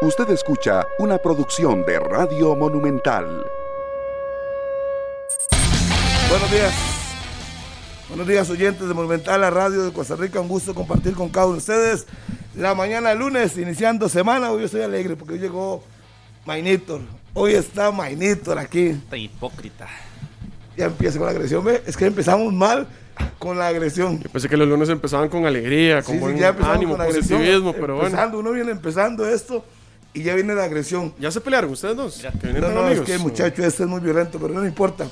Usted escucha una producción de Radio Monumental. Buenos días. Buenos días oyentes de Monumental, la radio de Costa Rica. Un gusto compartir con cada uno de ustedes la mañana de lunes, iniciando semana. Hoy yo estoy alegre porque hoy llegó Mainitor. Hoy está Mainitor aquí. Está hipócrita. Ya empieza con la agresión. ¿ve? Es que empezamos mal con la agresión. Yo pensé que los lunes empezaban con alegría, con Sí, sí, buen ya ánimo, con positivismo, pero bueno. Empezando, Uno viene empezando esto y ya viene la agresión. ¿Ya se pelearon ustedes dos? Ya. ¿Que vienen No, no, es que muchacho, este es muy violento, pero no importa.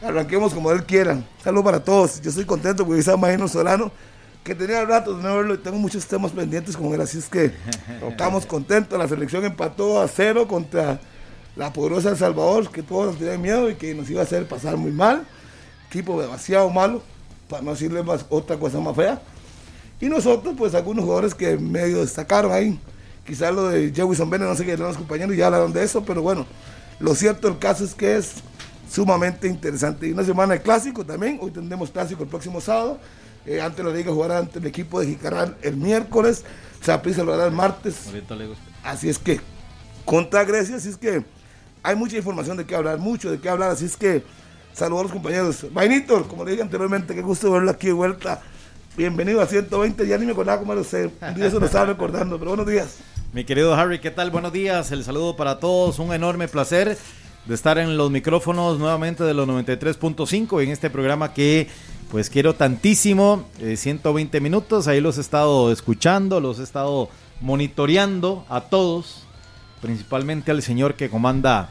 Arranquemos como él quiera. Saludos para todos. Yo estoy contento porque está Magino Solano, que tenía rato de no verlo y tengo muchos temas pendientes con él, así es que estamos contentos. La selección empató a cero contra la poderosa El Salvador, que todos nos tenían miedo y que nos iba a hacer pasar muy mal. Equipo demasiado malo, para no decirle más, otra cosa más fea. Y nosotros, pues algunos jugadores que medio destacaron ahí. Quizás lo de Jewison Bennett, no sé qué eran los compañeros, ya hablaron de eso, pero bueno, lo cierto del caso es que es sumamente interesante. Y una semana de clásico también, hoy tendremos clásico el próximo sábado. Eh, antes la liga jugará ante el equipo de Jicaral el miércoles, Saprissa lo hará el martes. Ahorita le gusta. Así es que, contra Grecia, así es que hay mucha información de qué hablar, mucho de qué hablar, así es que saludos a los compañeros. Vainitor, como le dije anteriormente, qué gusto verlo aquí de vuelta. Bienvenido a 120, ya ni me acordaba cómo era usted, un día se lo estaba recordando, pero buenos días. Mi querido Harry, ¿qué tal? Buenos días. El saludo para todos. Un enorme placer de estar en los micrófonos nuevamente de los 93.5 en este programa que pues quiero tantísimo. eh, 120 minutos. Ahí los he estado escuchando, los he estado monitoreando a todos. Principalmente al señor que comanda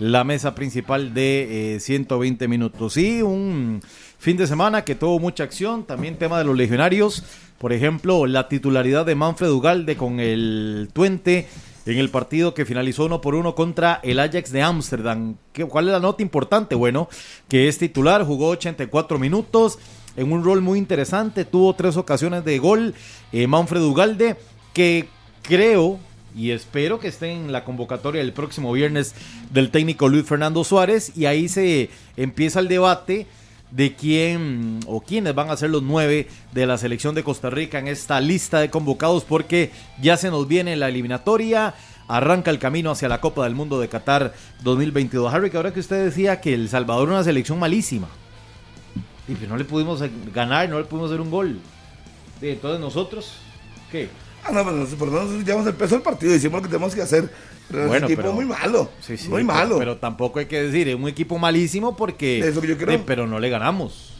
la mesa principal de eh, 120 minutos. Y un fin de semana que tuvo mucha acción, también tema de los legionarios. Por ejemplo, la titularidad de Manfred Ugalde con el Tuente en el partido que finalizó uno por uno contra el Ajax de Ámsterdam. ¿Qué- ¿Cuál es la nota importante? Bueno, que es titular, jugó 84 minutos en un rol muy interesante, tuvo tres ocasiones de gol. eh, Manfred Ugalde, que creo y espero que esté en la convocatoria el próximo viernes del técnico Luis Fernando Suárez y ahí se empieza el debate de quién o quiénes van a ser los nueve de la selección de Costa Rica en esta lista de convocados porque ya se nos viene la eliminatoria, arranca el camino hacia la Copa del Mundo de Qatar 2022. Harry, que ahora que usted decía que El Salvador es una selección malísima y que no le pudimos ganar, no le pudimos hacer un gol. Entonces nosotros, ¿qué? Ah, no, pero lo menos ya empezó el partido hicimos lo que tenemos que hacer. Pero Bueno, el equipo pero- muy malo, Sí, sí, muy pero- malo. Pero, tampoco hay que decir, es un equipo malísimo porque. Es lo que yo creo. eh, pero no le ganamos.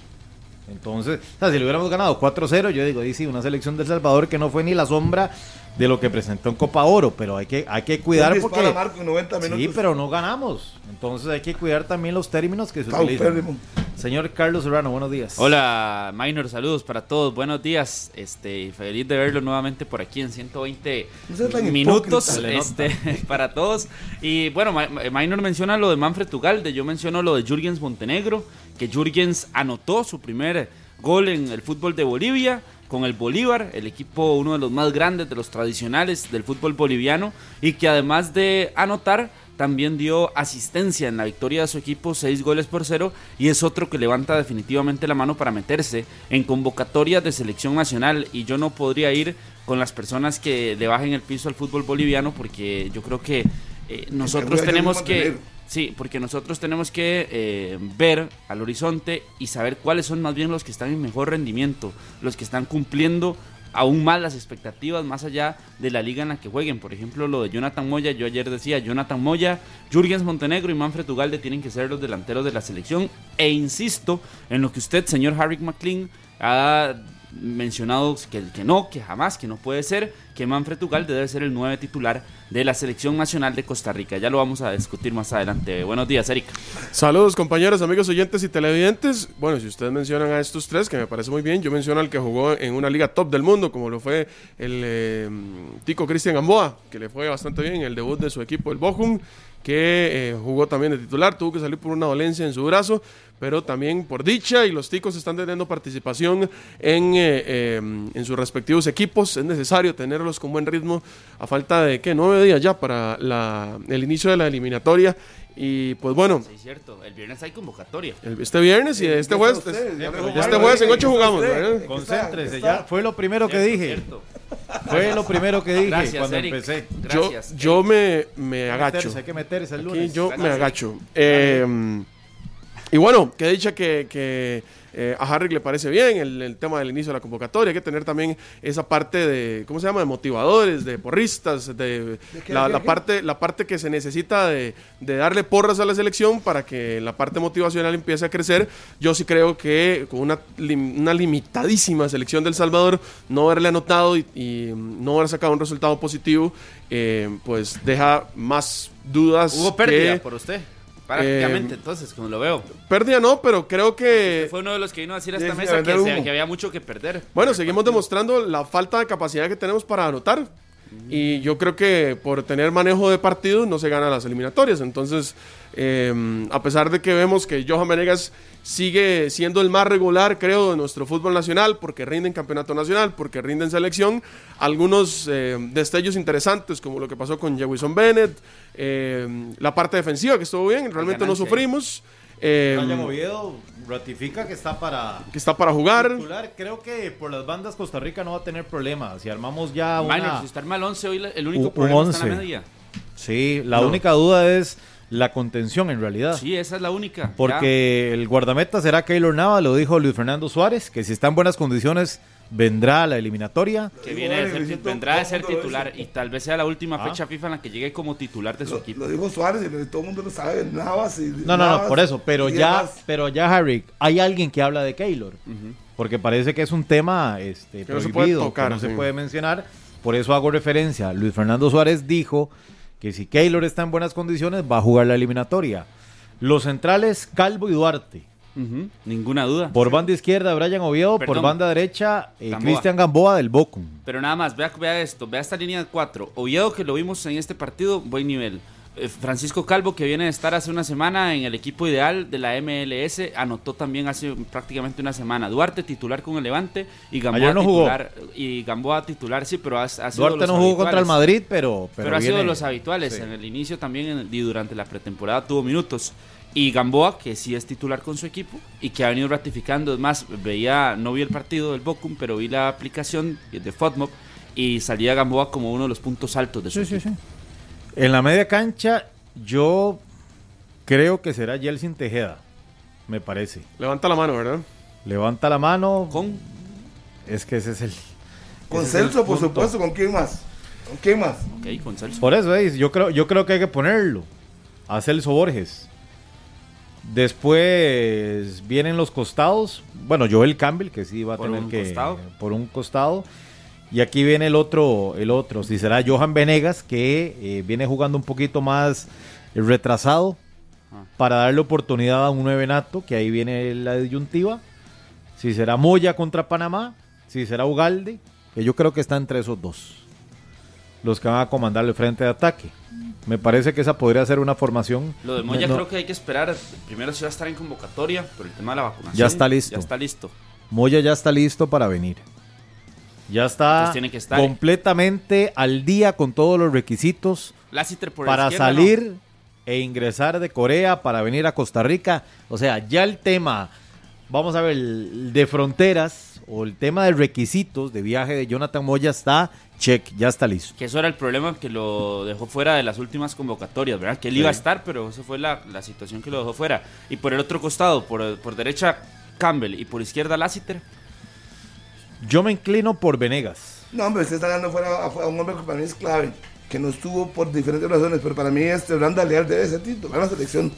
Entonces, o sea, si le hubiéramos ganado 4-0, yo digo, y sí, una selección de El Salvador que no fue ni la sombra de lo que presentó en Copa Oro, pero hay que, hay que cuidar porque. disparo a Marco en 90 minutos. Sí, pero no ganamos. Entonces hay que cuidar también los términos que se utilizan. Señor Carlos Serrano, buenos días. Hola, Minor, saludos para todos. Buenos días. Este, feliz de verlo nuevamente por aquí en 120 No seas tan minutos este, para todos. Y bueno, Minor menciona lo de Manfred Tugalde, yo menciono lo de Jürgens Montenegro, que Jürgens anotó su primer gol en el fútbol de Bolivia con el Bolívar, el equipo uno de los más grandes, de los tradicionales del fútbol boliviano, y que además de anotar, también dio asistencia en la victoria de su equipo, seis goles por cero, y es otro que levanta definitivamente la mano para meterse en convocatorias de selección nacional. Y yo no podría ir con las personas que le bajen el piso al fútbol boliviano, porque yo creo que eh, nosotros tenemos que... Sí, porque nosotros tenemos que eh, ver al horizonte y saber cuáles son más bien los que están en mejor rendimiento, los que están cumpliendo aún más las expectativas más allá de la liga en la que jueguen. Por ejemplo, lo de Jonathan Moya, yo ayer decía, Jonathan Moya, Jürgens Montenegro y Manfred Ugalde tienen que ser los delanteros de la selección. E insisto en lo que usted, señor Harry McLean, ha mencionado que, que no, que jamás, que no puede ser, que Manfred Ugalde debe ser el nueve titular de la selección nacional de Costa Rica. Ya lo vamos a discutir más adelante. Buenos días, Erika. Saludos compañeros, amigos oyentes y televidentes. Bueno, si ustedes mencionan a estos tres, que me parece muy bien, yo menciono al que jugó en una liga top del mundo, como lo fue el eh, tico Cristian Gamboa, que le fue bastante bien en el debut de su equipo, el Bochum, que eh, jugó también de titular, tuvo que salir por una dolencia en su brazo, pero también por dicha y los ticos están teniendo participación en, eh, eh, en sus respectivos equipos. Es necesario tenerlos con buen ritmo a falta de que nueve días ya para la- el inicio de la eliminatoria Y pues bueno, Sí, cierto. El viernes hay convocatoria. el- este viernes y este jueves, Ustedes, este jueves en ocho jugamos, Concéntrese, ya. Fue lo primero que dije. cierto. Fue lo primero que dije Gracias, cuando Eric. empecé. yo, Gracias. yo me, me que agacho. Hay que meterse el Aquí lunes. yo Gracias, me agacho. Eh, y bueno, que dicha que, que, eh, a Harry le parece bien el, el tema del inicio de la convocatoria. Hay que tener también esa parte de, ¿cómo se llama? De motivadores, de porristas, de, qué, la, de la qué? parte, la parte que se necesita de, de darle porras a la selección para que la parte motivacional empiece a crecer. Yo sí creo que con una, lim- una limitadísima selección del Salvador, no haberle anotado y, y no haber sacado un resultado positivo, eh, pues deja más dudas. Hubo pérdida que- por usted. Prácticamente, Eh, entonces, como lo veo. Pérdida no, pero creo que... Usted fue uno de los que vino a decir a esta mesa se- que había mucho que perder. Bueno, seguimos demostrando la falta de capacidad que tenemos para anotar. Y yo creo que por tener manejo de partidos no se ganan las eliminatorias. Entonces, eh, a pesar de que vemos que Johan Venegas sigue siendo el más regular, creo, de nuestro fútbol nacional, porque rinde en campeonato nacional, porque rinde en selección, algunos eh, destellos interesantes, como lo que pasó con Jewison Bennett, eh, la parte defensiva que estuvo bien, realmente no sufrimos. eh, Oviedo ratifica que está para que está para jugar. titular. Creo que por las bandas Costa Rica no va a tener problemas. Si armamos ya Minor, una... si está arma el 11 hoy, el único Un- un problema está en la 11. media. Sí, la No. única duda es la contención en realidad. Sí, esa es la única. Porque el guardameta será Keylor Nava, lo dijo Luis Fernando Suárez, que si está en buenas condiciones vendrá a la eliminatoria. Que viene de ser, Luisito, vendrá de ser titular y tal vez sea la última Ah. fecha FIFA en la que llegue como titular de su Lo, equipo. lo dijo Suárez y todo el mundo lo sabe, Navas y No, no, no, por eso, pero ya, demás. pero ya Harry, hay alguien que habla de Keylor, porque parece que es un tema este, Que no se prohibido, puede tocar, que no se puede mencionar, por eso hago referencia. Luis Fernando Suárez dijo que si Keylor está en buenas condiciones va a jugar la eliminatoria. Los centrales, Calvo y Duarte. Ninguna duda. Por banda izquierda, Brian Oviedo. Perdón. Por banda derecha, eh. Cristian Gamboa del Bocum. Pero nada más, vea, vea esto, vea esta línea de cuatro. Oviedo que lo vimos en este partido, buen nivel. Eh, Francisco Calvo que viene de estar hace una semana en el equipo ideal de la MLS, anotó también hace prácticamente una semana. Duarte titular con el Levante y Gamboa Ayer no jugó. titular y Gamboa titular sí, pero ha, ha sido Duarte los no jugó contra el. Madrid, pero. Pero, Pero, ha sido de los habituales. sí. En el inicio también en el- y durante la pretemporada tuvo minutos. Y Gamboa, que sí es titular con su equipo y que ha venido ratificando. Es más, veía, no vi el partido del Bocum, pero vi la aplicación de FODMOP y salía Gamboa como uno de los puntos altos de su Sí, sí, equipo. sí. En la media cancha, yo creo que será Yeltsin Tejeda. Me parece. Levanta la mano, ¿verdad? Levanta la mano. Con Es que ese es el. Con ese es el Celso, por punto. supuesto, ¿con quién más? ¿Con quién más? ok, con Celso. Por eso, ¿veis? yo creo, yo creo que hay que ponerlo. A Celso Borges. Después vienen los costados. Bueno, Joel Campbell, que sí va a Por tener que. costado. Por un costado. Y aquí viene el otro, el otro. Si será Johan Venegas, que eh, viene jugando un poquito más retrasado. Ah. Para darle oportunidad a un nueve nato, que ahí viene la disyuntiva. Si será Moya contra Panamá. Si será Ugalde, que yo creo que está entre esos dos los que van a comandar el frente de ataque. Me parece que esa podría ser una formación. Lo de Moya No, creo que hay que esperar. Primero si va a estar en convocatoria por el tema de la vacunación. Ya está listo. Ya está listo. Moya ya está listo para venir. Ya está tiene que estar. completamente al día con todos los requisitos por para salir e ingresar de Corea para venir a Costa Rica. O sea, ya el tema, vamos a ver, el de fronteras o el tema de requisitos de viaje de Jonathan Moya está check, ya está listo. Que eso era el problema que lo dejó fuera de las últimas convocatorias, ¿verdad? Que él iba a estar, pero esa fue la, la situación que lo dejó fuera. Y por el otro costado, por, por derecha Campbell y por izquierda Lassiter. Yo me inclino por Venegas. No, hombre, usted está dando fuera a, a un hombre que para mí es clave, que no estuvo por diferentes razones, pero para mí este Branda Leal debe ser titular la selección.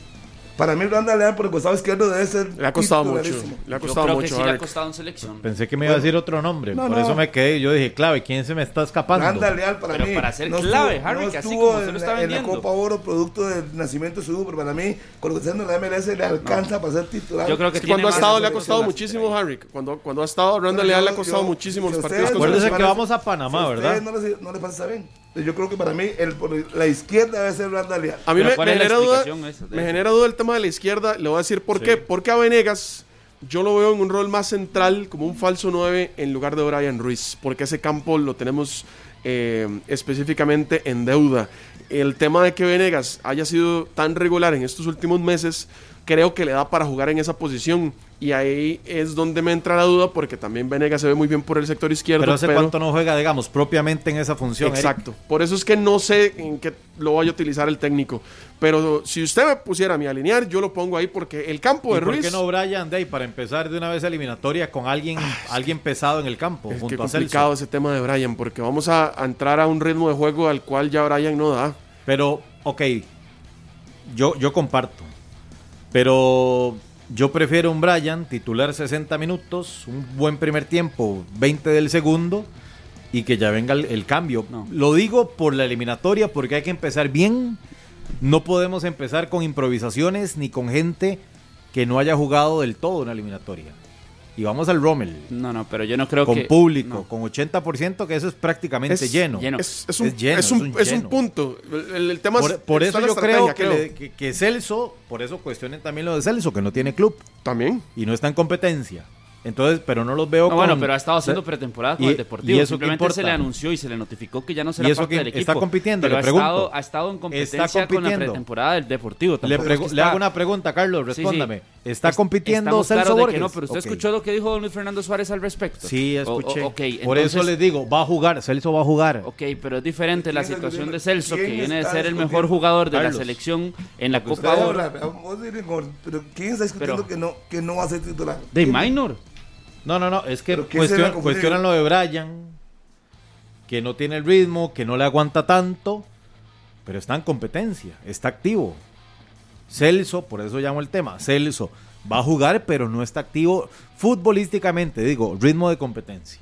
Para mí Branda Leal por el costado izquierdo debe ser Le ha costado mucho. Le ha Yo costado que mucho. sí le ha costado en selección. Pensé que me iba a decir otro nombre, No, por no. eso me quedé. Yo dije, clave, ¿quién se me está escapando? Branda Leal para Pero mí. para ser no clave, estuvo- Harry, no que así estuvo como usted lo en está la- En la vendiendo. Copa Oro, producto del nacimiento de su hijo, pero para mí, con lo que la MLS, le alcanza para ser titular. Yo creo que Es que tiene cuando ha estado le ha costado muchísimo. Harry. Cuando, cuando ha estado Brandon Leal le ha costado yo- muchísimo si los partidos les que vamos a Panamá, ¿verdad? No les parece bien. Yo creo que para mí, el, la izquierda debe ser Branda Leal. A mí me, ¿cuál me genera duda, esa me genera duda el tema de la izquierda. Le voy a decir por qué. Porque a Venegas yo lo veo en un rol más central, como un falso 9 en lugar de Brian Ruiz, porque ese campo lo tenemos eh, específicamente en deuda. El tema de que Venegas haya sido tan regular en estos últimos meses, creo que le da para jugar en esa posición. Y ahí es donde me entra la duda, porque también Venegas se ve muy bien por el sector izquierdo. Pero hace cuánto no juega, digamos, propiamente en esa función. Eric? Exacto. Por eso es que no sé en qué lo vaya a utilizar el técnico. Pero si usted me pusiera a mi alinear, yo lo pongo ahí porque el campo de ¿Y por Ruiz qué no Brian Day para empezar de una vez eliminatoria con alguien, alguien pesado en el campo? es junto que a complicado Celso? ese tema de Brian, porque vamos a, a entrar a un ritmo de juego al cual ya Brian no da. Pero, ok, yo, yo comparto. Pero yo prefiero un Brian titular 60 minutos, un buen primer tiempo, 20 del segundo, y que ya venga el, el cambio. No. Lo digo por la eliminatoria, porque hay que empezar bien. No podemos empezar con improvisaciones ni con gente que no haya jugado del todo una eliminatoria. Y vamos al Rommel. No, no, pero yo no creo con que. público, no. con 80%, que eso es prácticamente Es lleno. lleno. Es, es un, Es lleno, es un- es un es un lleno. punto. El, el tema es- Por, por está eso yo creo que, le- que- que Celso, por eso cuestionen también lo de Celso, que no tiene club También. y no está en competencia. Entonces, pero no los veo No, con... bueno, pero ha estado haciendo pretemporada con y- el Deportivo. y eso Simplemente se le anunció y se le notificó que ya no será ¿Y eso parte qué- del equipo. está compitiendo? Pero Le ha pregunto. estado, ha estado en competencia con la pretemporada del Deportivo. Le, es pregu- que le hago una pregunta, Carlos, Sí, sí. ¿Está Es- compitiendo Celso Borges? que no, pero usted escuchó lo que dijo don Luis Fernando Suárez al respecto. Sí, O- o- escuché. por eso les digo, va a jugar, Celso va a jugar. Ok, pero es diferente la ¿Quién está situación de? Celso, que ¿Quién viene de ser el mejor jugador de la selección en la Copa Oro. pero ¿quién está discutiendo Pero- que, no, que no va a ser titular? De minor. No, no, no, es que cuestionan lo de Brian, que no tiene el ritmo, que no le aguanta tanto, pero está en competencia, está activo. Celso, por eso llamo el tema, Celso va a jugar, pero no está activo futbolísticamente, digo, ritmo de competencia.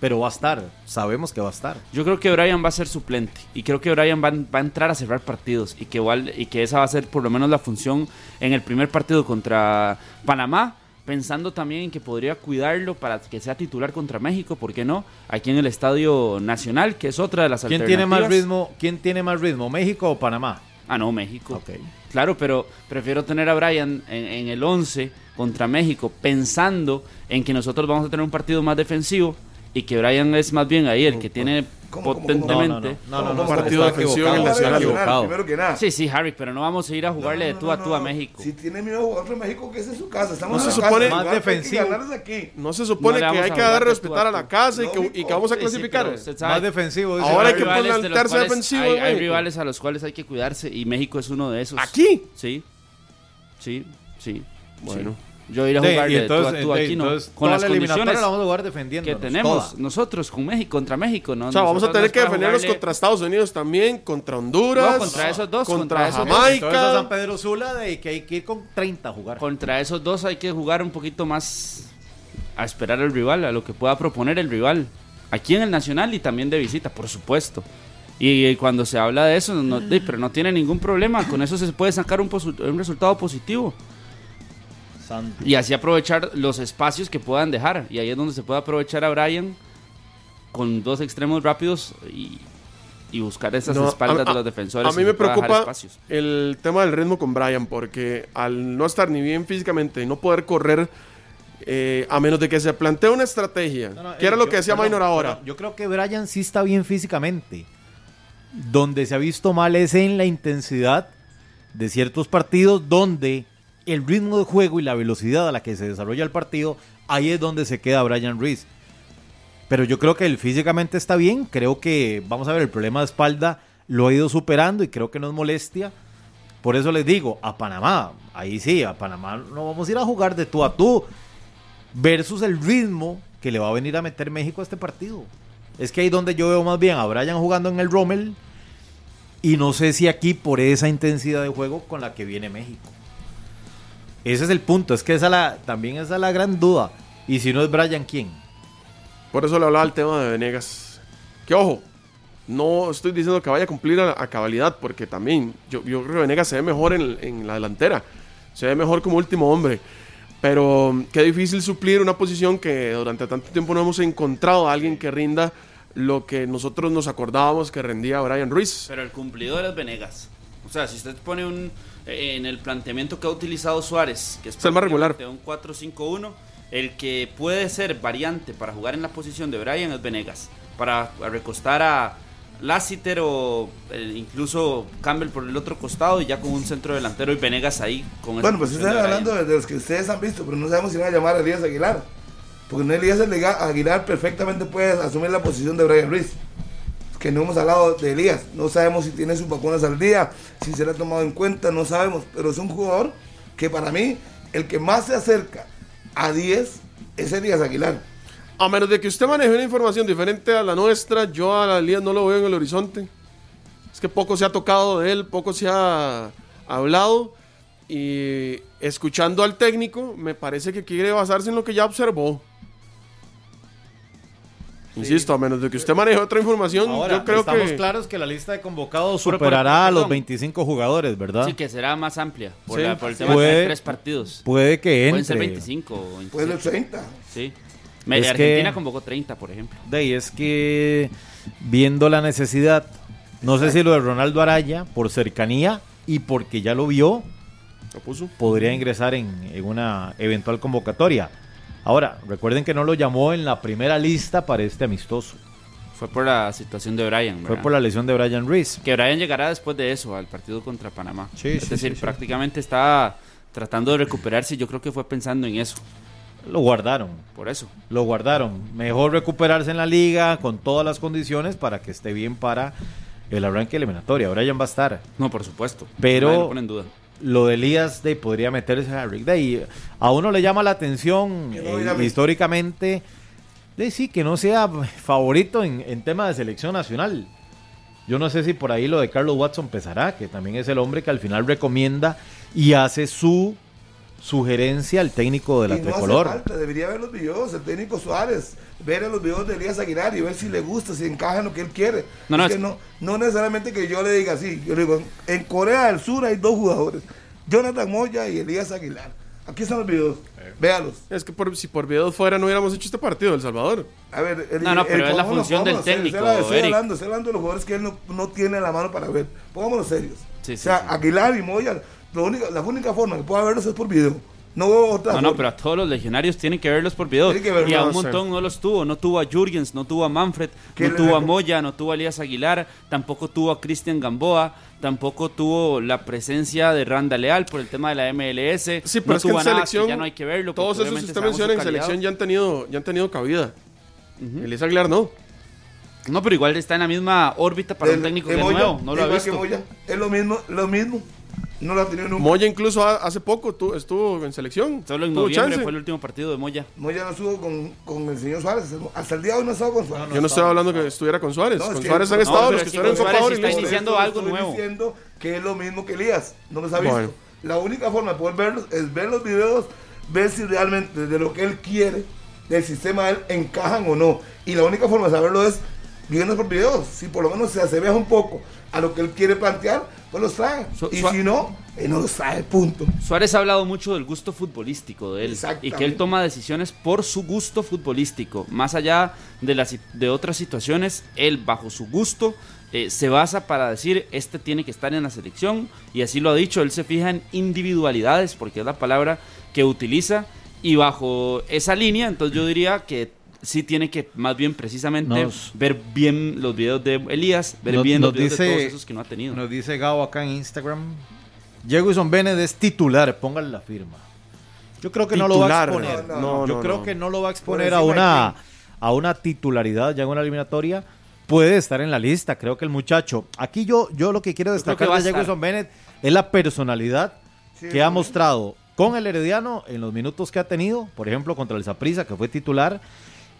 Pero va a estar, sabemos que va a estar. Yo creo que Brian va a ser suplente y creo que Brian va, va a entrar a cerrar partidos y que igual y que esa va a ser por lo menos la función en el primer partido contra Panamá, pensando también en que podría cuidarlo para que sea titular contra México, ¿por qué no? Aquí en el Estadio Nacional, que es otra de las ¿Quién tiene más alternativas. ritmo? ¿Quién tiene más ritmo, México o Panamá? Ah, no, México. Claro, pero prefiero tener a Brian en, en el 11 contra México, pensando en que nosotros vamos a tener un partido más defensivo y que Brian es más bien ahí el que tiene ¿Cómo, cómo, cómo? potentemente. No, no, no, no, ¿Cómo, no, partido está defensivo en el equivocado, Nacional. equivocado. Primero que nada. Sí, sí, Harry, pero no vamos a ir a jugarle de tú a tú a México. Si tiene miedo a jugar contra México, que es en su casa. Estamos No en se supone- casa, Más que que defensivo. aquí. No se supone que hay a que dar de respetar a a la casa y que, y que vamos a Sí, clasificar. Más defensivo. dice Ahora hay Hay que rivales de defensivo, Hay, hay rivales a los cuales hay que cuidarse y México es uno de esos. ¿Aquí? Sí, sí, sí. Bueno. Yo ir a y de tú a entonces, tú aquí, no. entonces, Con las la eliminatoria condiciones la vamos a jugar defendiendo. que tenemos nosotros con México, contra México, ¿no? O sea, vamos a tener que defendernos jugarle- contra Estados Unidos también, contra Honduras, No, contra esos dos, contra, contra esos dos. Entonces a San Jamaica. Pedro Sula de que hay que ir con 30 a jugar. Contra esos dos hay que jugar un poquito más a esperar al rival, a lo que pueda proponer el rival. Aquí en el Nacional y también de visita, por supuesto. Y, eh, cuando se habla de eso, no, pero no tiene ningún problema. Con eso se puede sacar un, un resultado positivo. Santo. Y así aprovechar los espacios que puedan dejar. Y ahí es donde se puede aprovechar a Brian con dos extremos rápidos y, y buscar esas No, espaldas a- de los defensores. A mí me preocupa el tema del ritmo con Brian, porque al no estar ni bien físicamente y no poder correr, eh, a menos de que se plantee una estrategia, No, no, que era lo yo- que decía Minor ahora. Yo creo que Brian sí está bien físicamente. Donde se ha visto mal es en la intensidad de ciertos partidos donde el ritmo de juego y la velocidad a la que se desarrolla el partido, ahí es donde se queda Brian Reese. Pero yo creo que él físicamente está bien. Creo que, vamos a ver, el problema de espalda lo ha ido superando y creo que no es molestia. Por eso les digo, a Panamá, ahí sí, a Panamá no vamos a ir a jugar de tú a tú versus el ritmo que le va a venir a meter México a este partido. Es que ahí donde yo veo más bien a Brian jugando en el Rommel y no sé si aquí por esa intensidad de juego con la que viene México. Ese es el punto, es que esa la, también esa es la gran duda. Y si no es Brian, ¿quién? Por eso le hablaba el tema de Venegas. Que ojo, no estoy diciendo que vaya a cumplir a, a cabalidad, porque también yo, yo creo que Venegas se ve mejor en, en la delantera. Se ve mejor como último hombre. Pero mm, qué difícil suplir una posición que durante tanto tiempo no hemos encontrado a alguien que rinda lo que nosotros nos acordábamos que rendía Brian Ruiz. Pero el cumplidor es Venegas. O sea, si usted pone un en el planteamiento que ha utilizado Suárez, que es, Es el más regular. prácticamente un 4-5-1, el que puede ser variante para jugar en la posición de Brian es Venegas. Para recostar a Lassiter o eh, incluso Campbell por el otro costado y ya con un centro delantero y Venegas ahí con Bueno, pues están de Brian. hablando de, de los que ustedes han visto, pero no sabemos si van a llamar a Elías Aguilar. Porque no Elías Aguilar perfectamente puede asumir la posición de Brian Ruiz. No hemos hablado de Elías. No sabemos si tiene sus vacunas al día, si se ha tomado en cuenta, no sabemos. Pero es un jugador que para mí, el que más se acerca a 10 es Elías Aguilar. A menos de que usted maneje una información diferente a la nuestra, yo a Elías no lo veo en el horizonte. Es que poco se ha tocado de él, poco se ha hablado. Y escuchando al técnico, me parece que quiere basarse en lo que ya observó. Insisto, a menos de que usted maneje otra información, Ahora, yo creo estamos que. claros que la lista de convocados superará a los perdón. 25 jugadores, ¿verdad? Sí, que será más amplia por, Sí. la- por el tema Puede- de tres partidos. Puede que Pueden ser entre. 25 o Puede 27. ser 30. Sí. Es Argentina que- convocó 30, por ejemplo. De ahí es que viendo la necesidad, no sé si lo de Ronaldo Araya, por cercanía y porque ya lo vio, Lo puso. podría ingresar en, en una eventual convocatoria. Ahora, recuerden que no lo llamó en la primera lista para este amistoso. Fue por la situación de Brian. Fue ¿verdad? por la lesión de Brian Reese. Que Brian llegará después de eso, al partido contra Panamá. Sí, es sí, decir, sí, prácticamente está tratando de recuperarse y yo creo que fue pensando en eso. Lo guardaron. Por eso. Lo guardaron. Mejor recuperarse en la liga con todas las condiciones para que esté bien para el arranque eliminatoria. Brian va a estar. No, por supuesto. Pero- Nadie lo pone en duda. Lo de Elías Day podría meterse a Rick Day. A uno le llama la atención eh, históricamente de sí que no sea favorito en, en tema de selección nacional. Yo no sé si por ahí lo de Carlos Watson pesará, que también es el hombre que al final recomienda y hace su sugerencia al técnico de la y no hace tricolor. falta, debería ver los videos, el técnico Suárez, ver los videos de Elías Aguilar y ver si le gusta, si encaja en lo que él quiere. No, no, Es que no, no necesariamente que yo le diga así, yo le digo, en Corea del Sur hay dos jugadores, Jonathan Moya y Elías Aguilar. Aquí están los videos, véalos. Es que por- si por videos fuera no hubiéramos hecho este partido, El Salvador. A ver, el- No, no, el- pero es la función del técnico, Estoy, estoy Eric. hablando, estoy hablando de los jugadores que él no, no tiene la mano para ver. Pongámonos serios. Sí, o sí, sea, sí. Aguilar y Moya, lo único- la única forma que pueda verlos es por video. No veo otra No, no, forma. pero a todos los legionarios tienen que verlos por video. Tienen que verlos, y a un montón no los tuvo. No tuvo a Jurgens, no tuvo a Manfred, ¿Qué no le tuvo a? Moya, no tuvo a Elías Aguilar, tampoco tuvo a Cristian Gamboa, tampoco tuvo la presencia de Randa Leal por el tema de la MLS. Sí, pero no es que en selección. ya no hay que verlo. Todos esos que usted menciona en selección ya han tenido, ya han tenido cabida. Elías Aguilar no. No, pero igual está en la misma órbita para El- un técnico que es nuevo. No lo ha que visto. Moya, es lo mismo, lo mismo. No lo ha tenido nunca. Moya incluso ha- hace poco tu- estuvo en selección. Solo en noviembre chance. fue el último partido de Moya. Moya no estuvo con, con el señor Suárez. Hasta el día de hoy no ha estado con Suárez. Yo no estoy hablando que estuviera con Suárez. No, es con que- Suárez han no, estado los es que que estuvieron con en Suárez está iniciando algo estoy nuevo. diciendo que es lo mismo que Elías. No los ha visto. Bueno. La única forma de poder verlos es ver los videos, ver si realmente de lo que él quiere, del sistema de él, encajan o no. Y la única forma de saberlo es viendo por videos. Si por lo menos se asemeja un poco a lo que él quiere plantear, pues los trae. Su- y si no, él no los trae, punto. Suárez ha hablado mucho del gusto futbolístico de él y que él toma decisiones por su gusto futbolístico. Más allá de, las, de otras situaciones, él bajo su gusto eh, se basa para decir este tiene que estar en la selección y así lo ha dicho. Él se fija en individualidades porque es la palabra que utiliza y bajo esa línea, entonces yo diría que sí tiene que más bien precisamente Nos- ver bien los videos de Elías, ver Nos- bien los videos de todos esos que no ha tenido. Nos dice Gao acá en Instagram. Jefferson Bennett es titular, póngale la firma. Yo creo que no lo va a exponer. No, no, Yo no, creo no. que no lo va a exponer a una, a una titularidad ya en una eliminatoria. Puede estar en la lista, creo que el muchacho. Aquí yo, yo lo que quiero destacar que de. Jefferson Bennett es la personalidad Sí, que ha mostrado con el Herediano en los minutos que ha tenido, por ejemplo contra el Saprissa, que fue titular,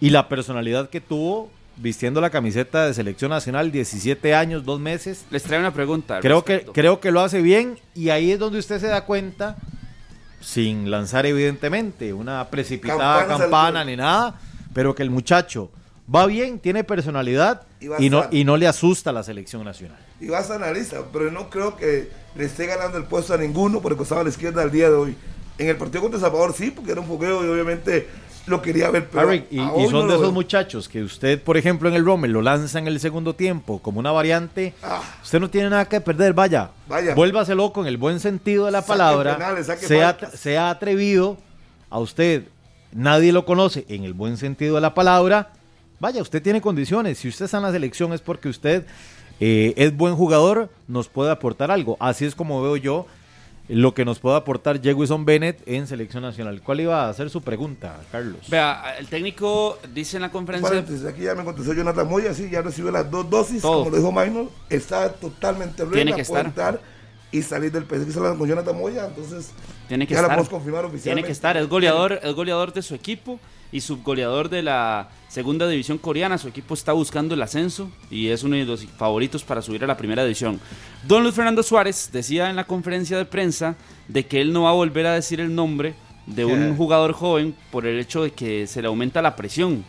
y la personalidad que tuvo vistiendo la camiseta de selección nacional, 17 años, dos meses. Les traigo una pregunta. Creo que, creo que lo hace bien y ahí es donde usted se da cuenta, sin lanzar evidentemente una precipitada campana ni nada, pero que el muchacho va bien, tiene personalidad Y no, y no le asusta la selección nacional. y vas a analizar, pero no creo que le esté ganando el puesto a ninguno por el costado de la izquierda al día de hoy. En el partido contra El Salvador sí, porque era un fogueo y obviamente lo quería ver. Pero Harry, y, son no de esos veo. muchachos que usted, por ejemplo, en el Rommel lo lanza en el segundo tiempo como una variante. Ah. Usted no tiene nada que perder, vaya. Vaya. Vuélvase loco en el buen sentido de la palabra. penales, faltas. sea atrevido. A usted nadie lo conoce en el buen sentido de la palabra. Vaya, usted tiene condiciones. Si usted está en la selección es porque usted eh, es buen jugador, nos puede aportar algo. Así es como veo yo lo que nos puede aportar Jewison Bennett en selección nacional. ¿Cuál iba a ser su pregunta, Carlos? Vea, el técnico dice en la conferencia. Paréntesis, aquí ya me contestó Jonathan Moya, sí, ya recibió las dos dosis, Todo. como lo dijo Minor, está totalmente Tiene ready, que puede estar. entrar y salir del PSG. Se con Jonathan Moya, entonces Tiene que ya la estar. podemos confirmar Tiene oficialmente. que estar. Es goleador, es goleador de su equipo y subgoleador de la segunda división coreana. Su equipo está buscando el ascenso y es uno de los favoritos para subir a la primera división. Don Luis Fernando Suárez decía en la conferencia de prensa de que él no va a volver a decir el nombre de un jugador joven por el hecho de que se le aumenta la presión.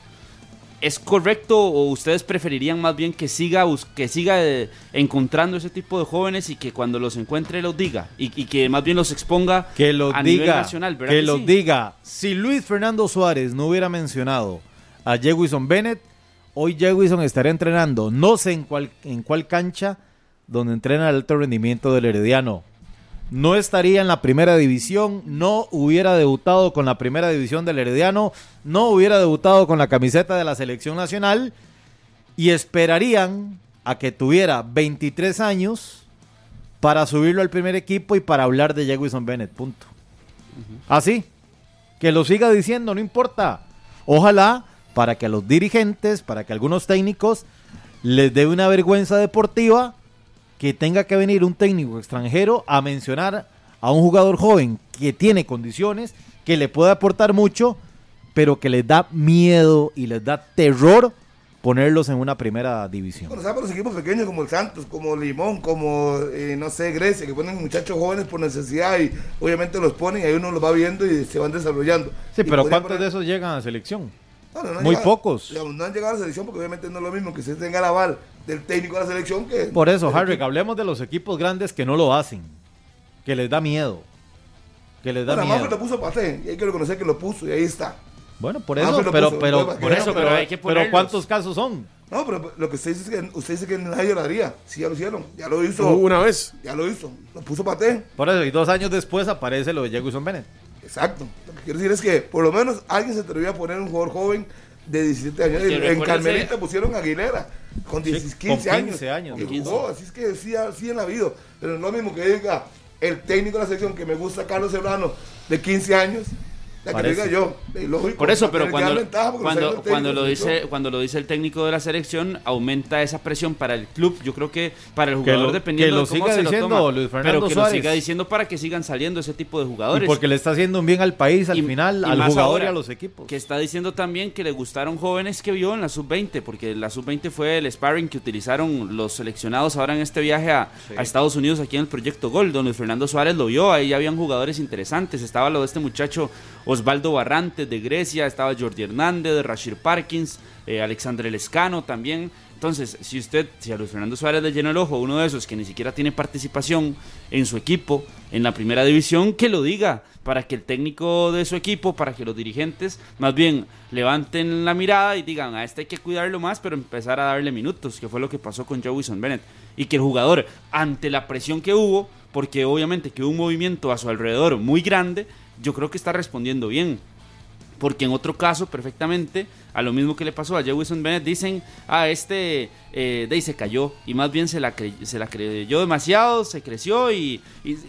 ¿Es correcto o ustedes preferirían más bien que siga, que siga eh, encontrando ese tipo de jóvenes y que cuando los encuentre los diga? Y, y que más bien los exponga que lo a nivel diga, nacional, ¿verdad que, que lo sí? diga. Si Luis Fernando Suárez no hubiera mencionado a Jewison Bennett, hoy Jewison estaría entrenando, no sé en cuál, en cuál cancha donde entrena el alto rendimiento del Herediano. No estaría en la primera división, no hubiera debutado con la primera división del Herediano, no hubiera debutado con la camiseta de la selección nacional y esperarían a que tuviera 23 años para subirlo al primer equipo y para hablar de Jewison Bennett, punto. Así, que lo siga diciendo, no importa. Ojalá para que a los dirigentes, para que a algunos técnicos les dé una vergüenza deportiva que tenga que venir un técnico extranjero a mencionar a un jugador joven que tiene condiciones, que le puede aportar mucho, pero que les da miedo y les da terror ponerlos en una primera división. Bueno, ¿sabes? Los equipos pequeños como el Santos, como Limón, como, eh, no sé, Grecia, que ponen muchachos jóvenes por necesidad y obviamente los ponen y ahí uno los va viendo y se van desarrollando. Sí, pero ¿cuántos poner- de esos llegan a selección? No, no, no han Muy llegado- pocos. digamos, no han llegado a la selección porque obviamente no es lo mismo que se tenga el aval del técnico de la selección que... Por eso, Harry, equipo. hablemos de los equipos grandes que no lo hacen, que les da miedo, que les da Bueno, miedo. lo puso Paté y hay que reconocer que lo puso y ahí está. Bueno, por eso, pero pero, puso, pero, por por eso, pero pero, hay que pero. ¿cuántos casos son? No, pero lo que usted dice es que, usted dice que nadie lo haría. Sí, ya lo hicieron. Ya lo hizo. Una vez. Ya lo hizo. Lo puso Paté. Por eso, y dos años después aparece lo de Jefferson Bennett. Exacto. Lo que quiero decir es que por lo menos alguien se atrevió a poner un jugador joven de 17 años. Que En Carmelita pusieron Aguilera con 10, Sí, 15, con años. 15 años, Y ¿no? jugó, así es que sí, ha- sí han habido. Pero no es lo mismo que diga el técnico de la sección que me gusta Carlos Serrano de 15 años. La que yo. Eh, lógico, Por eso, pero cuando, cuando, cuando, diciendo lo dice, cuando lo dice el técnico de la selección, aumenta esa presión para el club. Yo creo que para el Que jugador, lo- dependiendo que lo de cómo siga se lo diciendo toma, Luis Fernando pero que Suárez. lo siga diciendo para que sigan saliendo ese tipo de Y jugadores. porque le está haciendo un bien al país al Y- final, y al jugador ahora, y a los equipos. Que está diciendo también que le gustaron jóvenes que vio en la sub-20, porque la sub-20 fue el sparring que utilizaron los seleccionados ahora en este viaje a, a Estados Unidos, aquí en el Proyecto Gol, donde Fernando Suárez lo vio, ahí ya habían jugadores interesantes, estaba lo de este muchacho Osvaldo Barrantes de Grecia, estaba Jordi Hernández, de Rashir Parkins, eh, Alexandre Lescano también. Entonces, si usted, si a Luis Fernando Suárez le llena el ojo uno de esos que ni siquiera tiene participación en su equipo, en la primera división, que lo diga, para que el técnico de su equipo, para que los dirigentes más bien levanten la mirada y digan, a este hay que cuidarlo más, pero empezar a darle minutos, que fue lo que pasó con Joe Wilson Bennett. Y que el jugador, ante la presión que hubo, porque obviamente que hubo un movimiento a su alrededor muy grande, yo creo que está respondiendo bien. Porque en otro caso, perfectamente, a lo mismo que le pasó a Jewison Bennett, dicen, ah, este eh, ahí se cayó y más bien se la, se la creyó demasiado, se creció y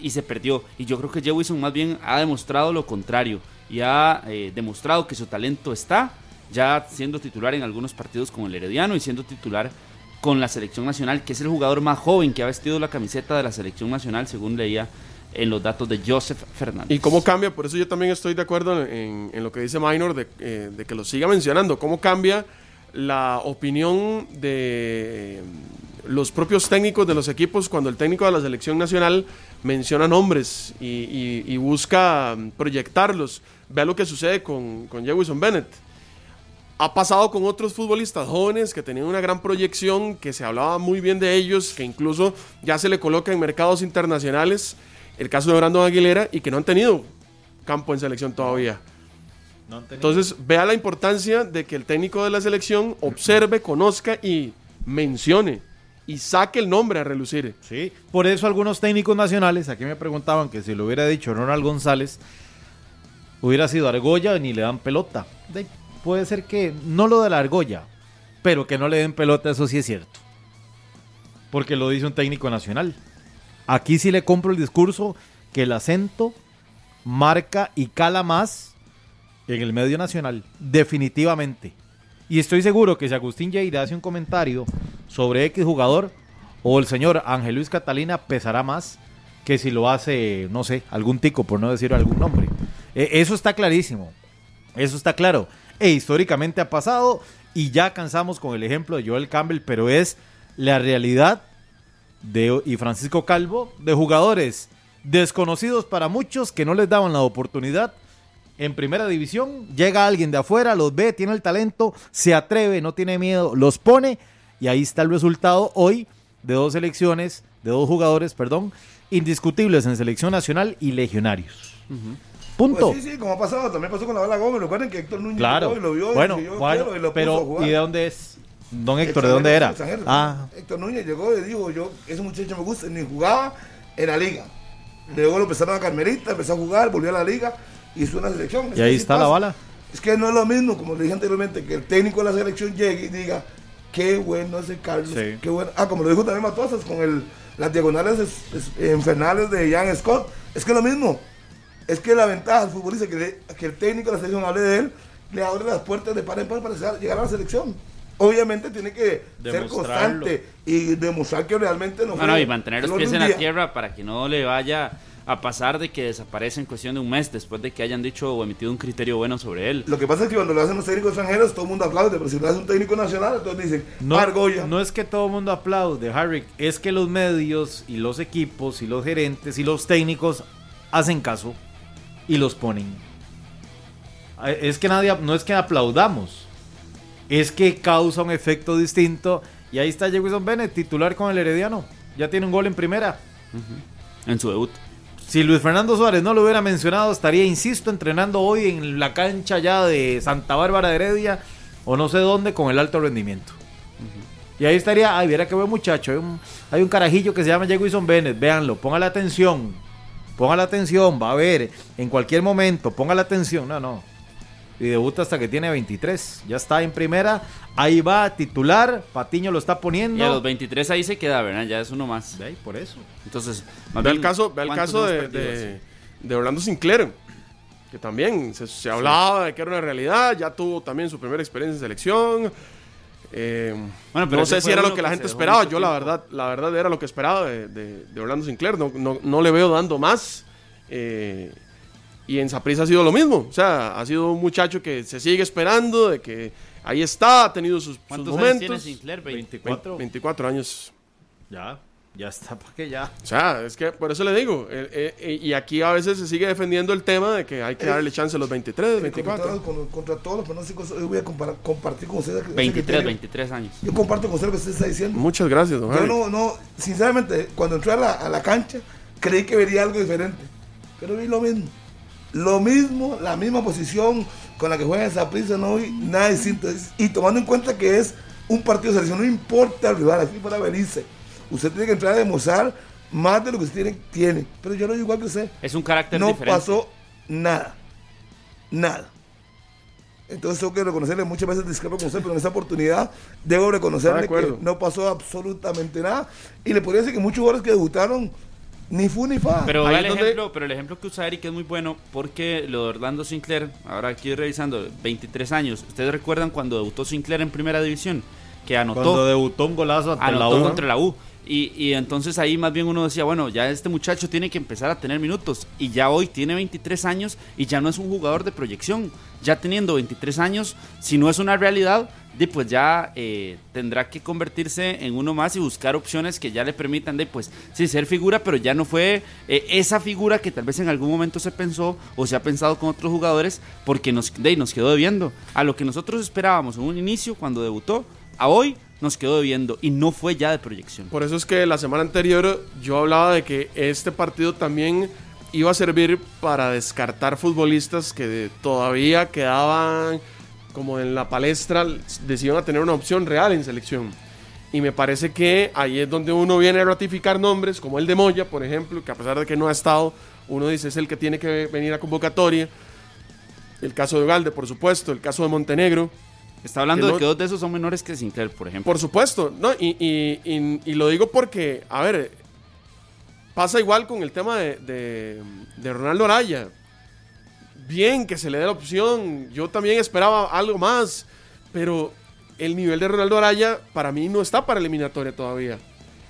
se perdió. Y yo creo que Jewison más bien ha demostrado lo contrario y ha eh, demostrado que su talento está, ya siendo titular en algunos partidos con el Herediano y siendo titular con la selección nacional, que es el jugador más joven que ha vestido la camiseta de la selección nacional, según leía en los datos de Joseph Fernández. ¿Y cómo cambia? Por eso yo también estoy de acuerdo en, lo que dice Minor, de, eh, de que lo siga mencionando. ¿Cómo cambia la opinión de los propios técnicos de los equipos cuando el técnico de la selección nacional menciona nombres y busca mm, proyectarlos? Vea lo que sucede con, con Jewison Bennett. Ha pasado con otros futbolistas jóvenes que tenían una gran proyección, que se hablaba muy bien de ellos, que incluso ya se le coloca en mercados internacionales. El caso de Brandon Aguilera y que no han tenido campo en selección todavía. No. Entonces, vea la importancia de que el técnico de la selección observe, conozca y mencione y saque el nombre a relucir. Sí, por eso algunos técnicos nacionales, aquí me preguntaban que si lo hubiera dicho Ronald González, hubiera sido argolla ni le dan pelota. De- puede ser que no lo de la argolla, pero que no le den pelota, eso sí es cierto. Porque lo dice un técnico nacional. Aquí sí le compro el discurso que el acento marca y cala más en el medio nacional, definitivamente. Y estoy seguro que si Agustín Lleida hace un comentario sobre X jugador, o el señor Ángel Luis Catalina pesará más que si lo hace, no sé, algún tico, por no decir algún nombre. E- eso está clarísimo. Eso está claro. E históricamente ha pasado y ya cansamos con el ejemplo de Joel Campbell, pero es la realidad de, y Francisco Calvo de jugadores desconocidos para muchos que no les daban la oportunidad en primera división. Llega alguien de afuera, los ve, tiene el talento, se atreve, no tiene miedo, los pone y ahí está el resultado hoy de dos selecciones, de dos jugadores, perdón, indiscutibles en selección nacional y legionarios. Punto. Pues sí, sí, como ha pasado, también pasó con la bala Gómez. Recuerden que Héctor Núñez Claro. y lo vio bueno, y bueno, y lo puso a pero jugar. ¿y de dónde es? Don Héctor, ¿de dónde era? Ah, Héctor Núñez llegó y dijo, yo, ese muchacho me gusta, ni jugaba en la liga. Luego lo empezaron a Carmelita, empezó a jugar, volvió a la liga, hizo una selección. Y ahí está la bala. Es que no es lo mismo, como le dije anteriormente, que el técnico de la selección llegue y diga, qué bueno ese Carlos, Sí. qué bueno. Ah, como lo dijo también Matosas con el, las diagonales es- es- infernales de Jan Scott. Es que es lo mismo. Es que la ventaja del futbolista, que, le- que el técnico de la selección hable de él, le abre las puertas de par en par para llegar a la selección. Obviamente tiene que ser constante y demostrar que realmente no No, fue no, y mantener los pies en la tierra para que no le vaya a pasar de que desaparece en cuestión de un mes después de que hayan dicho o emitido un criterio bueno sobre él. Lo que pasa es que cuando lo hacen los técnicos extranjeros, todo el mundo aplaude, pero si lo hace un técnico nacional, entonces dicen, No, Argolla. no es que todo el mundo aplaude, Harry, es que los medios y los equipos y los gerentes y los técnicos hacen caso y los ponen. Eh, Es que nadie, no es que aplaudamos, es que causa un efecto distinto. Y ahí está Jefferson Bennett, titular con el Herediano. Ya tiene un gol en primera. En su debut. Si Luis Fernando Suárez no lo hubiera mencionado, estaría, insisto, entrenando hoy en la cancha ya de Santa Bárbara de Heredia o no sé dónde con el alto rendimiento. Y ahí estaría, ay, viera qué buen muchacho. Hay un, hay un carajillo que se llama Wilson Bennett, véanlo, ponga la atención. Ponga la atención, va a ver, en cualquier momento, ponga la atención. No, no. Y debuta hasta que tiene 23. Ya está en primera, ahí va, titular, Patiño lo está poniendo. Y a los 23 ahí se queda, ¿verdad? Ya es uno más. Ahí, por eso. Entonces, más Ve el caso, ve el ¿cuántos caso de, de, de Orlando Sinclair, que también se, se hablaba de que era una realidad, ya tuvo también su primera experiencia en selección. eh, Bueno, pero no sé si era lo que la gente esperaba. Yo la verdad, la verdad era lo que esperaba de, de- de Orlando Sinclair. No, no, no le veo dando más. eh, y en Saprissa ha sido lo mismo. O sea, ha sido un muchacho que se sigue esperando, de que ahí está, ha tenido sus, sus ¿Cuántos años momentos. tiene Sinclair? Veinte. 24. 24 años. Ya, ya está, ¿para qué ya? O sea, es que por eso le digo, eh, eh, y aquí a veces se sigue defendiendo el tema de que hay que darle chance a los 23, Contra 24. todos, con- contra todos los pronósticos, hoy voy a comparar- compartir con ustedes. ese 23, criterio. 23 años. Yo comparto con usted lo que usted está diciendo. Muchas gracias, don Yo Harry. no, no, sinceramente, cuando entré a la, a la cancha, creí que vería algo diferente. Pero vi lo mismo. Lo mismo, la misma posición con la que juega esa prisa, no vi nada distinto. Y tomando en cuenta que es un partido de selección, no importa el rival, aquí para venirse. Usted tiene que entrar a demostrar más de lo que usted tiene. tiene. Pero yo lo digo igual que usted. Es un carácter No diferente. pasó nada. Nada. Entonces tengo que reconocerle, muchas veces discrepo con usted, pero en esta oportunidad debo reconocerle de que no pasó absolutamente nada. Y le podría decir que muchos jugadores que debutaron, ni fu ni fa. Pero, el donde- ejemplo, pero el ejemplo que usa Eric es muy bueno porque lo de Orlando Sinclair, ahora aquí revisando, 23 años. ¿Ustedes recuerdan cuando debutó Sinclair en primera división? Que anotó. Cuando debutó un golazo ante la anotó U. contra la U. Y, y entonces ahí más bien uno decía, bueno, ya este muchacho tiene que empezar a tener minutos. Y ya hoy tiene 23 años y ya no es un jugador de proyección. Ya teniendo 23 años, si no es una realidad, de, pues ya eh, tendrá que convertirse en uno más y buscar opciones que ya le permitan de, pues, sí, ser figura, pero ya no fue eh, esa figura que tal vez en algún momento se pensó o se ha pensado con otros jugadores, porque nos, de, nos quedó debiendo. A lo que nosotros esperábamos en un inicio, cuando debutó, a hoy nos quedó debiendo y no fue ya de proyección. Por eso es que la semana anterior yo hablaba de que este partido también iba a servir para descartar futbolistas que todavía quedaban como en la palestra, decían a tener una opción real en selección. Y me parece que ahí es donde uno viene a ratificar nombres, como el de Moya, por ejemplo, que a pesar de que no ha estado, uno dice es el que tiene que venir a convocatoria. El caso de Galde, por supuesto, el caso de Montenegro. Está hablando Que de no- que dos de esos son menores que Sinclair, por ejemplo. Por supuesto, ¿no? Y, y- y- y lo digo porque, a ver, pasa igual con el tema de, de- de Ronaldo Araya. Bien que se le dé la opción, yo también esperaba algo más, pero el nivel de Ronaldo Araya para mí no está para eliminatoria todavía.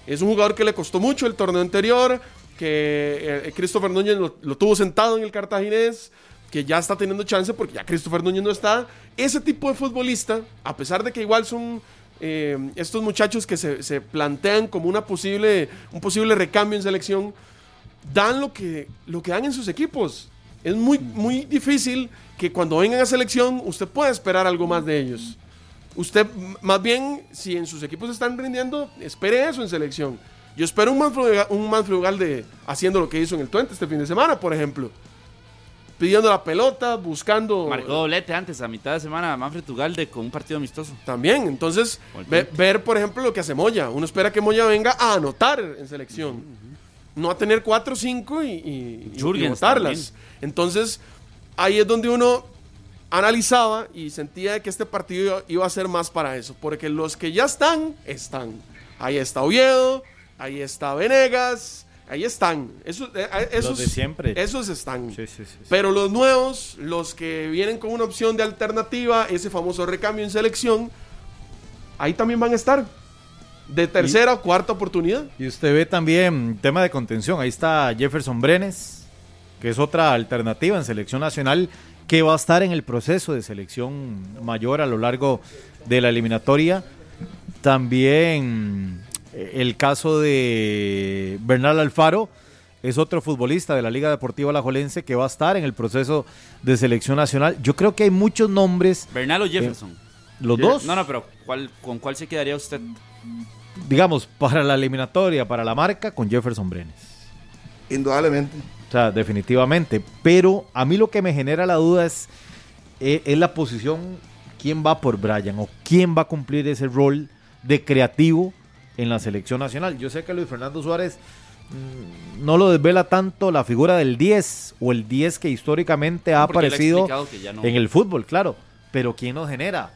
Es un jugador que le costó mucho el torneo anterior, que eh, Christopher Núñez lo, tuvo sentado en el cartaginés, que ya está teniendo chance porque ya Christopher Núñez no está. Ese tipo de futbolista, a pesar de que igual son eh, estos muchachos que se, se plantean como una posible, un posible recambio en selección, dan lo que, lo que dan en sus equipos. Es muy, muy difícil que cuando vengan a selección usted pueda esperar algo más de ellos. Usted, más bien, si en sus equipos están rindiendo, espere eso en selección. Yo espero un Manfred, un Manfred Ugalde haciendo lo que hizo en el Twente este fin de semana, por ejemplo. Pidiendo la pelota, buscando... Marcó doblete antes, a mitad de semana, Manfred Tugalde con un partido amistoso. También, entonces, ve- ver, por ejemplo, lo que hace Moya. Uno espera que Moya venga a anotar en selección. No a tener 4 o 5 y, y, y Jürgens botarlas. Entonces, ahí es donde uno analizaba y sentía que este partido iba a ser más para eso. Porque los que ya están, están. Ahí está Oviedo, ahí está Venegas, ahí están. Esos, eh, eh, esos, de siempre. Esos están. Sí, sí, sí, sí. Pero los nuevos, los que vienen con una opción de alternativa, ese famoso recambio en selección, ahí también van a estar. De tercera o cuarta oportunidad. Y usted ve también tema de contención. Ahí está Jefferson Brenes, que es otra alternativa en selección nacional, que va a estar en el proceso de selección mayor a lo largo de la eliminatoria. También eh, el caso de Bernal Alfaro, es otro futbolista de la Liga Deportiva Alajuelense que va a estar en el proceso de selección nacional. Yo creo que hay muchos nombres, Bernal o Jefferson. los dos, No, no, pero ¿cuál, ¿con cuál se quedaría usted? Digamos, para la eliminatoria, para la marca, con Jefferson Brenes. Indudablemente. O sea, definitivamente. Pero a mí lo que me genera la duda es, eh, es la posición, quién va por Brian o quién va a cumplir ese rol de creativo en la selección nacional. Yo sé que Luis Fernando Suárez mm, no lo desvela tanto la figura del 10 o el 10 que históricamente ha Porque aparecido no. en el fútbol, claro. Pero ¿quién nos genera?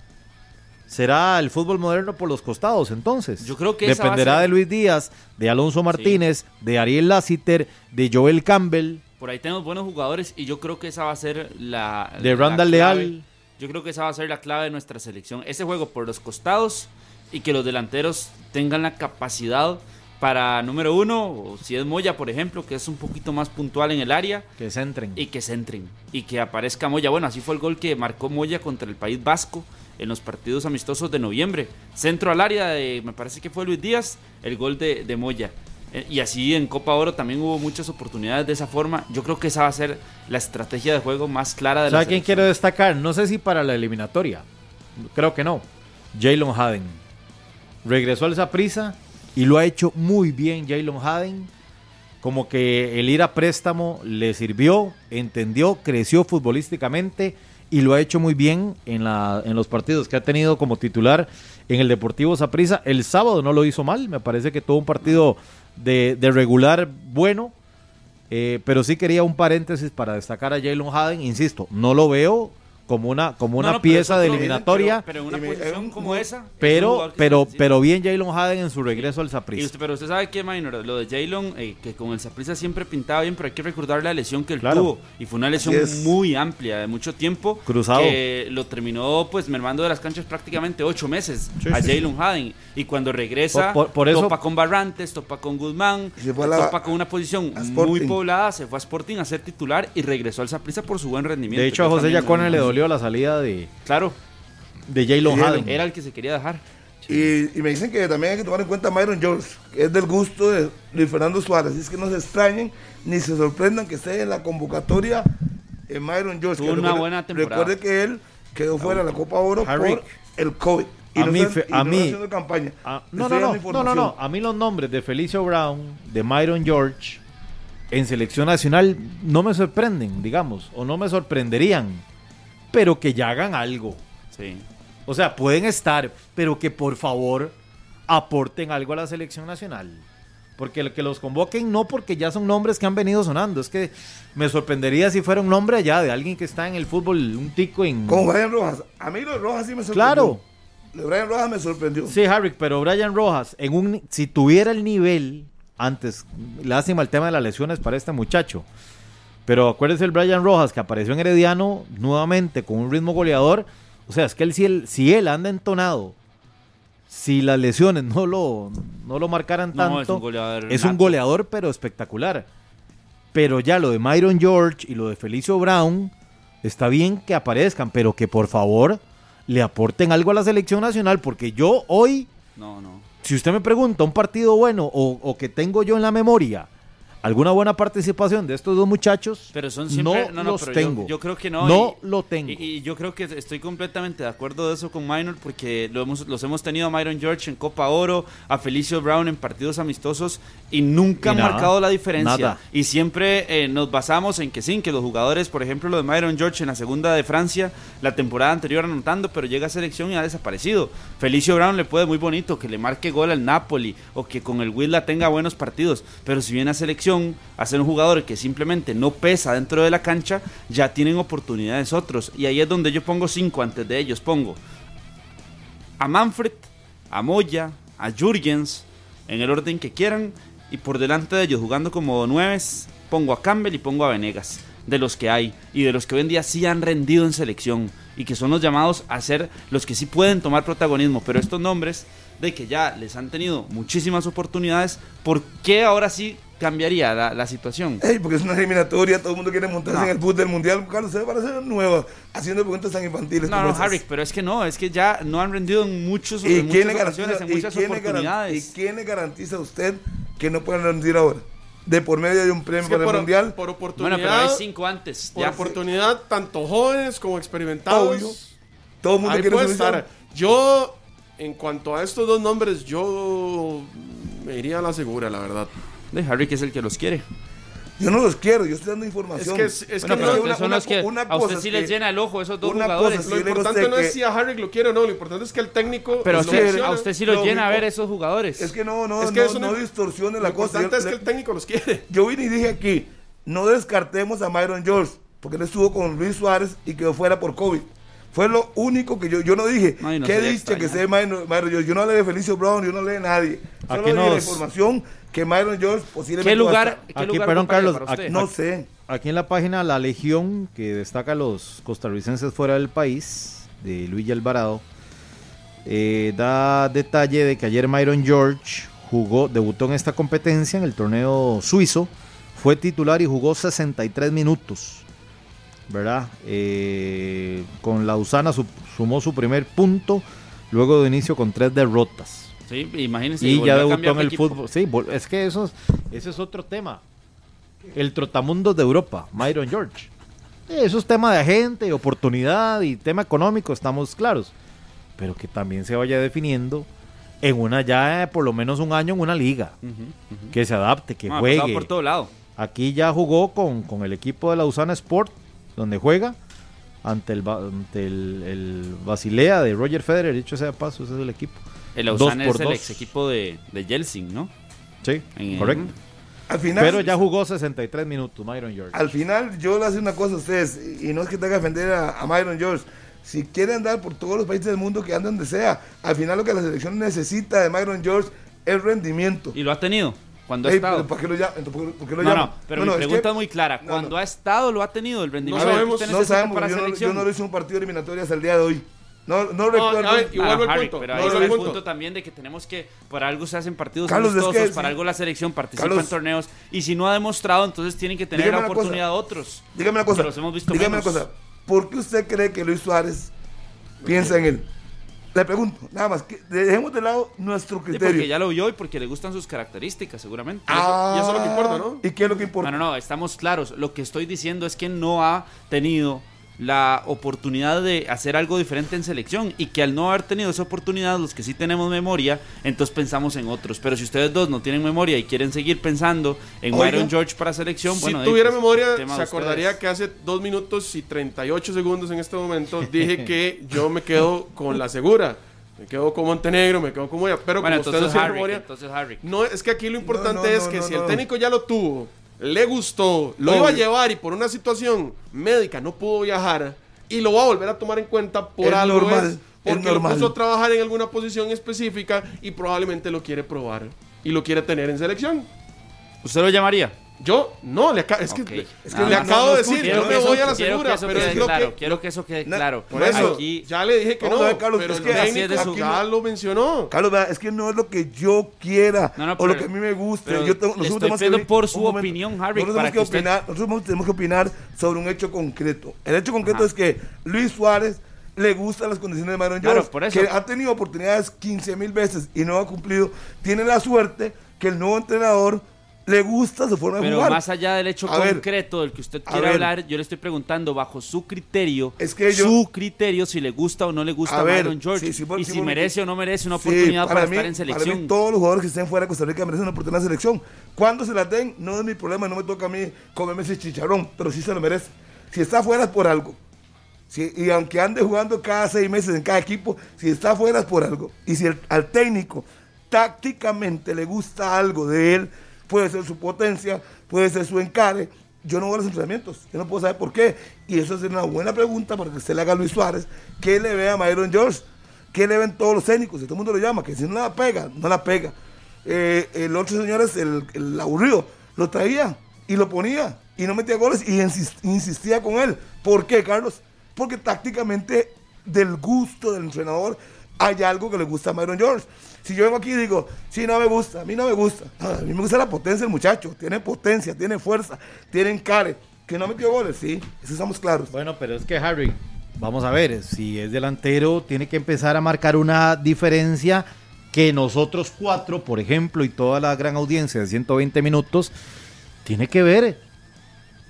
¿Será el fútbol moderno por los costados entonces? Yo creo que Dependerá ser- de Luis Díaz, de Alonso Martínez, de Ariel Lassiter, de Joel Campbell. Por ahí tenemos buenos jugadores y yo creo que esa va a ser la. De Randall clave. Leal. Yo creo que esa va a ser la clave de nuestra selección. Ese juego por los costados y que los delanteros tengan la capacidad para, número uno, o si es Moya, por ejemplo, que es un poquito más puntual en el área, Que se entren. y que se entren y que aparezca Moya. Bueno, así fue el gol que marcó Moya contra el País Vasco en los partidos amistosos de noviembre. Centro al área de, me parece que fue Luis Díaz, el gol de, de Moya. Eh, Y así en Copa Oro también hubo muchas oportunidades de esa forma. Yo creo que esa va a ser la estrategia de juego más clara de la ¿Sabe quién quiero destacar? No sé si para la eliminatoria. Creo que no. Jalen Haden. Regresó al Zaprisa y lo ha hecho muy bien Jalen Haden. Como que el ir a préstamo le sirvió, entendió, creció futbolísticamente y lo ha hecho muy bien en, la, en los partidos que ha tenido como titular en el Deportivo Zaprisa. El sábado no lo hizo mal, me parece que tuvo un partido de, de regular bueno. Eh, pero sí quería un paréntesis para destacar a Jalen Haden. Insisto, no lo veo como una, como una No, no, pero pieza de eliminatoria, Pero, pero en una me- posición un como esa. pero, pero, pero bien Jalen Haden en su regreso al Saprissa. usted- pero usted sabe que, Minor, lo de Jalen, eh, que con el Saprissa siempre pintaba bien, pero hay que recordar la lesión que él Claro. tuvo. Y fue una lesión muy amplia, de mucho tiempo. Cruzado. Que lo terminó pues mermando de las canchas prácticamente ocho meses Sí, a sí, Jalen Haden. Y cuando regresa, Por- por- por eso- topa con Barrantes, topa con Guzmán, se fue a la- topa con una posición muy poblada, se fue a Sporting a ser titular y regresó al Saprissa por su buen rendimiento. De hecho, a José ¿no? le dolió la salida de, Claro, de Jalen. Haden. era el que se quería dejar. Y, y me dicen que también hay que tomar en cuenta a Myron George, que es del gusto de Luis Fernando Suárez. Así es que no se extrañen ni se sorprendan que esté en la convocatoria en Myron George. Tuvo una recuerde- buena temporada. Recuerde que él quedó fuera de la Copa Oro Harry. por el COVID. Y A no mí están- fe- y a no mí- campaña. No, no, no, no, no, no. información. A mí los nombres de Felicio Brown, de Myron George, en selección nacional no me sorprenden, digamos, o no me sorprenderían, pero que ya hagan algo. Sí. O sea, pueden estar, pero que por favor aporten algo a la selección nacional. Porque el que los convoquen no porque ya son nombres que han venido sonando. Es que me sorprendería si fuera un nombre allá de alguien que está en el fútbol, un tico en... Como Brian Rojas. A mí lo de Rojas sí me sorprendió. Claro. Lo de Brian Rojas me sorprendió. Sí, Harry, pero Brian Rojas, en un, si tuviera el nivel antes, lástima el tema de las lesiones para este muchacho. Pero acuérdese el Brian Rojas que apareció en Herediano nuevamente con un ritmo goleador. O sea, es que él, si, él, si él anda entonado, si las lesiones no lo, no lo marcaran No, tanto, es un goleador es un nato. goleador, pero espectacular. Pero ya lo de Myron George y lo de Felicio Brown, está bien que aparezcan, pero que por favor le aporten algo a la selección nacional, porque yo hoy No, no. si usted me pregunta un partido bueno o, o que tengo yo en la memoria alguna buena participación de estos dos muchachos, Pero son siempre. no, No, no, los pero tengo. Yo, creo que no. No y- lo tengo. Y, y yo creo que estoy completamente de acuerdo de eso con Minor porque lo hemos, los hemos tenido a Myron George en Copa Oro, a Felicio Brown en partidos amistosos y nunca Y han marcado la diferencia. nada. Y siempre eh, nos basamos en que sí, que los jugadores, por ejemplo, lo de Myron George en la segunda de Francia, la temporada anterior anotando, pero llega a selección y ha desaparecido. Felicio Brown le puede muy bonito que le marque gol al Napoli o que con el Willa tenga buenos partidos, pero si viene a selección a ser un jugador que simplemente no pesa dentro de la cancha, ya tienen oportunidades otros. Y ahí es donde yo pongo cinco antes de ellos. Pongo a Manfred, a Moya, a Jurgens, en el orden que quieran, y por delante de ellos, jugando como nueves, pongo a Campbell y pongo a Venegas, de los que hay, y de los que hoy en día sí han rendido en selección, y que son los llamados a ser los que sí pueden tomar protagonismo, pero estos nombres, de que ya les han tenido muchísimas oportunidades, ¿por qué ahora sí cambiaría la, la situación? Ey, porque es una eliminatoria, todo el mundo quiere montarse No. en el bus del mundial. Carlos, se va a hacer nueva, haciendo preguntas tan infantiles. No, no. Harry, pero es que no, es que ya no han rendido en muchos, ¿Y en quién, muchas le ocasiones, garantiza, en y, muchas quién le garan- oportunidades. ¿Y quién le garantiza a usted que no puedan rendir ahora? De por medio de un premio Es que para por, el mundial. por Bueno, oportunidad, pero hay cinco antes. por Ya. oportunidad, tanto jóvenes como experimentados. Obvio. Todo el mundo Ahí quiere puede estar. Yo, en cuanto a estos dos nombres, yo me iría a la segura, la verdad. De Harry, que es el que los quiere. Yo no los quiero, yo estoy dando Es información. que, es, es Bueno, que pero no- ustedes son una- los que una a cosa usted es sí que- les llena el ojo esos dos jugadores. cosa lo digo a importante usted no es que- si a Harry lo quiere o no, lo importante es que el técnico pero a lo usted, menciona. a usted sí lo Lo llena a único- ver esos jugadores. Es que no, no, Es que no, eso no no- distorsione Lo la cosa. importante Yo, es que el técnico los quiere. yo vine y dije aquí, no descartemos a Myron George, porque él estuvo con Luis Suárez y quedó fuera por COVID. Fue lo único que yo, yo no dije. No, y no Qué dicha que sea Myron, Myron George. Yo no hablé de Felicio Brown, yo no hablé de nadie. Solo Aquí dije la nos- información que Myron George posiblemente ¿Qué lugar, qué Aquí, lugar perdón, Carlos, para usted? aquí- No sé. Aquí en la página La Legión, que destaca a los costarricenses fuera del país, de Luis Alvarado, eh, da detalle de que ayer Myron George jugó, debutó en esta competencia, en el torneo suizo, fue titular y jugó 63 minutos, ¿verdad? Eh, con la Usana su- sumó su primer punto, luego de inicio con tres derrotas. Sí, imagínense. Y ya debutó en el equipo. fútbol. Sí, es que eso es, ese es otro tema. El trotamundos de Europa, Myron George. Eso es tema de agente, oportunidad y tema económico, estamos claros. Pero que también se vaya definiendo en una ya, eh, por lo menos un año en una liga. Que se adapte, que juegue. por todo lado. Aquí ya jugó con, con el equipo de la Usana Sport, donde juega, ante el, Ba- ante el, el Basilea de Roger Federer, dicho sea de paso, ese es el equipo. El Lausanne es el dos. ex equipo de, de Yeltsin, ¿no? Sí, En- correcto. Al final, Pero ya jugó 63 minutos, Myron George. al final yo le hago una cosa a ustedes, y no es que tenga que defender a, a Myron George. Si quiere andar por todos los países del mundo, que anden donde sea. Al final lo que la selección necesita de Myron George es rendimiento. Y lo ha tenido cuando ha Ey, estado. pero ¿Para qué lo? Entonces, ¿por qué- por qué lo No, llama? no, pero No, mi no, es pregunta que- es muy clara. no, Cuando no. ha estado, lo ha tenido el rendimiento que sabemos, usted No necesita sabemos, para yo no, selección. yo no hice un partido eliminatorio hasta el día de hoy. No, no, No, recuerdo. a ver, igual Claro, el Harry, punto. pero no, ahí no, está el el punto. punto también de que tenemos que, por algo se hacen partidos Carlos, es que sí. para algo la selección participa Carlos, en torneos, y si no ha demostrado, entonces tienen que tener dígame la una cosa. oportunidad otros. Dígame una cosa. Que los hemos visto dígame menos. una cosa. ¿Por qué usted cree que Luis Suárez piensa en él? Le pregunto, nada más. que dejemos de lado nuestro Sí, criterio. porque ya lo vio y porque le gustan sus características, seguramente. Ah, y eso es lo que importa, ¿no? ¿Y qué es lo que importa? No, no, no, estamos claros. Lo que estoy diciendo es que no ha tenido la oportunidad de hacer algo diferente en selección y que al no haber tenido esa oportunidad, los que sí tenemos memoria, entonces pensamos en otros. Pero si ustedes dos no tienen memoria y quieren seguir pensando en Oiga, Myron George para selección, Si bueno, tuviera pues, memoria, se acordaría ustedes. que hace 2 minutos y 38 segundos en este momento dije que yo me quedo con la segura. Me quedo con Montenegro, me quedo con ella. Pero Bueno, como usted no tiene memoria, entonces Harry. no, es que aquí lo importante no, es no, que no, si no. el técnico ya lo tuvo, le gustó, lo iba a llevar y por una situación médica no pudo viajar y lo va a volver a tomar en cuenta por Es algo normal, es es porque normal. lo puso a trabajar en alguna posición específica y probablemente lo quiere probar y lo quiere tener en selección. ¿Usted lo llamaría? Yo no, le acabo, es que, es que le acabo no, de decir, yo me eso- voy a la quiero segura, que eso pero quede es lo claro, que quiero que eso quede claro. por eso Aquí, ya le dije que no, ver, Carlos, pero es que así es de técnico su- ya lo mencionó. Carlos, es que no es lo que yo quiera No, no, o lo pero- que a mí me guste. pero Yo tengo- nosotros estoy tenemos que por su opinión, Harry, Nosotros para tenemos que usted- opinar, nosotros tenemos que opinar sobre un hecho concreto. El hecho concreto Ajá. es que Luis Suárez le gustan las condiciones de Claro, Jones, por eso. que ha tenido oportunidades 15 mil veces y no ha cumplido. Tiene la suerte que el nuevo entrenador le gusta su forma de Pero jugar. más allá del hecho A ver, concreto del que usted quiere hablar, yo le estoy preguntando bajo su criterio, Es que yo- su criterio, si le gusta o no le gusta A ver, Myron George sí, sí, por- y sí, si por- merece o no merece una oportunidad para, mí- estar en Para selección. mí, todos los jugadores que estén fuera de Costa Rica merecen una oportunidad en selección. Cuando se las den, no es mi problema, no me toca a mí comerme ese chicharrón, pero sí se lo merece. Si está fuera es por algo. Si- y aunque ande jugando cada seis meses en cada equipo, si está fuera es por algo. Y si el- al técnico tácticamente le gusta algo de él, puede ser su potencia, puede ser su encare. Yo no a los entrenamientos, yo no puedo saber por qué. Y eso es una buena pregunta para que usted le haga a Luis Suárez, que le vea a Myron George, que le ven todos los técnicos, y todo el mundo lo llama, que si no la pega, no la pega. Eh, el otro señor es el, el aburrido, lo traía y lo ponía y no metía goles y insis- insistía con él. ¿Por qué, Carlos? Porque tácticamente del gusto del entrenador hay algo que le gusta a Myron George. Si yo vengo aquí y digo, sí, no me gusta, a mí no me gusta. No, a mí me gusta la potencia del muchacho. Tiene potencia, tiene fuerza, tiene encare. Que no metió goles, sí, eso estamos claros. Bueno, pero es que Harry, vamos a ver, si es delantero, tiene que empezar a marcar una diferencia que nosotros cuatro, por ejemplo, y toda la gran audiencia de 120 minutos, tiene que ver.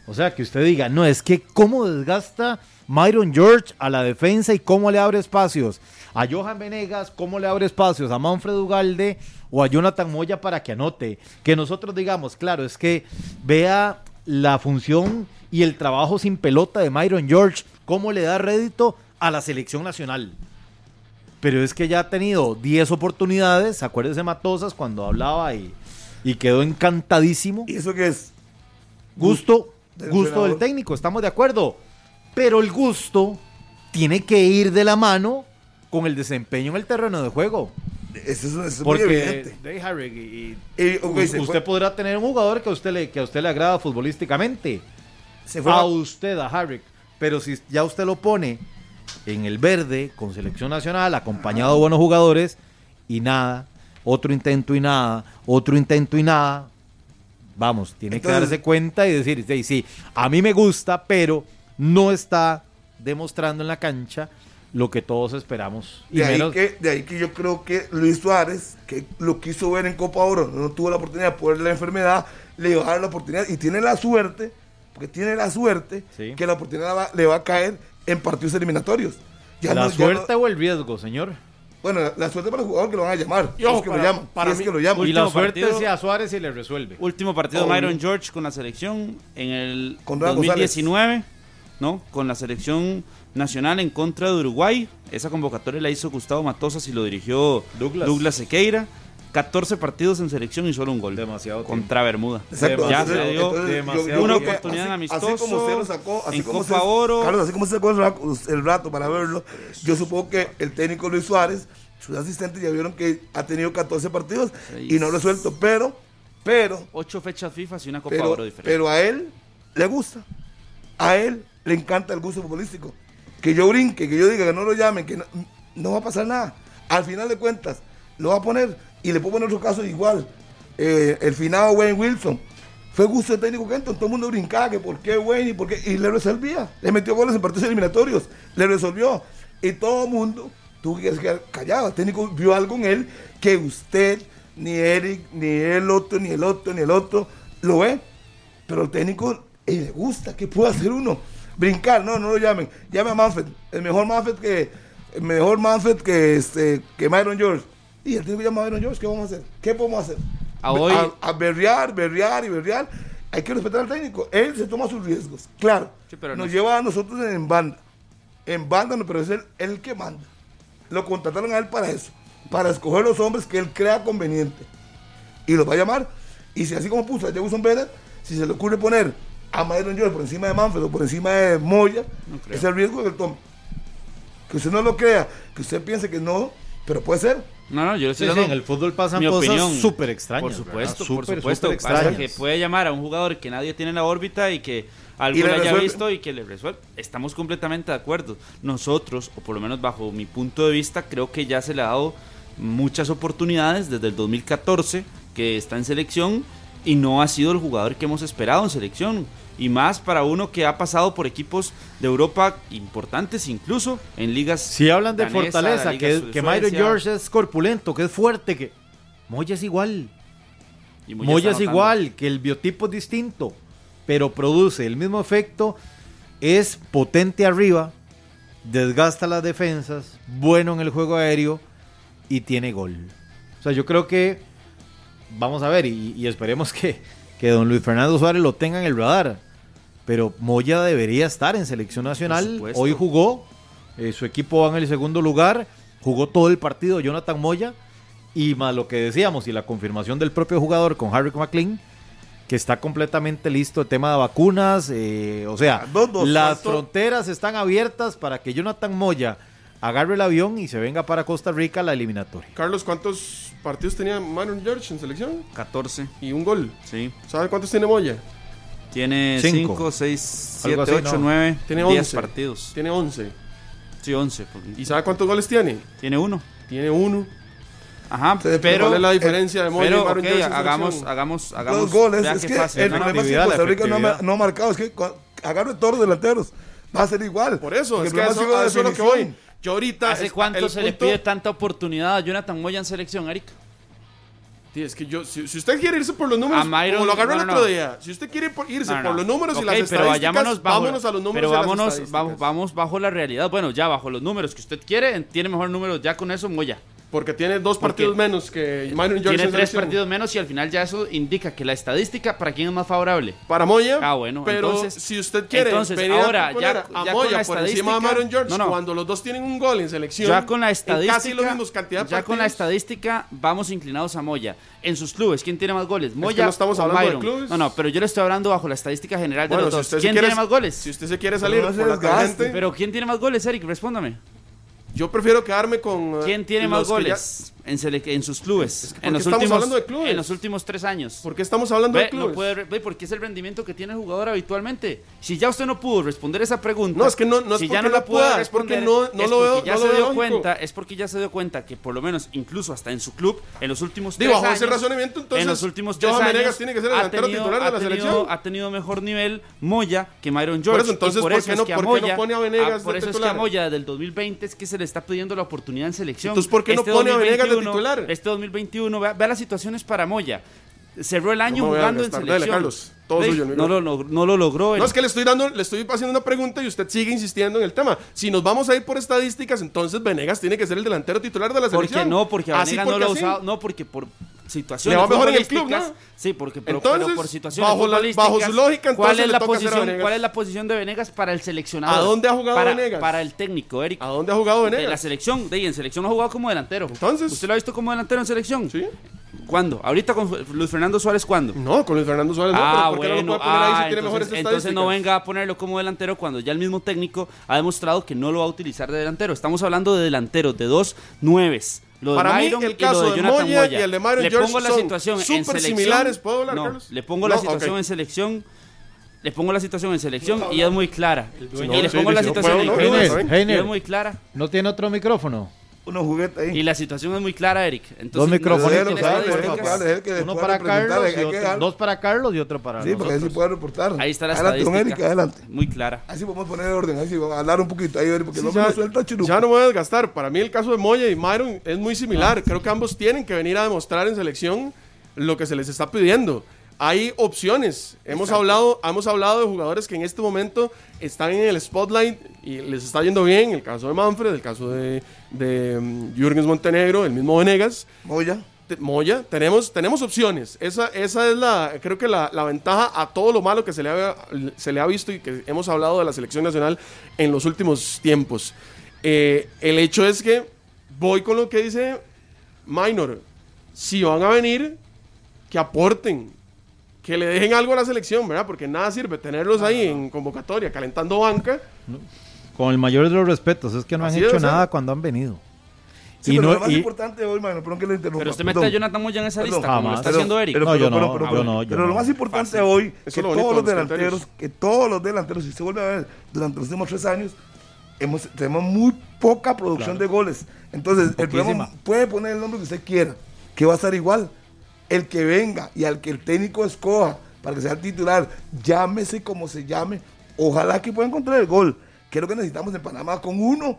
O sea, que usted diga, no, es que cómo desgasta Myron George a la defensa y cómo le abre espacios a Johan Venegas, cómo le abre espacios a Manfred Ugalde o a Jonathan Moya para que anote. Que nosotros digamos, claro, es que vea la función y el trabajo sin pelota de Myron George, cómo le da rédito a la selección nacional. Pero es que ya ha tenido 10 oportunidades, acuérdese Matosas cuando hablaba y, y quedó encantadísimo. ¿Y eso qué es? Gusto, Del gusto del técnico, estamos de acuerdo. Pero el gusto tiene que ir de la mano con el desempeño en el terreno de juego. Eso es, eso es muy Porque evidente. de Harry, y- usted fue- podrá tener un jugador que a usted le, que a usted le agrada futbolísticamente. se fue a a- usted, a Harry. Pero si ya usted lo pone en el verde, con selección nacional, acompañado de buenos jugadores, y nada, otro intento y nada, otro intento y nada. Vamos, tiene Entonces- que darse cuenta y decir, sí, sí, a mí me gusta, pero no está demostrando en la cancha lo que todos esperamos. Y De ahí, menos, que, de ahí que yo creo que Luis Suárez, que lo quiso ver en Copa Oro, no tuvo la oportunidad por la enfermedad, le iba a dar la oportunidad y tiene la suerte, porque tiene la suerte Sí. que la oportunidad va- le va a caer en partidos eliminatorios. Ya la no- ya suerte no- o el riesgo, señor. bueno, la, la suerte para el jugador que lo van a llamar. Y ojo, es que para- lo llaman. para si es mí- que lo llaman. Y la suerte partido- es a Suárez y le resuelve. Último partido de. Myron George con la selección en el Con Ronald 2019, ¿no? Con la selección nacional en contra de Uruguay. Esa convocatoria la hizo Gustavo Matosas y lo dirigió Douglas. Douglas, Sequeira. 14 partidos en selección y solo un gol. Demasiado tiempo. Contra Bermuda. Exacto. Ya se dio una oportunidad en así- amistoso, Así como usted lo sacó, así en como Copa usted- Oro. Carlos, así como usted sacó el rato, para verlo, yo supongo que el técnico Luis Suárez, sus asistentes ya vieron que ha tenido 14 partidos y no ha resuelto, pero, pero, Ocho fechas FIFA y una Copa pero, Oro diferente. pero a él le gusta. A él le encanta el gusto futbolístico. Que yo brinque, que yo diga que no lo llamen, que no, va a pasar nada. Al final de cuentas, lo va a poner y le puedo poner otro caso igual. Eh, el finado Wayne Wilson. Fue gusto del técnico Kenton. Todo el mundo brincaba que por qué Wayne y por qué. Y le resolvía. Le metió goles en partidos eliminatorios. Le resolvió. Y todo el mundo tuvo que quedar callado. El técnico vio algo en él que usted, ni Eric, ni el otro, ni el otro, ni el otro, lo ve. Pero el técnico eh, le gusta. ¿Qué puede hacer uno? Brincar, no, no lo llamen. Llame a Manfred, el mejor Manfred que, el mejor Manfred que, este, que Myron George. Y el técnico llama a Myron George, ¿qué vamos a hacer? ¿Qué podemos hacer? A hoy- a, a berrear, berrear y berrear. Hay que respetar al técnico. Él se toma sus riesgos, claro. Sí, pero Nos no- lleva a nosotros en banda. En banda, no, pero es él, él el que manda. Lo contrataron a él para eso, para escoger los hombres que él crea conveniente. Y los va a llamar. Y si así como puso a Jefferson Bennett, si se le ocurre poner a Myron George por encima de Manfred o por encima de Moya, es el riesgo que él tome. Que usted no lo crea, que usted piense que no, pero puede ser. No, no, yo le Sí, estoy sí, dando en el fútbol pasan mi cosas opinión. súper extrañas. Por supuesto, por supuesto. Pasa extrañas. que puede llamar a un jugador que nadie tiene en la órbita y que le haya resuelve. visto y que le resuelve. Estamos completamente de acuerdo. Nosotros, o por lo menos bajo mi punto de vista, creo que ya se le ha dado muchas oportunidades desde el 2014 que está en selección y no ha sido el jugador que hemos esperado en selección. Y más para uno que ha pasado por equipos de Europa importantes, incluso en ligas. Si hablan de danesa, fortaleza, que, que Suecia, George es corpulento, que es fuerte, que Moya es igual. y Moya Moya es igual, que el biotipo es distinto, pero produce el mismo efecto, es potente arriba, desgasta las defensas, bueno en el juego aéreo y tiene gol. O sea, yo creo que, vamos a ver, y, y esperemos que, que don Luis Fernando Suárez lo tenga en el radar, pero Moya debería estar en selección nacional, hoy jugó, eh, su equipo va en el segundo lugar, jugó todo el partido Jonathan Moya, y más lo que decíamos y la confirmación del propio jugador con Harry McLean, que está completamente listo el tema de vacunas, eh, o sea, Ah, las fronteras están abiertas para que Jonathan Moya agarre el avión y se venga para Costa Rica a la eliminatoria. Carlos, ¿cuántos partidos tenía Myron George en selección? 14, Y un gol. sí. ¿Sabe cuántos tiene Moya? Tiene Cinco. 5, 6, Algo 7, así, 8, ¿no? 9, Tiene 10 11. partidos. Tiene 11. Sí, 11. ¿Y sabe cuántos goles tiene? Tiene uno. Tiene uno. Ajá, Sí, pero. ¿Cuál es la diferencia de Moya y Pero, Myron ok, George en hagamos, hagamos, hagamos. Los goles, es que fácil. el No, problema es que Costa Rica no ha, no ha marcado, es que agarre todos los delanteros, va a ser igual. Por eso, es que eso, eso es lo que voy. Yo ahorita. ¿Hace cuánto se le punto- pide tanta oportunidad a Jonathan Moya en selección, Eric? Sí, es que yo, si, si usted quiere irse por los números, Myron- como lo agarró no, el otro no. día, si usted quiere irse No, por los números y ok, las estadísticas, vayámonos bajo, vámonos a los números pero y las vámonos, vamos, vamos bajo la realidad. Bueno, ya bajo los números que usted quiere, tiene mejor números ya con eso Moya. Porque tiene dos Porque partidos menos que Myron George Tiene en tres partidos menos y al final ya eso indica que la estadística para quién es más favorable. Para Moya, Ah, bueno, pero entonces- si usted quiere entonces, venir ahora, a ya- a ya Moya la por encima de Myron George, no, no. cuando los dos tienen un gol en selección, Ya con la estadística, casi los mismos cantidad de ya con la estadística vamos inclinados a Moya. En sus clubes, ¿quién tiene más goles? Moya no estamos hablando de Byron? clubes. No, no, pero yo le estoy hablando bajo la estadística general de Bueno, los si dos. ¿Quién quiere- tiene más goles? Si usted se quiere salir no por la tangente, Pero ¿quién tiene más goles, Eric? Respóndame. Yo prefiero quedarme con... eh, ¿Quién tiene más goles en, en sus clubes? Es que ¿por en los estamos últimos hablando de clubes? en los últimos tres años. ¿Por qué estamos hablando Ve, de clubes? no puede, ve, porque es el rendimiento que tiene el jugador habitualmente. Si ya usted no pudo responder esa pregunta, No, es que no- no es si ya no la no puede pueda, es porque no- no es lo veo- ya no se lo dio lógico. cuenta, es porque ya se dio cuenta que por lo menos incluso hasta en su club en los últimos Digo, tres bajo ese razonamiento, entonces, en los últimos tres Johan años tiene que ser el ha delantero tenido- titular de la tenido- selección. Ha tenido mejor nivel Moya que Myron George. Por eso, entonces, por ¿por eso qué no- qué no pone a Venegas Por eso es que a Moya del 2020 es que se le está pidiendo la oportunidad en selección. Entonces, ¿por qué no pone a Venegas titular? Este 2021, vea, vea las situaciones para Moya. Cerró el año No jugando en selección. Dale, Carlos. Todo Ey, suyo, amigo. no, lo, no lo logró. No, es que le estoy dando, le estoy haciendo una pregunta y usted sigue insistiendo en el tema. Si nos vamos a ir por estadísticas, entonces Venegas tiene que ser el delantero titular de la ¿Por selección. qué no? Porque a Venegas no lo ha porque usado. No, porque por situaciones Le va mejor en el club, ¿no? Sí, porque pero, Entonces, pero por situaciones bajo la- bajo su lógica, ¿cuál entonces es le la posición? ¿Cuál es la posición de Venegas para el seleccionador? ¿A dónde ha jugado para, Venegas? Para el técnico, Eric. ¿A dónde ha jugado De Venegas? la selección, de ahí, en selección no ha jugado como delantero. Entonces. ¿Usted lo ha visto como delantero en selección? ¿Sí? ¿Cuándo? ¿Ahorita con Luis Fernando Suárez cuándo? No, con Luis Fernando Suárez no, ah, pero ¿por qué bueno, no lo puede poner ahí ah, si tiene entonces, mejores entonces no venga a ponerlo como delantero cuando ya el mismo técnico ha demostrado que no lo va a utilizar de delantero. Estamos hablando de delanteros, de dos nueves. Lo de Para mí, el y caso de de Jonathan Moya Moya. y el de Myron Le George pongo la son situación en súper selección. similares. ¿Puedo hablar, no, Carlos? le pongo la No, situación ok. en selección. Le pongo la situación en selección y es muy clara. y le sí, pongo la situación en no, no, bien. y es muy clara. ¿no tiene otro micrófono? Unos juguetes ahí. Y la situación es muy clara, Eric. Entonces, Dos micrófonos, Uno para Carlos y otro, dos para Carlos y otro para Sí, porque ahí sí nosotros. puede reportar. Ahí está la adelante, estadística. Eric, adelante. Muy clara. Así podemos poner orden, así vamos a hablar un poquito ahí, porque Sí, no ya, me suelta ya no voy a desgastar. Para mí el caso de Moya y Myron es muy similar. Creo que ambos tienen que venir a demostrar en selección lo que se les está pidiendo. Hay opciones. Hemos hablado, hemos hablado de jugadores que en este momento están en el spotlight y les está yendo bien. El caso de Manfred, el caso de, de um, Jürgens Montenegro, el mismo Venegas. Moya. Te- Moya, tenemos, tenemos opciones. Esa, esa es la, creo que la, la ventaja a todo lo malo que se le, ha, se le ha visto y que hemos hablado de la selección nacional en los últimos tiempos. Eh, el hecho es que voy con lo que dice Minor. Si van a venir, que aporten, que le dejen algo a la selección, ¿verdad? Porque nada sirve tenerlos ahí en convocatoria, calentando banca. Con el mayor de los respetos, es que no han hecho ser. nada cuando han venido. Sí, y pero no, lo más y- importante hoy, mano, perdón que lo interrumpa. Pero usted mete a Jonathan Moya en esa Perdón, lista, como lo está Pero- haciendo Eric. pero- No, yo pero- no, pero- yo pero- no, yo Pero no. lo más importante Fácil. hoy, que todos los delanteros, que todos los delanteros, si se vuelve a ver durante los últimos tres años, hemos, tenemos muy poca producción de goles. Entonces, el problema puede poner el nombre que usted quiera, que va a estar igual. El que venga y al que el técnico escoja para que sea el titular, llámese como se llame, ojalá que pueda encontrar el gol. Que es lo que necesitamos en Panamá. Con uno,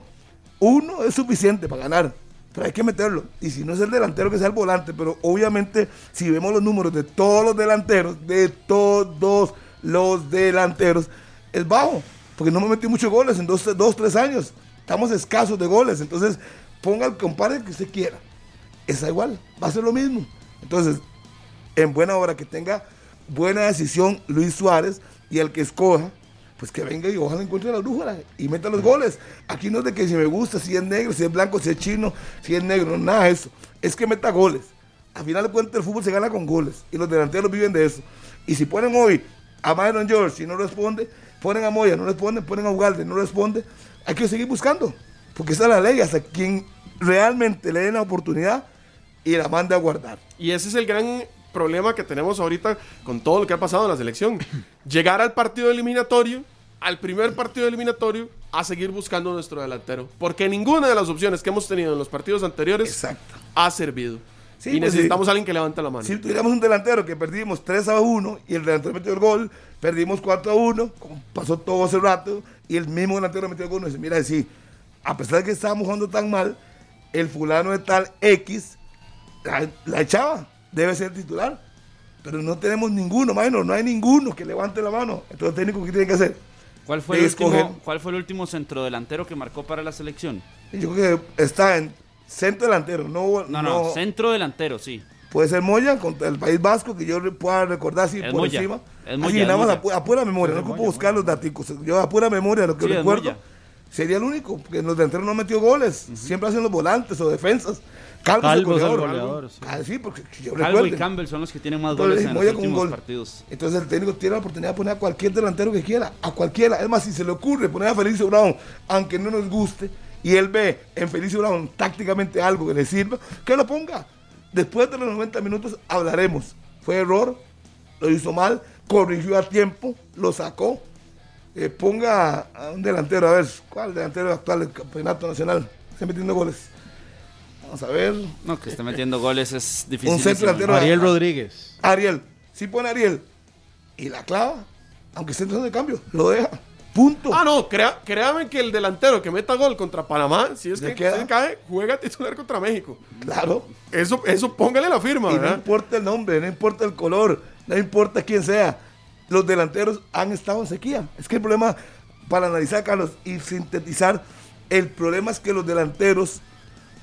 uno es suficiente para ganar. Pero hay que meterlo. Y si no es el delantero, que sea el volante. Pero obviamente, si vemos los números de todos los delanteros, de todos los delanteros, es bajo. Porque no me metí muchos goles en dos, dos, tres años. Estamos escasos de goles. Entonces, ponga el compadre que usted quiera. Está igual. Va a ser lo mismo. Entonces, en buena hora que tenga buena decisión Luis Suárez y el que escoja, pues que venga y ojalá encuentre la brújula y meta los goles. Aquí no es de que si me gusta, si es negro, si es blanco, si es chino, si es negro, nada de eso. Es que meta goles. Al final de cuentas el fútbol se gana con goles y los delanteros viven de eso. Y si ponen hoy a Myron George y no responde, ponen a Moya, no responde, ponen a Ugalde, no responde, hay que seguir buscando. Porque esa es la ley, hasta quien realmente le den la oportunidad y la mande a guardar. Y ese es el gran problema que tenemos ahorita con todo lo que ha pasado en la selección. Llegar al partido eliminatorio, al primer partido eliminatorio, a seguir buscando nuestro delantero. Porque ninguna de las opciones que hemos tenido en los partidos anteriores Exacto. ha servido. Sí, y pues necesitamos a alguien que levante la mano. Si tuviéramos un delantero que perdimos 3 a 1 y el delantero metió el gol, perdimos 4 a 1, como pasó todo hace rato, y el mismo delantero metió el gol, y dice, mira, sí, a pesar de que estábamos jugando tan mal, el fulano de tal X la, la echaba, debe ser titular. Pero no tenemos ninguno, mano, no hay ninguno que levante la mano. Entonces el técnico, ¿qué tiene que hacer? ¿Cuál fue, el Escoger. último, ¿Cuál fue el último centrodelantero que marcó para la selección? Yo creo que está en centro delantero, no, No, no, centro delantero, sí. Puede ser Moya contra el País Vasco, que yo pueda recordar así Es por Moya. encima. Es Así, Moya, es nada más Moya. a, pu- a pura memoria, no ocupo buscar los datos. Yo a pura memoria lo que Sí, recuerdo. Sería el único, porque en los delanteros no metió goles. Siempre hacen los volantes o defensas. Calvo, Calvo es el el goleador. goleador, sí. Ah, sí, porque yo Calvo y Campbell son los que tienen más Entonces, goles en los últimos gol. partidos. Entonces el técnico tiene la oportunidad de poner a cualquier delantero que quiera, a cualquiera. Es más, si se le ocurre poner a Felicio Brown, aunque no nos guste, y él ve en Felicio Brown tácticamente algo que le sirva, que lo ponga. Después de los 90 minutos hablaremos. Fue error, lo hizo mal, corrigió a tiempo, lo sacó. Eh, ponga a un delantero, a ver, ¿cuál delantero actual del campeonato nacional? Está metiendo goles. Vamos a ver. No, que esté metiendo goles es difícil. centro delantero. Ariel Rodríguez. Ariel, si pone Ariel y la clava, aunque esté entrando de cambio, lo deja. Punto. Ah, no, crea- créame que el delantero que meta gol contra Panamá, si es ¿Le que queda? se cae, juega titular contra México. Claro. Eso, eso póngale la firma, Y no importa el nombre, no importa el color, no importa quién sea. Los delanteros han estado en sequía. Es que el problema, para analizar, Carlos, y sintetizar, el problema es que los delanteros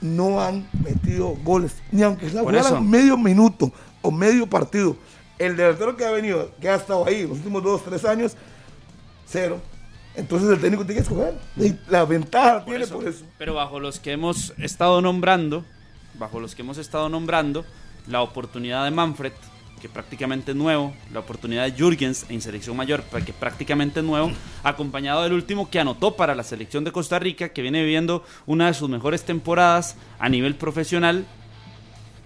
no han metido goles. Ni aunque Por jugaran medio minuto o medio partido. El delantero que ha venido, que ha estado ahí los últimos dos, tres años, cero. Entonces el técnico tiene que escoger. Y la ventaja tiene por eso. Pero bajo los que hemos estado nombrando, bajo los que hemos estado nombrando, la oportunidad de Manfred, que prácticamente es nuevo, la oportunidad de Jürgens en selección mayor, que prácticamente es nuevo, acompañado del último que anotó para la selección de Costa Rica, que viene viviendo una de sus mejores temporadas a nivel profesional,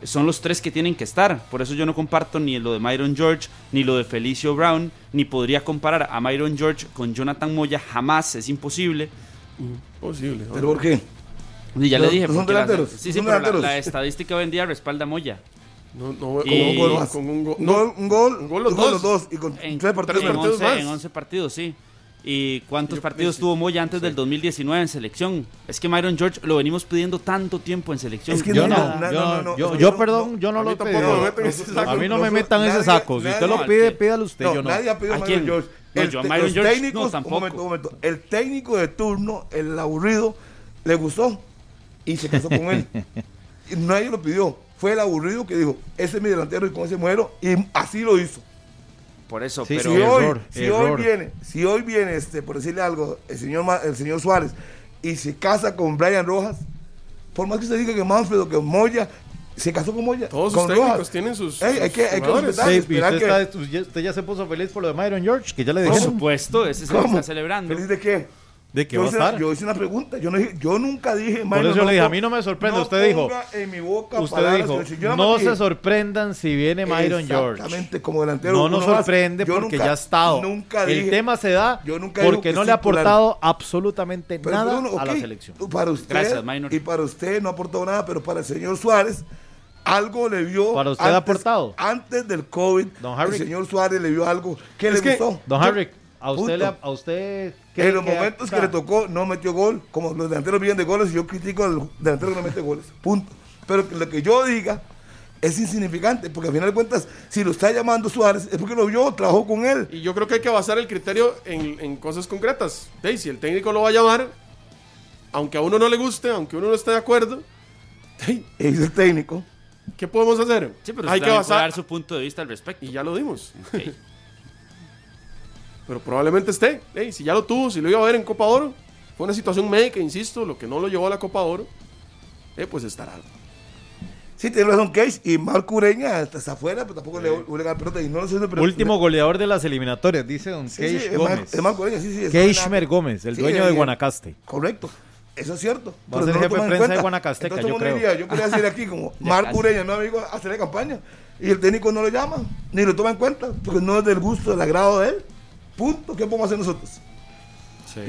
son los tres que tienen que estar. Por eso yo no comparto ni lo de Myron George, ni lo de Felicio Brown, ni podría comparar a Myron George con Jonathan Moya, jamás, es imposible. Posible. ¿Pero por qué? Y ya le dije. son la- sí, sí, pero la estadística hoy en día respalda a Moya. No, no, Y- con un gol Un más. Con un gol. Un no, gol, un gol, un gol los dos. los dos. Y con En, tres partidos. en partidos 11, más. en 11 partidos, sí. ¿Y cuántos partidos tuvo Moya antes del 2019 en selección? Es que Myron George lo venimos pidiendo tanto tiempo en selección. Es que Yo no, no, no, yo, no, no, yo, no, yo, no, perdón, no. yo no lo tampoco pedí. me meten en ese saco. A mí no me metan ese saco. Si usted lo pide, pídalo usted. No, yo no. nadie ha pedido ¿A? Myron George. No, El yo a te- Myron los George no, técnicos, tampoco. Un momento, un momento. El técnico de turno, el aburrido, le gustó y se casó con él. Nadie lo pidió. Fue el aburrido que dijo, ese es mi delantero y con ese muero. Y así lo hizo. Por eso, Sí, pero si sí, hoy, error, si error. hoy viene, si hoy viene, este, por decirle algo, el señor, el señor Suárez y se casa con Brian Rojas, por más que se diga que Manfred o que Moya, se casó con Moya. Todos con sus técnicos Rojas. tienen sus, Ey, hay que- hay que respetar. Sí, usted, que- está- usted ya- se puso feliz por lo de Myron George, que ya le por dijeron supuesto, ese se está celebrando. ¿Feliz de qué? De que yo, va a hice, estar. yo hice una pregunta. Yo, no dije- yo nunca dije. Por eso yo le dije, a mí no me sorprende. no usted dijo, en mi boca usted dijo, no se sorprendan si viene Myron George. Exactamente, como delantero. No nos sorprende Yo porque nunca- ya ha estado. Nunca el dije- tema se da yo nunca porque que no le ha aportado absolutamente Pero, nada Bruno, a la selección. Para usted, Gracias, Minor. y para usted no aportó nada, pero para el señor Suárez, algo le vio. ¿Para usted ha aportado? Antes del COVID, Don el señor Suárez le vio algo que Es le que, gustó. Don Harry, a usted, punto. le, ha- a usted ¿qué- En los qué- momentos que ah, le tocó, no metió gol. Como los delanteros viven de goles, y yo critico al delantero que no mete goles. Punto. Pero que lo que yo diga es insignificante, porque al final de cuentas, si lo está llamando Suárez, es porque lo vio, trabajó con él. Y yo creo que hay que basar el criterio en, en cosas concretas. Ey, si el técnico lo va a llamar, aunque a uno no le guste, aunque uno no esté de acuerdo, Es el técnico. ¿qué podemos hacer? Sí, pero hay que basar. dar su punto de vista al respecto. Y ya lo dimos. Ok. Pero probablemente esté. Si ya lo tuvo, si lo iba a ver en Copa Oro, fue una situación médica, insisto, lo que no lo llevó a la Copa Oro, eh, pues estará. Sí, tiene razón Cage y Marco Ureña hasta está afuera, pero tampoco le le la pelota y no lo sé. pero- Último goleador de las eliminatorias, dice don Sí, sí, Gómez. es Marco Ureña, sí, sí. Keishmer Gómez, el Sí, dueño de Guanacaste. Correcto. Eso es cierto. Va a pero ser no jefe de prensa de. Guanacasteca, Entonces, yo ¿cómo le creo. diría? Yo quería decir aquí como Marco. Ureña no amigo a hacer la campaña y el técnico no lo llama ni lo toma en cuenta porque no es del gusto, del agrado de él. Punto. ¿Qué podemos hacer nosotros?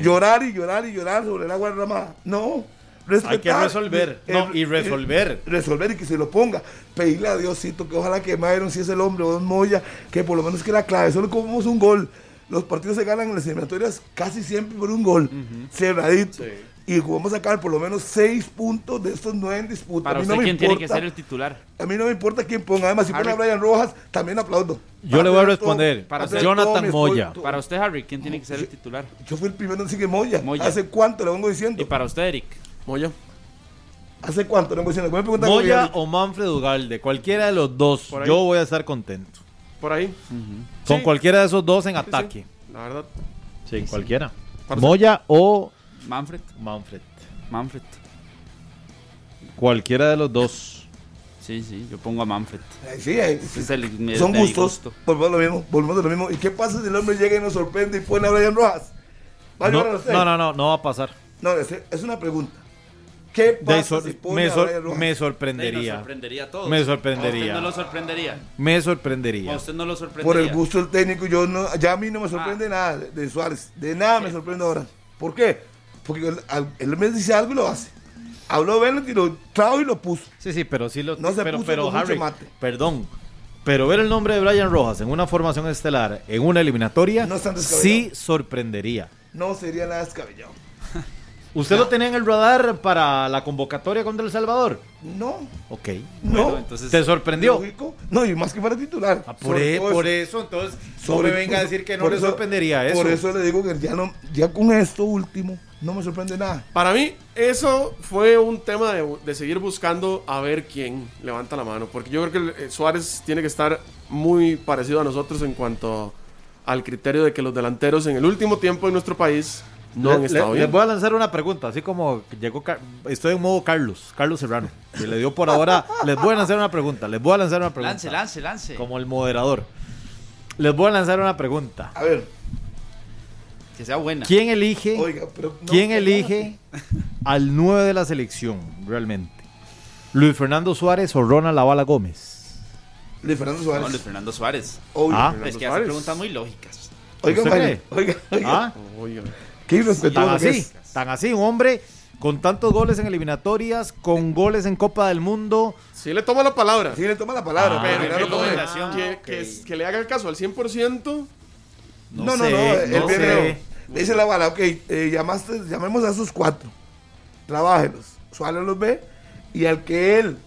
Llorar y llorar y llorar sobre el agua derramada. No. Respetar. Hay que resolver. No, y resolver. resolver y que se lo ponga. Pedirle a Diosito que ojalá que Myron, si es el hombre o Don Moya, que por lo menos que la clave. Solo comemos un gol. Los partidos se ganan en las eliminatorias casi siempre por un gol. Cerradito. Y vamos a sacar por lo menos seis puntos de estos nueve en disputa. Para a mí usted, no me ¿quién tiene que importa- ser el titular? A mí no me importa quién ponga. Además, si pone a. Brian Rojas, también aplaudo. Yo le voy a todo- responder. Para Jonathan Moya. esfuerzo. Para usted, Harry, ¿quién tiene que ser el titular? Yo fui el primero en decir que Moya. Moya. ¿Hace cuánto le vengo diciendo? Y para usted, Eric. Moya. ¿Hace cuánto le vengo diciendo? Voy a preguntar a Moya o Manfred Ugalde, cualquiera de los dos, yo voy a estar contento. Por ahí. Con Sí. cualquiera de esos dos en Sí, ataque. sí, La verdad. Sí, cualquiera. Moya o Manfred. Manfred. Manfred. Cualquiera de los dos. Sí, sí, yo pongo a Manfred. Sí, ay, Ese es el, el Son gustos. gusto. Volvemos a lo mismo. Volvemos a lo mismo. ¿Y qué pasa si el hombre llega y nos sorprende y pone a Brian Rojas? ¿Va a No, usted? no, no, no, no va a pasar. No, es, es una pregunta. ¿Qué De pasa sor- si pone me, a sor- Brian Rojas? me Sí, nos sorprendería. sorprendería a todos. Me ¿A sorprendería. usted no lo sorprendería? Me ¿A sorprendería. usted no lo sorprendería? Por el gusto del técnico, yo no, ya a mí no me sorprende Ah. nada de, de Suárez. De nada me sorprende ahora. ¿Por qué? Porque él, él me dice algo y lo hace. Habló Bennett y lo trajo y lo puso. Sí, sí, pero sí lo No se pero, puso pero Harry, mate. perdón. Pero ver el nombre de Brian Rojas en una formación estelar, en una eliminatoria, No sí sorprendería. No sería nada descabellado. ¿Usted lo tenía en el radar para la convocatoria contra El Salvador? No, Ok. no. Bueno, entonces, ¿Te sorprendió? Lógico. No, y más que para titular. Ah, por, e- por eso. eso, entonces, no Sobre- me venga a decir que no le sorprendería eso. Por eso le digo que ya, no, ya con esto último no me sorprende nada. Para mí, eso fue un tema de, de seguir buscando a ver quién levanta la mano. Porque yo creo que eh, Suárez tiene que estar muy parecido a nosotros en cuanto al criterio de que los delanteros en el último tiempo en nuestro país no Le- han le- estado les bien. voy a lanzar una pregunta, así como llegó, Car- estoy en modo Carlos, Carlos Serrano, y le dio por ahora, les voy a lanzar una pregunta, les voy a lanzar una pregunta. Lance, lance, lance. Como el moderador. Les voy a lanzar una pregunta. A ver, Que sea buena. ¿Quién elige, oiga, pero. no, quién elige al 9 de la selección, realmente? ¿Luis Fernando Suárez o Ronald Lavala Gómez? Luis Fernando No, Suárez. Luis Fernando Suárez. Obvio. Ah. Es que hace preguntas muy lógicas. Oiga, oiga, oiga. ¿Ah? Oiga. Qué Tan irrespetuoso que así, es. tan así, un hombre con tantos goles en eliminatorias, con goles en Copa del Mundo. Sí le toma la palabra. Sí, le toma la palabra, Ah, pero que, le haga el caso al 100%. No, no, sé, no, él no viene- sé. Le dice la bala, ok, eh, llamaste, llamemos a esos cuatro, trabájelos. Suárez los ve y al que él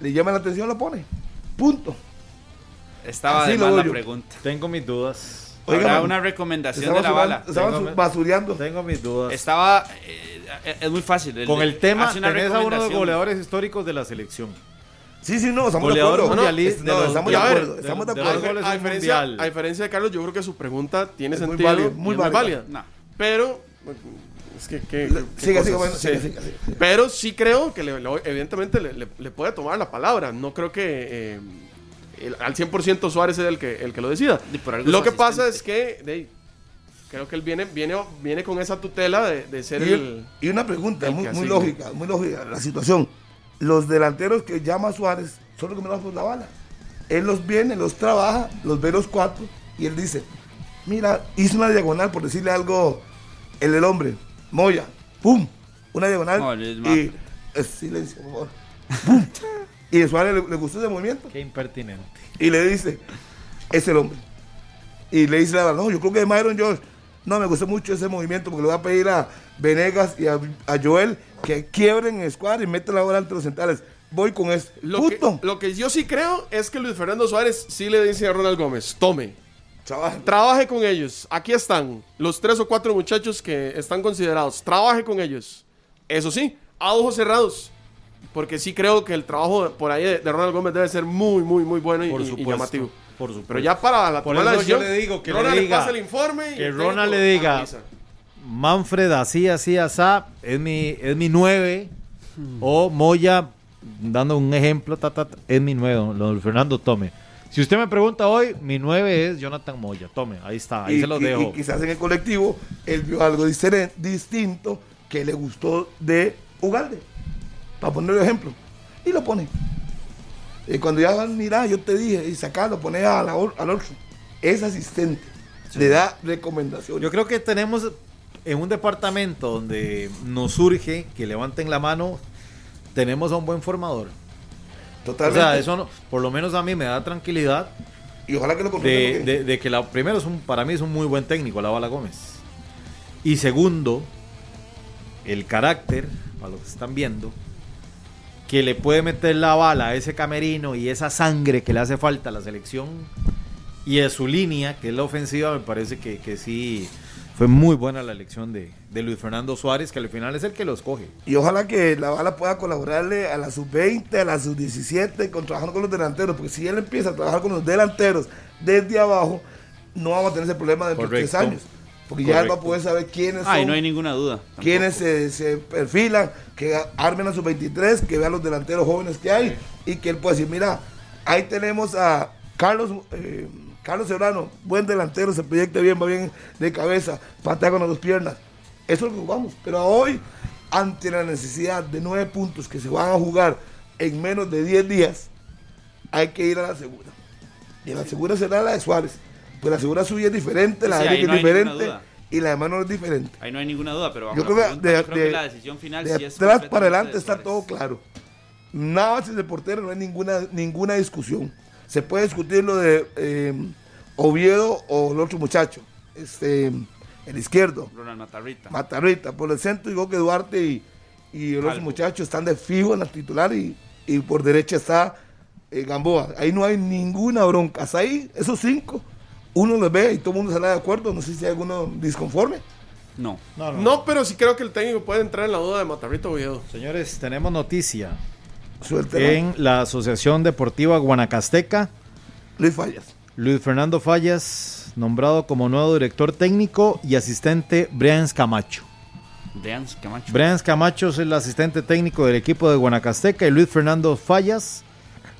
le llama la atención lo pone. Punto. Estaba Así de voy la yo. pregunta. Tengo mis dudas. Oiga, Habrá una recomendación de la bala. Tengo- basureando. Tengo mis dudas. Estaba. eh, es muy fácil. Con el tema, tenés a uno de los goleadores históricos de la selección. Sí, sí, no, estamos Goleador de acuerdo. mundialista Es- de no, los- estamos de acuerdo. de- Estamos de acuerdo. a diferencia, Mundial. a diferencia de Carlos, yo creo que su pregunta tiene Es muy sentido muy muy válida. válida. No. Pero, es que, que- que Siga, cosas, siga, bueno, sí. Pero sí creo que le- le- evidentemente le, le- le puede tomar la palabra. No creo que eh, el- al 100% Suárez es el que, el que lo decida. Lo que pasa es que de creo que él viene, viene, viene con esa tutela de, de ser Y, el... y una pregunta el muy, muy lógica, muy lógica la situación. Los delanteros que llama Suárez son los que me por la bala. Él los viene, los trabaja, los ve los cuatro y él dice, mira, hizo una diagonal por decirle algo, el del hombre, Moya, pum, una diagonal No, es y es silencio, por favor. Pum. y a Suárez le, le gustó ese movimiento Qué impertinente. y le dice, es el hombre. Y le dice la verdad, no, yo creo que Myron George, no, me gustó mucho ese movimiento porque le voy a pedir a Venegas y a, a Joel que quiebren el squad y metan la bola entre los centrales. Voy con este. Lo que, Punto. lo que yo sí creo es que Luis Fernando Suárez sí le dice a Ronald Gómez, tome, Chaval. trabaje con ellos. Aquí están los tres o cuatro muchachos que están considerados. Trabaje con ellos. Eso sí, a ojos cerrados. Porque sí creo que el trabajo por ahí de, de Ronald Gómez debe ser muy, muy, muy bueno y, Por y- llamativo. Por supuesto. Pero ya para la Por eso yo decisión, le digo que le Ronald diga- pasa el informe y que Ronald le diga. Manfred así, así, asá, es mi, es mi 9. O Moya, dando un ejemplo, ta, ta, ta, es mi 9, lo de Fernando Tome. Si usted me pregunta hoy, mi 9 es Jonathan Moya. Tome, ahí está, ahí y, se los y- dejo. y quizás en el colectivo él vio algo distinto que le gustó de Ugalde. Para poner ejemplo. Y lo pone. Y cuando ya van, mira, yo te dije, y sacarlo, pone a la, or- al otro. Es asistente. Le da recomendaciones. Yo creo que tenemos en un departamento donde nos surge que levanten la mano, tenemos a un buen formador. O Totalmente. sea, eso no- por lo menos a mí me da tranquilidad y ojalá que lo de- de que la primero es un, para mí es un muy buen técnico, la Bala Gómez. Y segundo, el carácter, para los que están viendo, que le puede meter la bala a ese camerino y esa sangre que le hace falta a la selección y a su línea, que es la ofensiva, me parece que, que sí fue muy buena la elección de, de Luis Fernando Suárez, que al final es el que lo escoge. Y ojalá que la bala pueda colaborarle a la sub-20, a la sub-17, con trabajando con los delanteros, porque si él empieza a trabajar con los delanteros desde abajo, no vamos a tener ese problema dentro de tres años. Porque ya él va a poder saber quiénes Ay, son, no hay ninguna duda. quiénes se, se perfilan, que armen a sub-23, que vean los delanteros jóvenes que hay y que él pueda decir, mira, ahí tenemos a Carlos eh, Carlos Serrano, buen delantero, se proyecta bien, va bien de cabeza, patea con las dos piernas. Eso es lo que jugamos. Pero hoy, ante la necesidad de nueve puntos que se van a jugar en menos de 10 días, hay que ir a la segura. Y la segura será la de Suárez. Pues la segura suya es diferente, la Sí, de Eric no es diferente y la de Mano es diferente. Ahí no hay ninguna duda, pero bajo Yo creo pregunta, de, yo creo de- que la decisión final de sí es atrás para adelante de está todo claro. Nada más de portero, no hay ninguna, ninguna discusión. Se puede discutir lo de eh, Oviedo o el otro muchacho, este, el izquierdo, Ronald Matarrita. Matarrita. Por el centro digo que Duarte y, y el otro Calvo. muchacho están de fijo en la titular y, y por derecha está eh, Gamboa. Ahí no hay ninguna bronca. Hasta ahí, esos cinco, uno los ve y todo el mundo sale de acuerdo. No sé si hay alguno disconforme. no. No, No, pero sí creo que el técnico puede entrar en la duda de Matarrito Oviedo. Señores, tenemos noticia. Suéltela. En la Asociación Deportiva Guanacasteca, Luis Fallas. Luis Fernando Fallas, nombrado como nuevo director técnico y asistente Brian Camacho. Vean, Camacho. Brian Camacho es el asistente técnico del equipo de Guanacasteca y Luis Fernando Fallas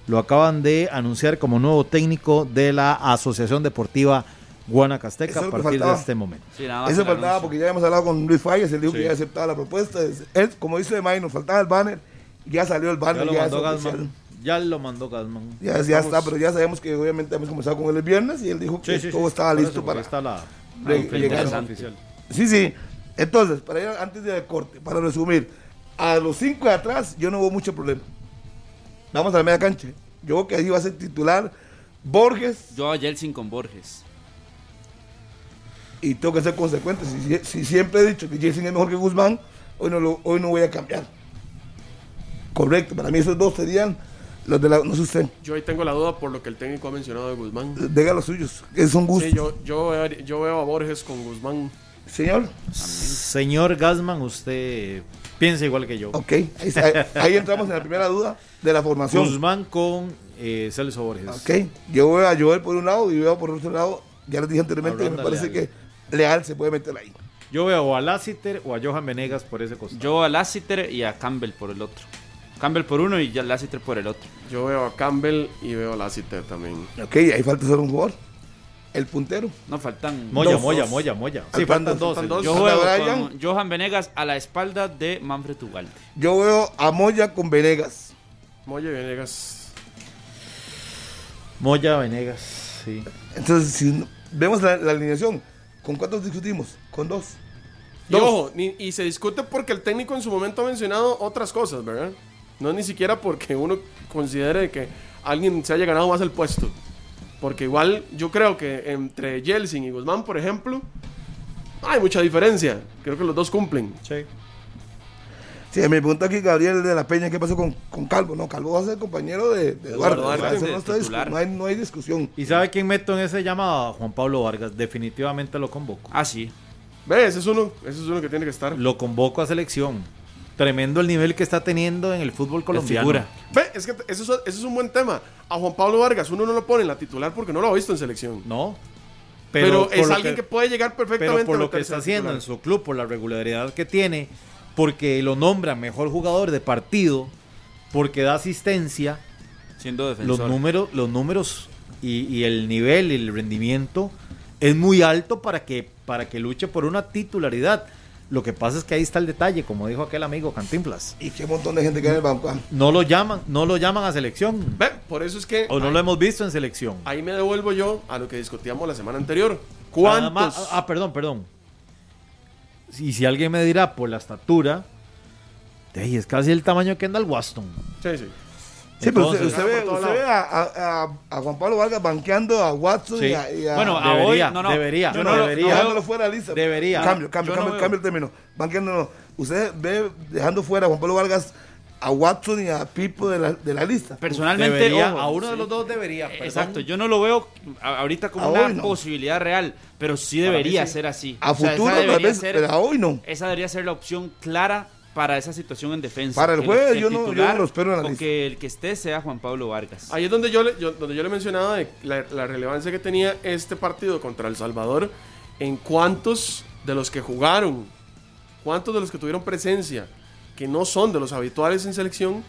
lo acaban de anunciar como nuevo técnico de la Asociación Deportiva Guanacasteca a lo partir de este momento. Sí, Eso faltaba anuncio. porque ya hemos hablado con Luis Fallas, él dijo Sí. que ya aceptaba la propuesta. Es- Él, como dice May, nos faltaba el banner, ya salió el Ya banner, lo ya, es mandó. Gasman. Ya lo mandó Gasman. Ya, ya está, pero ya sabemos que obviamente hemos conversado con él el viernes y él dijo que Sí, sí, todo sí. estaba listo eso, para está la, re- llegar. oficial. Sí, sí. Entonces, para ir antes del corte, para resumir, a los cinco de atrás yo no hubo mucho problema. Vamos a la media cancha. Yo creo que ahí va a ser titular Borges Yo a Jelsin con Borges. y tengo que ser consecuente. Si, si siempre he dicho que Jason es mejor que Guzmán, hoy no, lo- hoy no voy a cambiar. Correcto, para mí esos dos serían los de la. No sé usted, Yo ahí tengo la duda por lo que el técnico ha mencionado de Guzmán. diga los suyos, gustos. Sí, yo, yo, veo- yo veo a Borges con Guzmán. Señor, Señor Gasman, usted piensa igual que yo. ok, ahí, está, ahí- entramos en la primera duda de la formación. Guzmán con eh, Celso Borges. Ok, yo veo a Joel por un lado y veo por otro lado, ya les dije anteriormente, A me parece Leal. que Leal se puede meter ahí. Yo veo o a Lassiter o a Johan Venegas por ese costado. Yo a Lassiter y a Campbell por el otro. Campbell por uno y ya Lassiter por el otro. Yo veo a Campbell y veo a Lassiter también. Ok, ahí falta solo un jugador, el puntero. No faltan. Moya, Dos, Moya, dos. Moya, Moya. Sí, Faltan faltan dos. Yo juego Brian. con Johan Venegas a la espalda de Manfred Ugalde. Yo veo a Moya con Venegas. Moya y Venegas. Moya, Venegas, sí. Entonces, si vemos la, la alineación, ¿con cuántos discutimos? Con dos. Y Dos. ojo, ni- y se discute porque el técnico en su momento ha mencionado otras cosas, ¿verdad? No es ni siquiera porque uno considere que alguien se haya ganado más el puesto. Porque igual yo creo que entre Yeltsin y Guzmán, por ejemplo, hay mucha diferencia. Creo que los dos cumplen. Sí. Sí, me pregunta aquí Gabriel de la Peña, ¿qué pasó con, con Calvo? No, Calvo va a ser compañero de, de Eduardo. De no, está discu- titular. no hay, no hay discusión. ¿Y sabe quién meto en ese llamado? Juan Pablo Vargas. Definitivamente lo convoco. Ah, sí. ¿Ves? Ese es uno. Ese es uno que tiene que estar. Lo convoco a selección. Tremendo el nivel que está teniendo en el fútbol colombiano. figura. Ve, es que eso es, eso es un buen tema. A Juan Pablo Vargas uno no lo pone en la titular porque no lo ha visto en selección. No. Pero, es alguien que, puede llegar perfectamente pero por a lo que está haciendo titular. en su club, por la regularidad que tiene, porque lo nombra mejor jugador de partido, porque da asistencia, Siendo los defensor. números, los números y, y el nivel y el rendimiento es muy alto para que, para que luche por una titularidad. Lo que pasa es que ahí está el detalle, como dijo aquel amigo Cantinflas. Y qué montón de gente que hay en el banco. ah. No lo llaman, no lo llaman a selección. Ve, por eso es que O no ahí, lo hemos visto en selección. ahí me devuelvo yo a lo que discutíamos la semana anterior. Nada ¿Cuántos? más- ah, perdón, perdón. Y si alguien me dirá por la estatura, ey, es casi el tamaño de Kendall Waston. Sí, sí. Sí, pero usted, usted ve, usted ve a, a- a- Juan Pablo Vargas banqueando a Watson Sí. y a, y a- Bueno, a Debería, hoy, no, no. debería, Yo no lo- debería. no veo- dejándolo fuera de la lista. Debería. Cambio, cambio, cambio, cambio el término. Banqueando no. Usted ve dejando fuera a Juan Pablo Vargas a Watson y a Pipo de la, de la lista. Personalmente, Debería, ojo, a uno de sí. los dos debería. perdón. Exacto, yo no lo veo ahorita como A una no. posibilidad real, pero sí debería sí. ser así. A O sea, futuro tal debería vez, ser- pero a hoy no. Esa debería ser la opción clara para esa situación en defensa. Para el jueves que yo no- yo no lo espero en la lista. que el que esté sea Juan Pablo Vargas. Ahí es donde yo, le, yo- donde yo le mencionaba de la, la relevancia que tenía este partido contra El Salvador en cuántos de los que jugaron, cuántos de los que tuvieron presencia, que no son de los habituales en selección,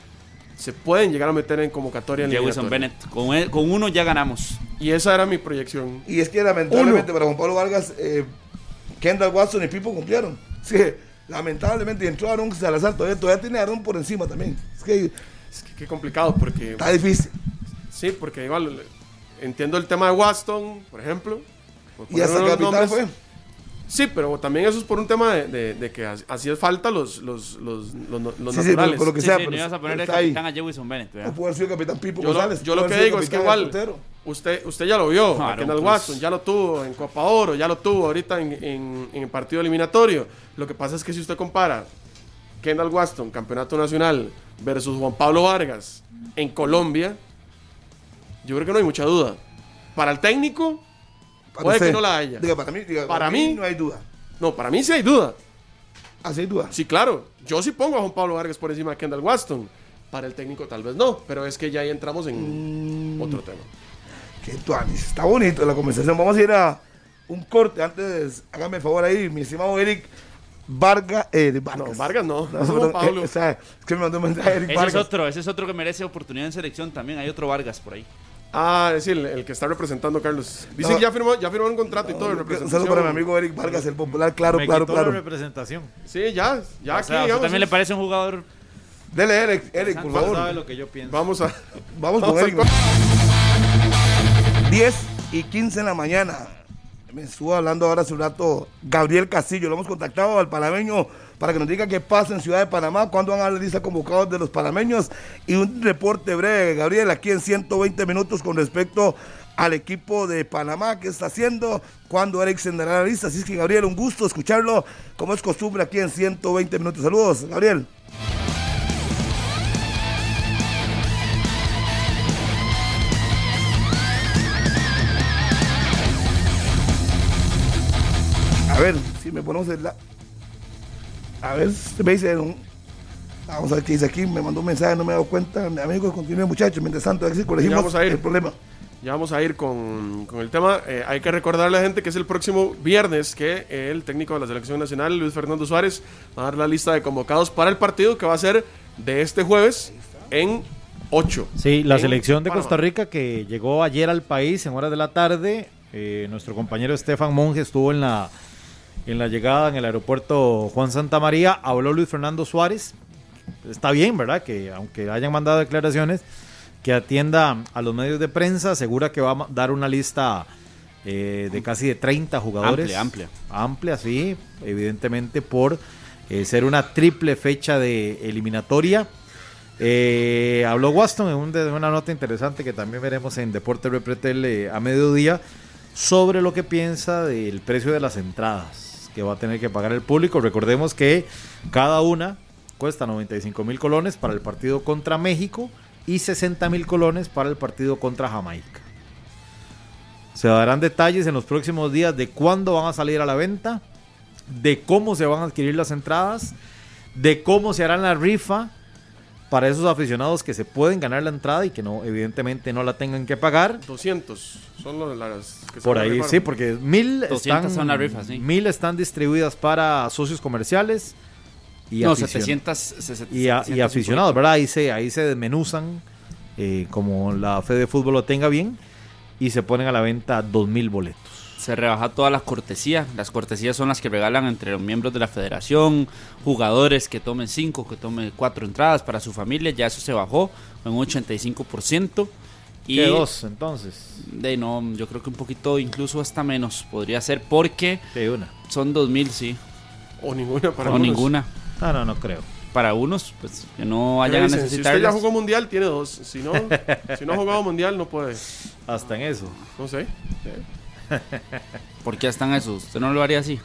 se pueden llegar a meter en convocatoria en Jefferson eliminatoria. Bennett. Con, él- con uno ya ganamos. Y esa era mi proyección. Y es que lamentablemente para Juan Pablo Vargas, eh, Kendall Watson y Pipo cumplieron. Que lamentablemente entró Aaron Salazar, todavía, todavía tiene Aaron por encima también. Es que Es que qué complicado porque está difícil. sí, porque igual entiendo el tema de Waston, por ejemplo. por Y hasta capitán nombres. fue. Sí, pero también eso es por un tema de, de- de que hacía falta los, los, los, los, los Sí, sí, naturales. pero con lo que Sí, sea, sí, pero no ibas a poner de está ahí. capitán a Jefferson Bennett. ¿verdad? No pudo haber sido capitán Pipo Yo lo, González. yo lo que digo es que capitán igual. Usted, usted ya lo vio, Claro, Kendall pues. Watson ya lo tuvo en Copa Oro, ya lo tuvo ahorita en, en- en el partido eliminatorio. Lo que pasa es que si usted compara Kendall Waston, campeonato nacional, versus Juan Pablo Vargas en Colombia, yo creo que no hay mucha duda. Para el técnico, Para puede usted. que no la haya. Diga, para mí, diga, Para mí- no hay duda. no, para mí sí hay duda. Así hay duda. Sí, claro. Yo sí pongo a Juan Pablo Vargas por encima de Kendall Waston. Para el técnico tal vez no, pero es que ya ahí entramos en otro tema. Qué tuanis. Está bonito la conversación. Vamos a ir a un corte. Antes, hágame el favor ahí, mi estimado Eric Vargas. Eh, Vargas. No, Vargas no. Pablo. eh, o sea, es que me mandó un mensaje Eric Ese es otro, ese es otro que merece oportunidad en selección también. Hay otro Vargas por ahí. Ah, es el, el que está representando a Carlos. Dice No. que ya firmó, ya firmó un contrato y todo Un saludo para mi amigo Eric Vargas, el popular. Claro, Me claro, quitó la claro. representación. Sí, ya, ya o aquí, sea, ¿a usted digamos, también le parece un jugador Dele, Eric, Eric, por Sabe favor. lo que yo pienso. Vamos a. Vamos con Eric. Al 10 y 15 en la mañana. Me estuvo hablando ahora hace un rato Gabriel Castillo. Lo hemos contactado al panameño para que nos diga qué pasa en Ciudad de Panamá, cuándo van a la lista convocados de los panameños y un reporte breve, Gabriel, aquí en 120 minutos con respecto al equipo de Panamá que está haciendo, cuando Eriksen dará la lista. Así es que Gabriel, un gusto escucharlo como es costumbre aquí en 120 minutos. Saludos, Gabriel. Ver, si me ponemos el... la- A ver, se me dice... un- Vamos a ver qué dice aquí. Me mandó un mensaje, no me he dado cuenta. Mi amigo, continúe muchachos. Mientras tanto, a ver si corregimos vamos a ir. el problema. Ya vamos a ir con, con el tema. Eh, hay que recordarle a la gente que es el próximo viernes que el técnico de la selección nacional, Luis Fernando Suárez, va a dar la lista de convocados para el partido que va a ser de este jueves en 8. Sí, la selección de Panamá. Costa Rica que llegó ayer al país en horas de la tarde. eh, nuestro compañero Estefan Monge estuvo en la, en la llegada en el aeropuerto Juan Santa María. Habló Luis Fernando Suárez. Está bien, ¿verdad? Que aunque hayan mandado declaraciones, que atienda a los medios de prensa. Asegura que va a dar una lista eh, de casi de 30 jugadores. Amplia, amplia. Amplia, sí. Evidentemente por eh, ser una triple fecha de eliminatoria. Eh, habló Waston en un de- una nota interesante que también veremos en Deporte Repretel eh, a mediodía sobre lo que piensa del precio de las entradas que va a tener que pagar el público. Recordemos que cada una cuesta 95 mil colones para el partido contra México y 60 mil colones para el partido contra Jamaica. Se darán detalles en los próximos días de cuándo van a salir a la venta, de cómo se van a adquirir las entradas, de cómo se hará la rifa para esos aficionados que se pueden ganar la entrada y que no evidentemente no la tengan que pagar. 200 son los- las que se Por ahí, sí, porque mil 200 están, son las rifas, sí. mil están distribuidas para socios comerciales y, no, aficion- 700, 700, y, a- y 700, aficionados, ¿verdad? Ahí se, ahí se desmenuzan eh, como la fe de fútbol lo tenga bien y se ponen a la venta dos mil boletos. Se rebaja todas las cortesías. Las cortesías son las que regalan entre los miembros de la federación, jugadores que tomen 5, que tomen 4 entradas para su familia. Ya eso se bajó en un 85%. Y ¿Qué dos entonces? de no, yo creo que un poquito incluso hasta menos podría ser porque Sí, una. son 2000, sí, O ninguna para o ninguna. No, no, no creo. Para unos, pues que no ¿Qué vayan a dicen? Si necesitar. usted ya jugó mundial, tiene dos. Si no, si no ha jugado mundial, no puede. Hasta en eso. No sé. ¿Por qué están esos? ¿Usted no lo haría así?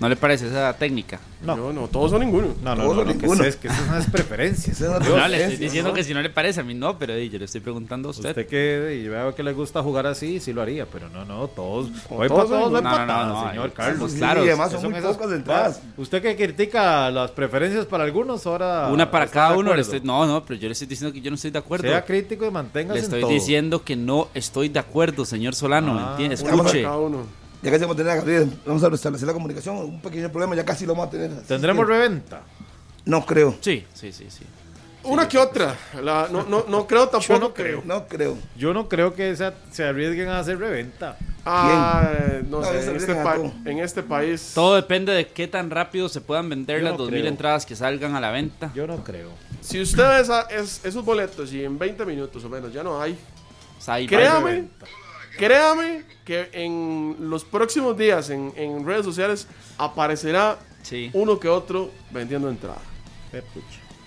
¿No le parece esa técnica? No. No, todos son ninguno. No, no, Todos no, o lo que es que esas son las preferencias. Esa es la No, le estoy diciendo ¿no? que si no le parece, a mí no, pero yo le estoy preguntando a usted. Usted que y veo que le gusta jugar así, sí lo haría, pero no, no, todos. Hoy todos para todos no, no, no, no, no, señor Carlos. claros. y además ¿Qué son son muy pocas entradas. Usted que critica las preferencias para algunos, ahora. Una para cada uno. Le estoy, no, no, pero yo le estoy diciendo que yo no estoy de acuerdo. Sea crítico y manténgase Le en estoy todo. diciendo que no estoy de acuerdo, señor Solano. ¿me Ah, entiende? Uno para Escuche. cada uno. Ya casi vamos a tener a Gabriel. Vamos a restablecer la comunicación. Un pequeño problema, ya casi lo vamos a tener. Tendremos que reventa. No creo. Sí, sí, sí, sí. Una que otra. La- no, no, no creo tampoco no que- creo. No creo. Yo no creo que se, se arriesguen a hacer reventa. Ah, no No, sé, en este, en este país. Todo depende de qué tan rápido se puedan vender Yo las no 2000 creo. entradas que salgan a la venta. Yo no creo. Si usted ve esa- es- esos boletos y en 20 minutos o menos ya no hay, ahí va. Créame, que en los próximos días en, en redes sociales aparecerá Sí. uno que otro vendiendo entrada.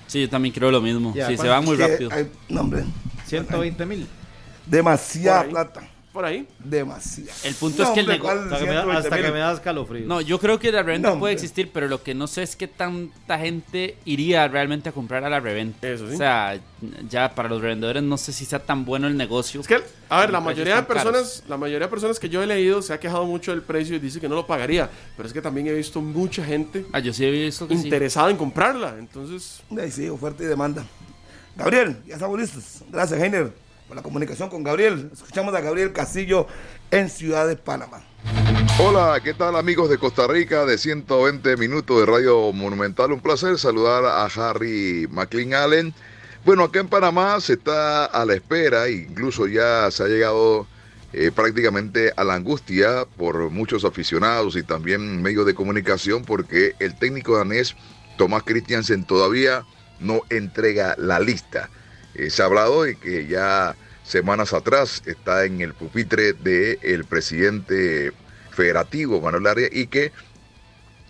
Sí, yo también creo lo mismo. Ya, sí, se va muy rápido. hay- no, hombre. 120 mil. Demasiada plata. Por ahí. Demasiada. El punto es que el hombre, nego- ¿cuál Hasta que me da, 120 hasta que mil? me da escalofrío. No, yo creo que la reventa No, puede hombre. existir, pero lo que no sé es qué tanta gente iría realmente a comprar a la reventa. Eso sí. O sea, ya para los revendedores no sé si sea tan bueno el negocio. Es que, a ver, la mayoría de caros. personas, la mayoría de personas que yo he leído se ha quejado mucho del precio y dice que no lo pagaría. Pero es que también he visto mucha gente Ah, yo sí he visto que sí. interesada en comprarla. Entonces, Ahí sí, oferta y demanda. Gabriel, ya estamos listos. Gracias, Heiner, por la comunicación con Gabriel. Escuchamos a Gabriel Castillo en Ciudad de Panamá. Hola, ¿qué tal amigos de Costa Rica de 120 minutos de Radio Monumental? Un placer saludar a Harry McLean Allen. Bueno, acá en Panamá se está a la espera, incluso ya se ha llegado eh, prácticamente a la angustia por muchos aficionados y también medios de comunicación porque el técnico danés Tomás Christiansen todavía no entrega la lista. Eh, se ha hablado de que ya semanas atrás está en el pupitre del presidente federativo Manuel Arias y que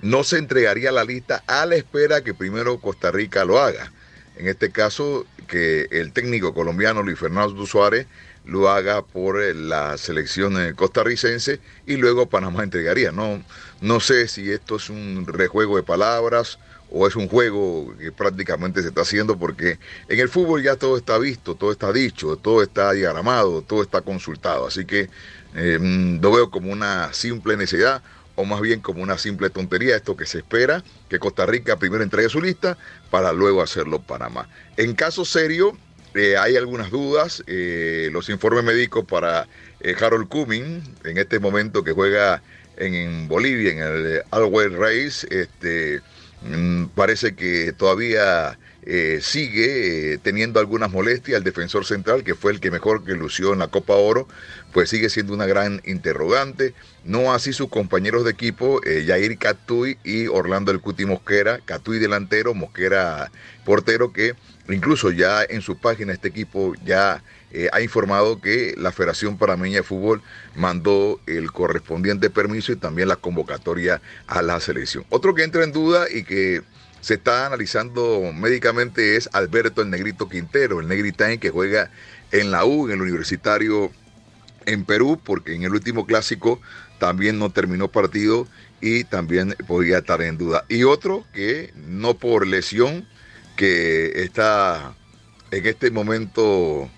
no se entregaría la lista a la espera que primero Costa Rica lo haga. En este caso, que el técnico colombiano Luis Fernando Suárez lo haga por eh, la selección eh, costarricense y luego Panamá entregaría. No, no sé si esto es un rejuego de palabras o es un juego que prácticamente se está haciendo porque en el fútbol ya todo está visto, todo está dicho, todo está diagramado, todo está consultado. Así que eh, lo veo como una simple necesidad o más bien como una simple tontería, esto que se espera, que Costa Rica primero entregue su lista para luego hacerlo Panamá. En caso serio, eh, hay algunas dudas, eh, los informes médicos para Harold Cumming, en este momento que juega en, Bolivia, en el Always Race, este, parece que todavía sigue teniendo algunas molestias. El defensor central, que fue el que mejor que lució en la Copa Oro, pues sigue siendo una gran interrogante. No así sus compañeros de equipo, eh, Jair Catuy y Orlando El Cuti Mosquera, Catuy delantero, Mosquera portero, que incluso ya en su página este equipo ya eh, ha informado que la Federación Panameña de Fútbol mandó el correspondiente permiso y también la convocatoria a la selección. Otro que entra en duda y que se está analizando médicamente es Alberto el Negrito Quintero, el Negritán que juega en la U, en el Universitario en Perú, porque en el último clásico también no terminó partido y también podría estar en duda. Y otro que no por lesión, que está en este momento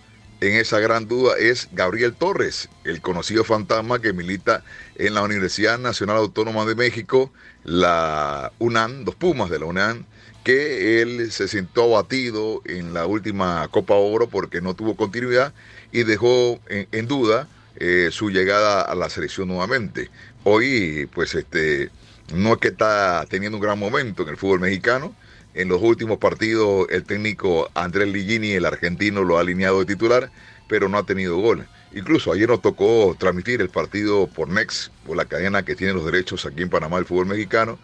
en esa gran duda es Gabriel Torres, el conocido fantasma que milita en la Universidad Nacional Autónoma de México, la UNAM, dos Pumas de la UNAM, que él se sintió abatido en la última Copa Oro porque no tuvo continuidad y dejó en duda eh, su llegada a la selección nuevamente. Hoy, pues, este, no es que está teniendo un gran momento en el fútbol mexicano. En los últimos partidos, el técnico Andrés Ligini, el argentino, lo ha alineado de titular, pero no ha tenido gol. Incluso ayer nos tocó transmitir el partido por Next, por la cadena que tiene los derechos aquí en Panamá el fútbol mexicano,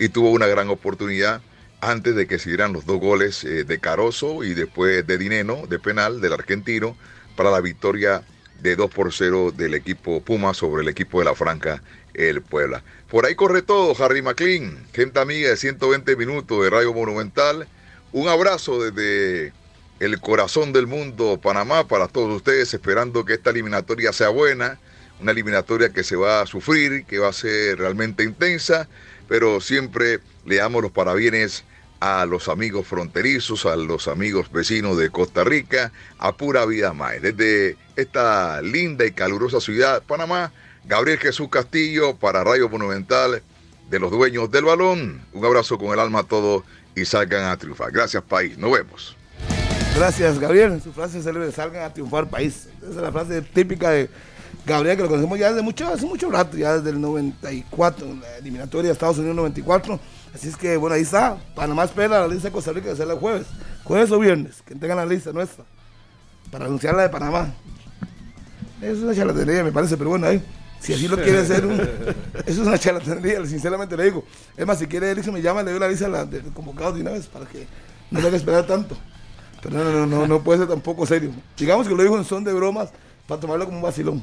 y tuvo una gran oportunidad antes de que se dieran los dos goles eh, de Caroso y después de Dineno, de penal, del argentino, para la victoria de 2 por 0 del equipo Puma sobre el equipo de la Franca, el Puebla. Por ahí corre todo, Harry McLean, gente amiga de 120 minutos de Radio Monumental. Un abrazo desde el corazón del mundo, Panamá, para todos ustedes, esperando que esta eliminatoria sea buena, una eliminatoria que se va a sufrir, que va a ser realmente intensa, pero siempre le damos los parabienes a los amigos fronterizos, a los amigos vecinos de Costa Rica, a pura vida más. Desde esta linda y calurosa ciudad, Panamá, Gabriel Jesús Castillo para Radio Monumental de los dueños del balón. Un abrazo con el alma a todos y salgan a triunfar. Gracias, país. Nos vemos. Gracias, Gabriel. Su frase célebre, salgan a triunfar, país. Esa es la frase típica de Gabriel, que lo conocemos ya desde mucho, hace mucho rato, ya desde el 94, la eliminatoria de Estados Unidos 94 Así es que, bueno, ahí está. Panamá espera la lista de Costa Rica que sea el jueves. Jueves o viernes, que tengan la lista nuestra. Para anunciar la de Panamá. Es una charlatanería, me parece, pero bueno, ahí. Si así lo quiere hacer, un, es una charlatanería, sinceramente le digo. Es más, si quiere él me llama, le doy la lista de convocados de una vez para que no tenga que esperar tanto. Pero no, no, no, no puede ser tampoco serio. Digamos que lo dijo en son de bromas para tomarlo como un vacilón.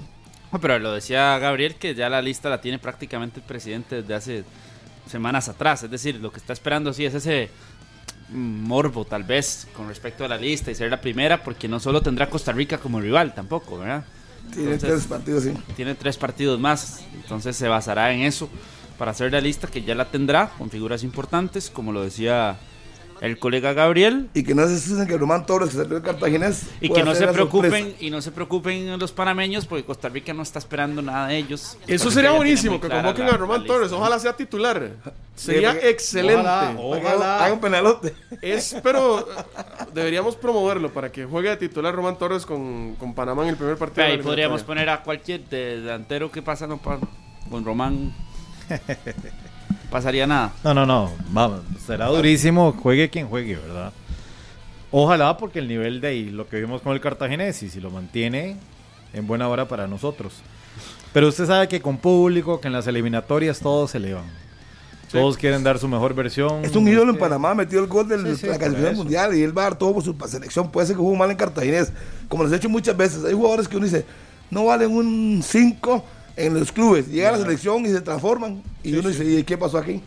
Pero lo decía Gabriel que ya la lista la tiene prácticamente el presidente desde hace semanas atrás. Es decir, lo que está esperando sí es ese morbo tal vez con respecto a la lista y ser la primera porque no solo tendrá Costa Rica como rival tampoco, ¿verdad? Tiene tres partidos, sí. Tiene tres partidos más, entonces se basará en eso para hacer la lista que ya la tendrá con figuras importantes, como lo decía el colega Gabriel. Y que no se asusten que Román Torres, que salió de Cartaginés. Y que no se preocupen, y no se preocupen los panameños, porque Costa Rica no está esperando nada de ellos. Eso sería buenísimo, que convoquen a Román Torres, ojalá sea titular. Sería excelente. Ojalá, haga un penalote. Es, pero deberíamos promoverlo para que juegue de titular Román Torres con, con Panamá en el primer partido. Ahí podríamos poner a cualquier delantero que pasa con Román. pasaría nada. No, no, no. Vamos, será durísimo, juegue quien juegue, ¿verdad? Ojalá porque el nivel de ahí, lo que vimos con el Cartaginés, y si lo mantiene, en buena hora para nosotros. Pero usted sabe que con público, que en las eliminatorias todos se elevan. Todos quieren dar su mejor versión. Es un ídolo en Panamá, metió el gol de la clasificación mundial y él va a dar todo por su selección. Puede ser que jugó mal en Cartaginés, como les he hecho muchas veces. Hay jugadores que uno dice, no valen un 5 en los clubes. Llega a la selección y se transforman. Y uno dice, ¿y qué pasó aquí?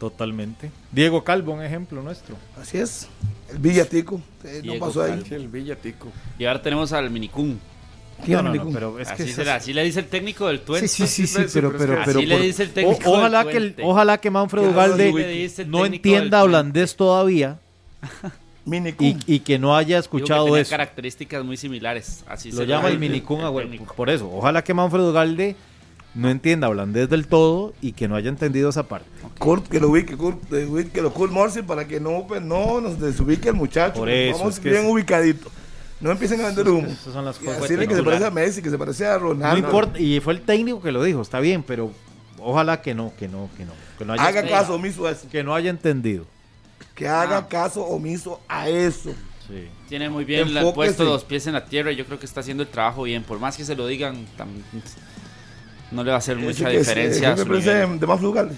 Totalmente. Diego Calvo, un ejemplo nuestro. Así es. El Villatico. no pasó ahí. El Villatico. Y ahora tenemos al Minicún. ¿Quién No, no, pero es que así, es- se la- así le dice el técnico del Twente. Sí, sí, sí, sí, pero, pero pero, le dice el o- ojalá del que el- ojalá que Manfred Ugalde no entienda holandés todavía. y, y que no haya Digo que escuchado tenía eso. características muy similares. Así Lo se llama el dice minicún, el técnico. por eso. Ojalá que Manfred Ugalde no entienda holandés del todo y que no haya entendido esa parte. Kurt, que lo ubique, Kurt, ubique, que lo Kurt Morsi para que no, pues, no nos desubique el muchacho. Por eso, Vamos es que bien es- ubicadito. No empiecen a vender humo. Esas son las cosas. decirle que se parece a Messi, que se parece a No Ronaldo. importa, y fue el técnico que lo dijo, está bien, pero ojalá que no, que no, que no. Que no haya, Haga caso omiso a eso. que no haya entendido. Que haga Ah. caso omiso a eso. Sí. Tiene muy bien la- puesto los pies en la tierra y yo creo que está haciendo el trabajo bien. Por más que se lo digan, tam- no le va a hacer mucha que es diferencia. a El de Manfred Ugalde.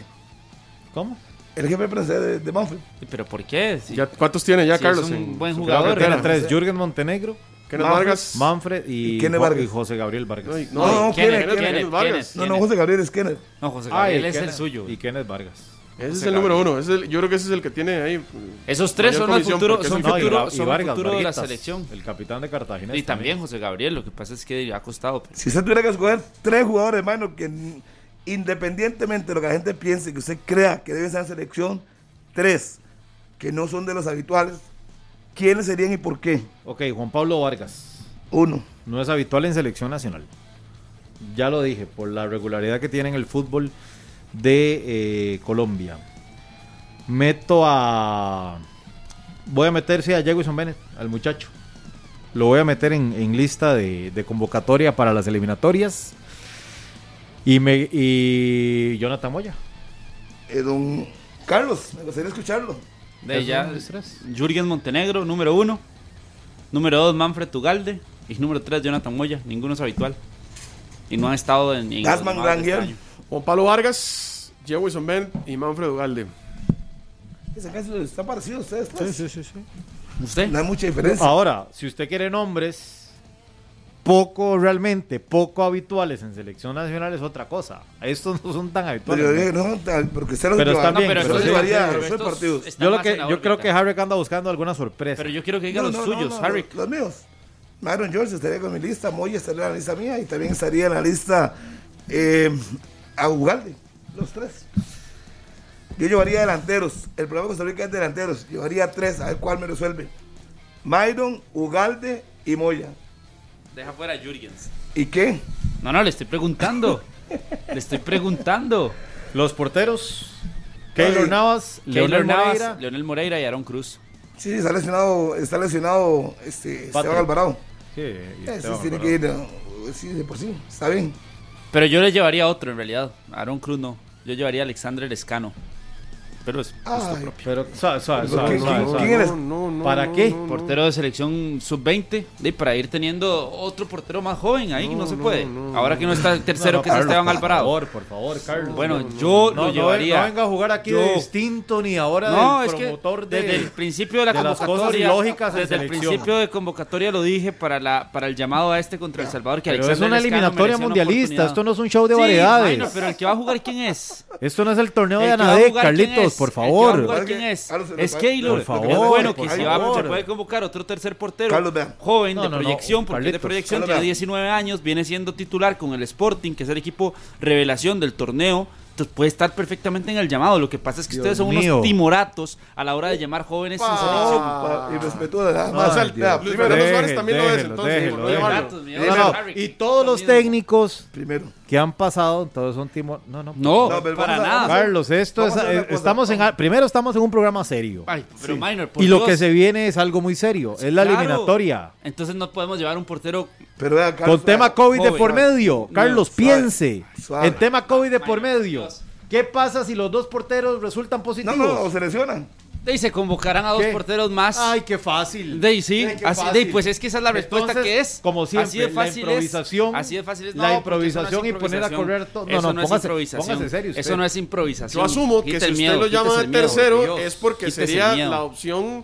¿Cómo? El jefe de de, Manfred. Pero ¿por qué? Si- Ya, ¿Cuántos tiene ya, si Carlos? es un en buen jugador. Tiene tres, Jürgen Montenegro, Kenneth Manfred, Vargas. Manfred y, Y Kenneth Vargas. y José Gabriel Vargas. No, No, no, no, ¿quién es? Kenneth, ¿Quién es? Kenneth, Vargas. Kenneth, No, no, Kenneth. José Gabriel es Kenneth. No, José Ah, Gabriel y es el Kenneth- suyo. Y Kenneth Vargas. Ese es José el número uno. es el- yo creo que ese es el que tiene ahí. Esos tres son el futuro, es son No, futuro, Vargas, futuro de la selección. El capitán de Cartagena. Y también José Gabriel, lo que pasa es que le ha costado. pero- Si usted tuviera que escoger tres jugadores, hermano, que independientemente de lo que la gente piense, que usted crea que deben en selección, tres que no son de los habituales, ¿quiénes serían y por qué? Ok, Juan Pablo Vargas. Uno. No es habitual en selección nacional. Ya lo dije, por la regularidad que tiene en el fútbol de eh, Colombia. Meto a. Voy a meter, sí, a Jewison Bennett, al muchacho. Lo voy a meter en, en lista de, de convocatoria para las eliminatorias. Y, me, y Jonathan Moya. Eh, don Carlos, me gustaría escucharlo. De ya. Jürgen Montenegro, número uno. Número dos, Manfred Tugalde. Y número tres, Jonathan Moya. Ninguno es habitual. Y no han estado en. en Gasman este. Juan Pablo Vargas, Jewison Ben y Manfred Ugalde. Está parecido a ustedes tres. sí, sí. ¿Usted? No hay mucha diferencia. Ahora, si usted quiere nombres poco realmente, poco habituales en selección nacional es otra cosa. Estos no son tan pero yo habituales. dije, ¿no? no, porque usted los Pero lleva- están No, bien, pero llevaría a pero los tres estos partidos. están Yo, lo más que, en la yo creo que. Harry anda buscando alguna sorpresa. Pero yo quiero que diga No, los no, no, suyos, no, Harry. Los míos. Myron George estaría con mi lista, Moya estaría en la lista mía y también estaría en la lista eh, a Ugalde, los tres. Yo llevaría delanteros. El problema de Costa Rica es delanteros. Llevaría tres, a ver cuál me resuelve. Myron, Ugalde y Moya. Deja fuera a Jürgens. ¿Y qué? No, no, le estoy preguntando. le estoy preguntando. Los porteros, Keylor Navas, Leonel Navas, Moreira. Leonel Moreira y Aaron Cruz. Sí, está lesionado, está lesionado este, Esteban. Alvarado. Sí, Esteban tiene Alvarado. que ir, sí, de por sí, está bien. Pero yo le llevaría otro en realidad. Aaron Cruz no. Yo llevaría a Alexander Escano. Pero es gusto Ay, propio. Pero, suave, suave, ¿Quién- suave, quién- suave, quién? No, no, ¿Para no, qué? no, no. Portero de selección sub-20. Y para ir teniendo otro portero más joven ahí, no, No, se puede. no, Ahora que no está el tercero, No, no, que es Esteban por Alvarado. favor, por favor, Carlos. Bueno, yo No, lo no, llevaría. no venga a jugar aquí Yo- de distinto ni ahora No, del es que promotor de... desde el principio de la de las cosas convocatoria, desde el principio de convocatoria lo dije para la para el llamado a este contra El Salvador que Pero es una eliminatoria mundialista, esto no es un show de variedades. bueno, pero el que va a jugar quién es? Esto no es el torneo de que Anadec, jugar, ¿quién Carlitos, es? por El que va a favor. jugar, ¿quién es? Carlos, Es Keylor. Por favor, bueno por que si favor. va, se puede convocar otro tercer portero Carlos, joven No, de no, proyección, porque es de Carlitos. proyección, Carlos, tiene vea. 19 años, viene siendo titular con el Sporting, que es el equipo revelación del torneo. Puede estar perfectamente en el llamado. Lo que pasa es que Dios ustedes son mío. unos timoratos a la hora de llamar jóvenes sin selección. Pa- y respetuoso, nada Ay, más. sea, Dios. Luis primero, Fernando Déjelo, Suárez también lo es, déjelo, entonces. déjelo, no déjelo. llevarlo. Datos, No, Harry, no, Harry, y todos los técnicos primero. que han pasado, todos son timor. No, no. No, No, pero para vamos a- nada. Carlos, esto es, Vamos a hacer una eh, cosa, estamos en, vamos. primero estamos en un programa serio. Ay, pero minor, por Y lo Dios. que se viene es algo muy serio, es la Claro. eliminatoria. Entonces no podemos llevar un portero. Pero vea, Carlos, Con tema COVID de por medio. Carlos, suave, piense. suave. En tema COVID de por medio. ¿Qué pasa si los dos porteros resultan No, positivos? no, o se lesionan. Y se convocarán a dos ¿Qué? porteros más. Ay, qué fácil. De ahí sí, Ay, así, de fácil. ahí, pues es que esa es la respuesta Entonces, que es. Como siempre, así de fácil la improvisación. es. Así de fácil es. la No, porque eso no es improvisación y poner a improvisación. correr todo. No, Eso no, no, es póngase- improvisación. póngase serio usted. Eso no es improvisación. Yo asumo que si usted miedo, lo llama miedo, tercero es porque sería la opción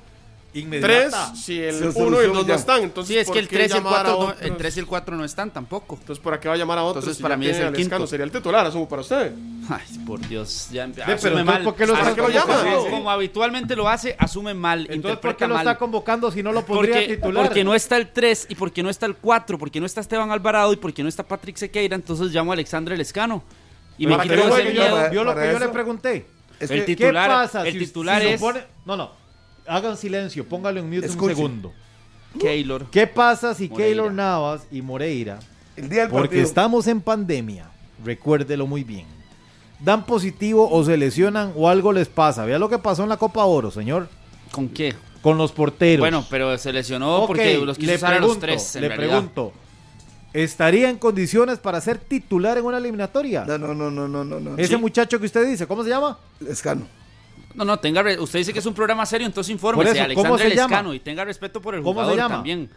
Inmediata. Tres si el Se 1 y el soluciona 2 no ya. están. Entonces, Sí, es ¿por que el qué 3 y el llamar a 4 no, el 3 y el 4 no están tampoco. Entonces, ¿para qué va a llamar a otros? Entonces, si para mí es el quinto. Sería el titular, asumo para usted. Ay, por Dios, ya pero asume entonces, mal. ¿por qué lo está Asume- convocando? como, como habitualmente lo hace, asume mal, Entonces, ¿por qué lo mal. está convocando si no lo pondría Porque, titular? porque no está el 3 y porque no está el 4, porque no está Esteban Alvarado y porque no está Patrick Sequeira, entonces llamo a Alexandre Lescano. Y me quito ese miedo. ¿Vio lo que yo le pregunté? Es El Titular- ¿Qué pasa el titular si es- No, no. Hagan silencio, póngale un mute Escuche. un segundo. Keylor. ¿Qué pasa si Moreira. Keylor Navas y Moreira, el día del porque partido. estamos en pandemia, recuérdelo muy bien, dan positivo o se lesionan o algo les pasa? Vea lo que pasó en la Copa Oro, señor, ¿Con qué? con los porteros. Bueno, pero se lesionó porque los quiso le usar a los tres. En le realidad. pregunto, ¿estaría en condiciones para ser titular en una eliminatoria? No, no, no, no, no, no. no. Ese Sí. muchacho que usted dice, ¿cómo se llama? Lescano. No, no, tenga re- usted dice que es un programa serio, entonces infórmese, eso, ¿cómo Alexandre se llama? Lescano, y tenga respeto por el ¿Cómo se jugador llama? también.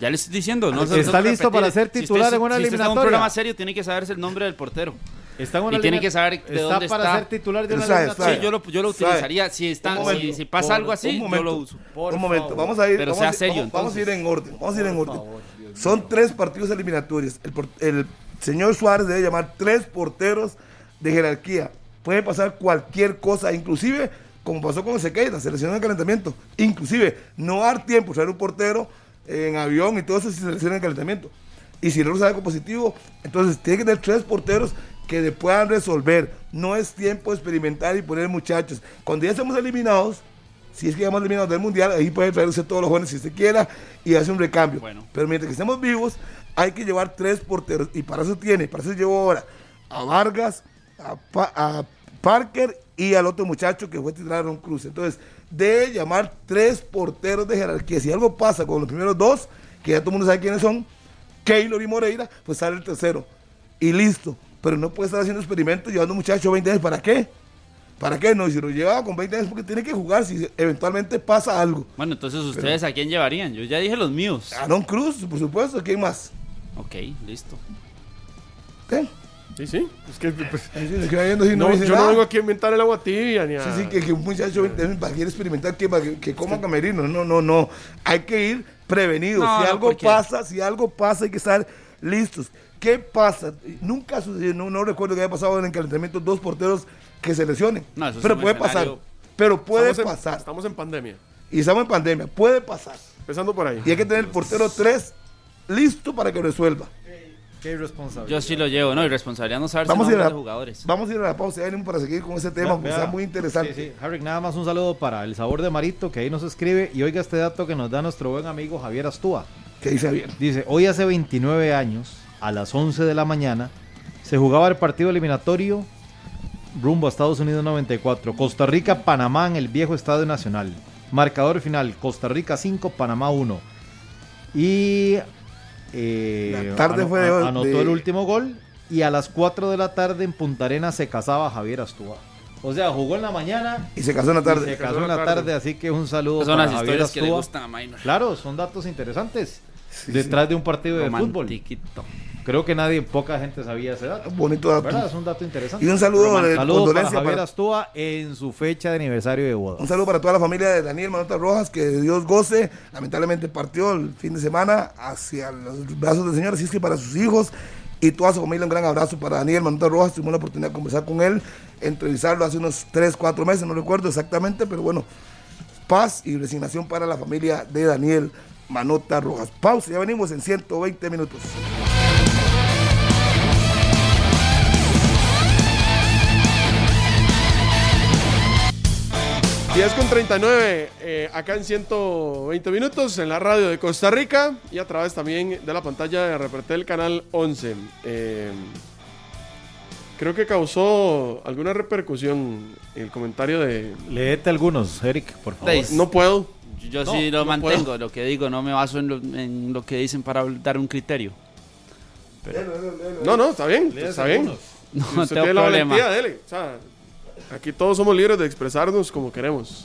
Ya le estoy diciendo, no se- ¿Está no se listo para ser Si usted- titular en una si usted está en un eliminatoria? programa serio, tiene que saberse el nombre del portero. Está en una Y tiene que saber de está dónde para está. ser titular de una Sabe, eliminatoria. sabe. Sí, yo lo, yo lo utilizaría. Si, está, si, si pasa por- algo así, yo lo uso. Por un momento, favor. vamos a ir. Pero vamos sea serio, Vamos, vamos a ir en orden. Vamos a ir en orden. Son tres partidos eliminatorios. El señor Suárez debe llamar tres porteros de jerarquía. Puede pasar cualquier cosa, inclusive como pasó con Sequeira, seleccionó el calentamiento. Inclusive no dar tiempo traer un portero en avión y todo eso si se selecciona el calentamiento. Y si no sale con positivo, entonces tiene que tener tres porteros que le puedan resolver. No es tiempo de experimentar y poner muchachos. Cuando ya estemos eliminados, si es que ya hemos eliminados del mundial, ahí puede traerse todos los jóvenes si usted quiera y hace un recambio. Bueno. Pero mientras que estemos vivos, hay que llevar tres porteros. Y para eso tiene, para eso llevo ahora a Vargas, a, Pa- a Parker y al otro muchacho que fue titular Ron Cruz. Entonces, debe llamar tres porteros de jerarquía. Si algo pasa con los primeros dos, que ya todo el mundo sabe quiénes son, Keylor y Moreira, pues sale el tercero. Y listo. Pero no puede estar haciendo experimentos llevando muchachos 20 años. ¿Para qué? ¿Para qué? No, si lo lleva con 20 años porque tiene que jugar si eventualmente pasa algo. Bueno, entonces ustedes a quién llevarían? Yo ya dije los míos. Aaron Cruz, por supuesto, ¿quién más? Ok, listo. ¿Qué? Sí, sí. Es que, pues, viendo si no, no, dice yo no vengo aquí a inventar el agua tibia ni a... Sí, sí, que, que un muchacho 20 años para quiere experimentar que, que, que coma camerino. No, no, no. Hay que ir prevenidos. No, si algo pasa, si algo pasa, hay que estar listos. ¿Qué pasa? Nunca sucedió, no, no recuerdo que haya pasado en el calentamiento dos porteros que se lesionen. No, eso es Pero puede escenario- pasar. Pero puede estamos en- pasar. estamos en pandemia. Y estamos en pandemia. Puede pasar. Empezando por ahí. Y hay que tener el portero 3 listo para que resuelva. Qué irresponsable. Yo sí lo llevo, ¿no? Y responsabilidad no saber Vamos a, ir a la, jugadores. vamos a ir a la pausa venimos para seguir con ese tema, porque está muy interesante. Sí, sí. Harry, nada más un saludo para el sabor de Marito, que ahí nos escribe. Y oiga este dato que nos da nuestro buen amigo Javier Astúa. Que dice bien. Dice, hoy hace 29 años, a las 11 de la mañana, se jugaba el partido eliminatorio rumbo a Estados Unidos 94. Costa Rica, Panamá en el viejo Estadio Nacional. Marcador final, Costa Rica 5, Panamá 1. Y eh, La tarde fue de- anotó de- el último gol y a las 4 de la tarde en Punta Arenas se casaba Javier Astúa. O sea, jugó en la mañana Y se casó en la y tarde. se casó en la tarde, así que un saludo son para las Javier historias que le Astúa. gustan a Minor. Claro, son datos interesantes. detrás de un partido de fútbol. Creo que nadie, poca gente sabía ese dato. Bonito dato. ¿Verdad? Es un dato interesante. Y un saludo de Saludos para condolencia Javier para- Astúa en su fecha de aniversario de boda. Un saludo para toda la familia de Daniel Manota Rojas, que Dios goce. Lamentablemente partió el fin de semana hacia los brazos del Señor, así es que para sus hijos y toda su familia un gran abrazo para Daniel Manota Rojas. Tuvimos la oportunidad de conversar con él, entrevistarlo hace unos 3, 4 meses, no recuerdo exactamente, pero bueno, paz y resignación para la familia de Daniel Manota Rojas. Pausa, ya venimos en 120 minutos. 10 con 39 eh, acá en 120 minutos en la radio de Costa Rica y a través también de la pantalla de Repretel Canal 11. Eh, creo que causó alguna repercusión el comentario de... Leete algunos, Eric, por favor. No puedo. Yo No, sí lo no mantengo, puedo. lo que digo, no me baso en lo, en lo que dicen para dar un criterio. No, no, está bien. Está bien. No Si usted tengo tiene la problema. valentía, dele. O sea, aquí todos somos libres de expresarnos como queremos.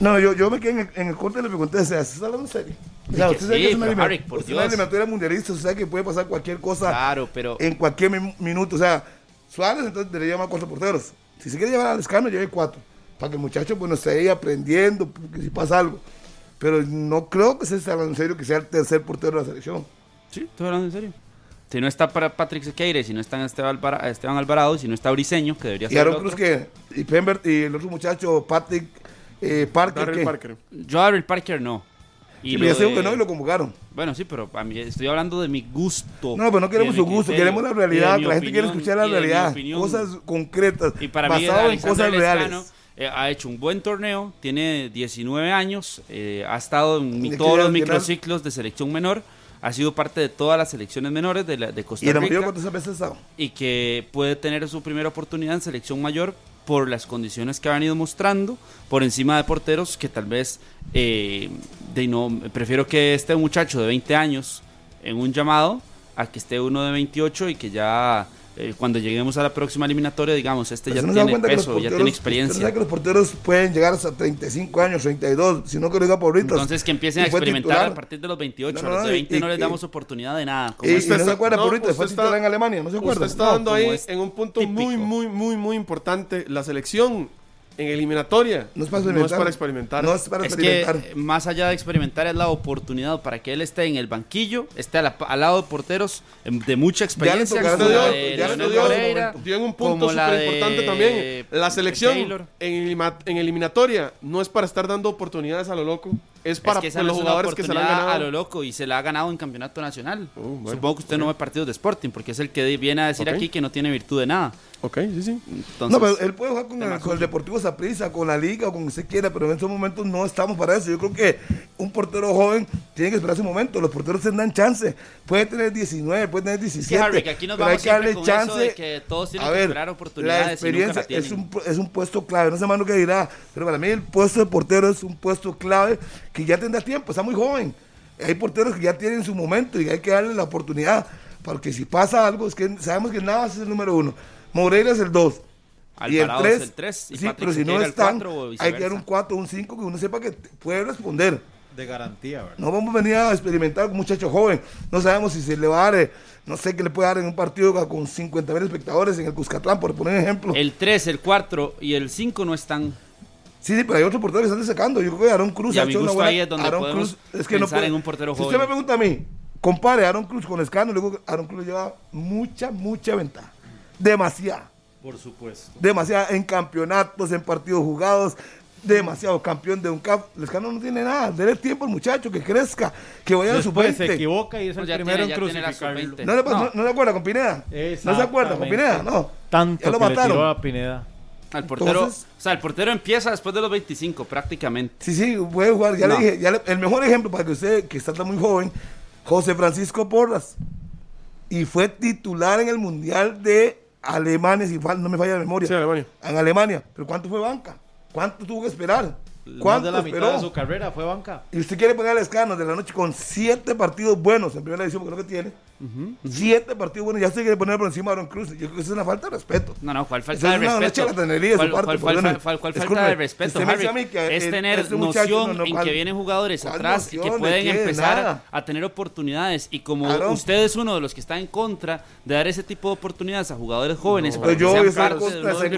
No, yo, yo me quedé en el, en el corte y le pregunté, o sea, ¿se está hablando en serio? O sea, usted sabe sí, que es una, pero, Harry, por usted una eliminatoria mundialista, usted sabe que puede pasar cualquier cosa Claro, pero en cualquier mi- minuto. O sea, Suárez entonces debería llamar cuatro porteros. Si se quiere llevar al escano, lleve cuatro. para que el muchacho bueno, esté ahí aprendiendo, porque si pasa algo. Pero no creo que se esté hablando en serio que sea el tercer portero de la selección. Sí, estoy hablando en serio. Si no está para Patrick Sequeira, si no está Esteban, Alvara- Esteban Alvarado, si no está Briseño, que debería Y ser el Aaron Cruz que, y Pembert y el otro muchacho, Patrick eh, Parker, Darryl que Parker. Yo a Darryl Parker no. Y Sí, lo de- que no y lo convocaron. Bueno, sí, pero a mí estoy hablando de mi gusto. No, pero no queremos y su gusto, criterio, queremos la y realidad. La gente quiere escuchar la y realidad, opinión. cosas concretas, Y para mí, basado en Alexander cosas reales. Eh, ha hecho un buen torneo, tiene 19 años, eh, ha estado en mi- ¿De qué todos los microciclos de selección menor, ha sido parte de todas las selecciones menores de, la- de Costa Y Rica mayor cuántas veces ha estado. y que puede tener su primera oportunidad en selección mayor por las condiciones que ha venido mostrando, por encima de porteros que tal vez eh, de no prefiero que esté un muchacho de 20 años en un llamado a que esté uno de 28 y que ya eh, cuando lleguemos a la próxima eliminatoria digamos este Pero ya tiene peso, ya porteros- tiene usted experiencia. sabe que los porteros pueden llegar hasta 35 años, 32, si no que lo diga por ahorita. Entonces que empiecen a Y experimentar titular. a partir de los 28, No, a no, los de no, 20 y- no les y- damos oportunidad de nada. Y, y Usted no se está- acuerda no, por ahorita, fue titular en Alemania, no se acuerda. Usted está dando ahí es en un punto muy, típico. muy, muy, muy importante. La selección en eliminatoria No es para No es experimentar. para experimentar. No es para Es que experimentar. eh, más allá de experimentar es la oportunidad para que él esté en el banquillo, esté la- al lado de porteros em, de mucha experiencia, tocará como su la momento, de ya le Moreira, dio en un punto súper importante también. La selección en, en eliminatoria no es para estar dando oportunidades a lo loco. Es para es que esa no los es una jugadores que se la han ganado. a lo loco y se la ha ganado en campeonato nacional. Oh, bueno, Supongo que usted no ve partidos de Sporting porque es el que viene a decir Ok. aquí que no tiene virtud de nada. Ok, sí, sí. Entonces, no, pero él puede jugar con, el, con el. Deportivo Saprissa, con la Liga, o con que se quiera, pero en estos momentos no estamos para eso. Yo creo que un portero joven tiene que esperar su momento. Los porteros se dan chance. Puede tener 19, puede tener 17. Harry, que aquí nos pero vamos hay que darle con eso chance. de que todos tienen A que ver, esperar oportunidades La y nunca experiencia la es, un, es un puesto clave. No sé más lo que dirá, pero para mí el puesto de portero es un puesto clave que ya tendrá tiempo. Está muy joven. Hay porteros que ya tienen su momento y hay que darle la oportunidad. Porque si pasa algo, es que sabemos que Navas es el número uno. Moreira es el dos. Y el Alvarado es 3, el tres, y sí, Patrick pero si no están, cuatro hay que dar un 4 un 5 que uno sepa que puede responder. De garantía, ¿verdad? No vamos a venir a experimentar con un muchacho joven. No sabemos si se le va a dar, eh, no sé qué le puede dar en un partido con 50 mil espectadores en el Cuscatlán, por poner ejemplo. El 3, el 4 y el 5 no están. Sí, sí, pero hay otros porteros que están sacando. Yo creo que Aaron Cruz Y a ha mi hecho una buena- ahí es donde Aaron podemos es que no pensar puede- en un portero Si joven. usted me pregunta a mí, compare a Aaron Cruz con Escano, le que Aaron Cruz lleva mucha, mucha ventaja. Demasiada. Por supuesto. demasiado en campeonatos, en partidos jugados, demasiado campeón de un cap. Lescano no tiene nada, déle tiempo al muchacho que crezca, que vaya a su Después se 20. equivoca y es el Pues ya primero tiene- en ya tiene la crucificarlo. sub-20. ¿No, le, No. no, no le acuerda con Pineda? ¿No se acuerda con Pineda? No. Tanto Ya lo que le mataron. tiró a Pineda. Al portero, Entonces- o sea, el portero empieza después de los 25 prácticamente. Sí, sí, puede jugar. Ya No. le dije, ya le- el mejor ejemplo para que usted, que está tan muy joven, José Francisco Porras. Y fue titular en el Mundial de Alemania, si fal- no me falla la memoria. Sí, Alemania. En Alemania. ¿Pero cuánto fue banca? ¿Cuánto tuvo que esperar? Más ¿Cuánto de la mitad de su carrera fue banca. Y usted quiere poner al escano de la noche con siete partidos buenos en primera edición, porque es lo que tiene. Siete partidos buenos, ya usted quiere poner por encima a Aaron Cruz. Yo creo que es una falta de respeto. No, no, ¿cuál falta es de una respeto? charlatanería de su ¿Cuál, parte, cuál- porque cuál- bueno, cuál- cuál falta de respeto, Harry? que es tener este muchacho noción no- no- en ¿cuál- que vienen jugadores atrás y que pueden qué? empezar Nada. a tener oportunidades. Y como Claro. usted es uno de los que está en contra de dar ese tipo de oportunidades a jugadores jóvenes, para Pero que yo sean parte de contra, de en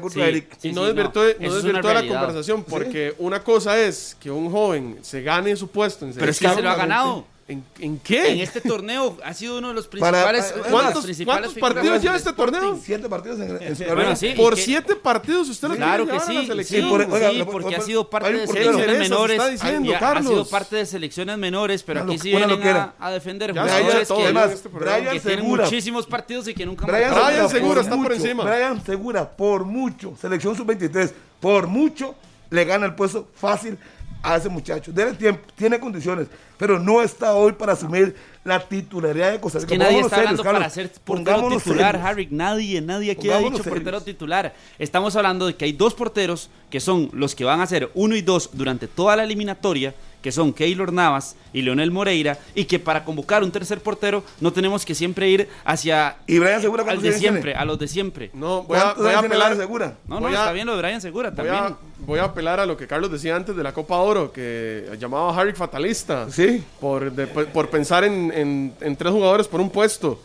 contra de Eric. Y no desvirtúe, no. no es la conversación, porque una cosa es que un joven se gane su puesto en Pero es que se lo ha ganado. ¿En, en qué? En este torneo ha sido uno de los principales. para- las ¿Cuántos, principales cuántos partidos lleva este torneo? Siete partidos en, en su Bueno, carrera. sí. Por siete partidos usted lo Claro que a la sí, selección. sí, por- oiga, sí, porque lo- ha sido parte de selecciones menores. está diciendo, ha- ha sido parte de selecciones menores, pero aquí sí vienen a, a defender Ya Brian, jugadores que, además, este. Brian que tienen Segura. muchísimos partidos y que nunca Brian marcaron. Brian Segura, está por encima. Brian Segura, por mucho, selección sub-23, por mucho, le gana el puesto fácil a ese muchacho. Dele tiempo, tiene condiciones, pero no está hoy para asumir la titularidad de Costa Es Rica. que nadie está serios, hablando Carlos. para ser portero titular, serios. Harry. Nadie, nadie aquí ha dicho portero serios. titular. Estamos hablando de que hay dos porteros que son los que van a ser uno y dos durante toda la eliminatoria, que son Keylor Navas y Leonel Moreira, y que para convocar un tercer portero no tenemos que siempre ir hacia ¿Y Brian Segura al de siempre, tiene? a los de siempre. No, voy a, ¿Cuántos voy a apelar. Brian Segura? No, no, a- está bien lo de Brian Segura Voy también. a, voy a apelar a lo que Carlos decía antes de la Copa Oro, que llamaba a Harry fatalista. Sí. Por, de- por pensar en, en- en tres jugadores por un puesto.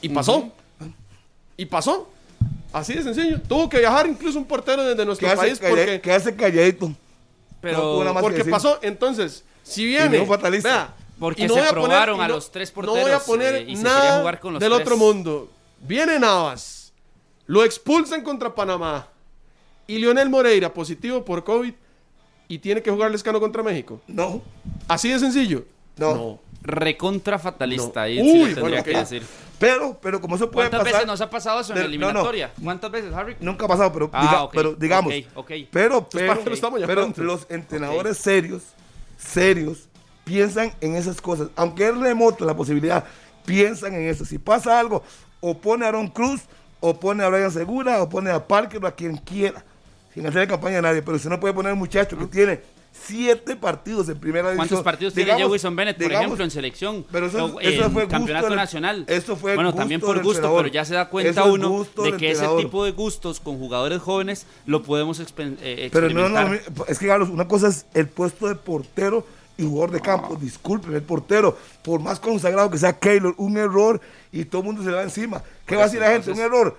Y pasó. Y pasó. Así de sencillo. Tuvo que viajar incluso un portero desde nuestro país calla- porque, quedarse calladito. No Pero porque pasó. Entonces, si viene. no fatalista. vea, Porque y se voy a poner- probaron a los tres No voy a porteros, poner eh, y se quería nada jugar con los del tres. otro mundo. Viene Navas, lo expulsan contra Panamá y Lionel Moreira positivo por COVID y tiene que jugar Lescano contra México. No, Así de sencillo. no. recontra fatalista. No. Ahí Uy, sí bueno, tendría que decir. Pero, pero como eso puede ¿Cuántas pasar. veces nos ha pasado eso en la de- no, no. eliminatoria? ¿Cuántas veces, Harry? Nunca ha pasado, pero, Ah, diga- ok, pero digamos. ok, ok. Pero, ¿para qué pero, pero los entrenadores serios, serios, piensan en esas cosas. Aunque es remota la posibilidad, piensan en eso. Si pasa algo, o pone a Aaron Cruz, o pone a Brian Segura, o pone a Parker, o a quien quiera. Sin hacer campaña a nadie. Pero usted no puede poner a un muchacho que tiene siete partidos en primera división. ¿Cuántos partidos Digamos- tiene Jewison Bennett, por digamos, ejemplo, en selección? pero eso- O eso en fue campeonato nacional. eso fue bueno, gusto también por gusto, pero ya se da cuenta es uno de que ese tipo de gustos con jugadores jóvenes lo podemos expen- eh, Pero no, experimentar. no, es que Carlos, una cosa es el puesto de portero y jugador de campo. Disculpen, el portero, por más consagrado que sea Keylor, un error y todo el mundo se le va encima. ¿Qué va a decir la gente? Un error.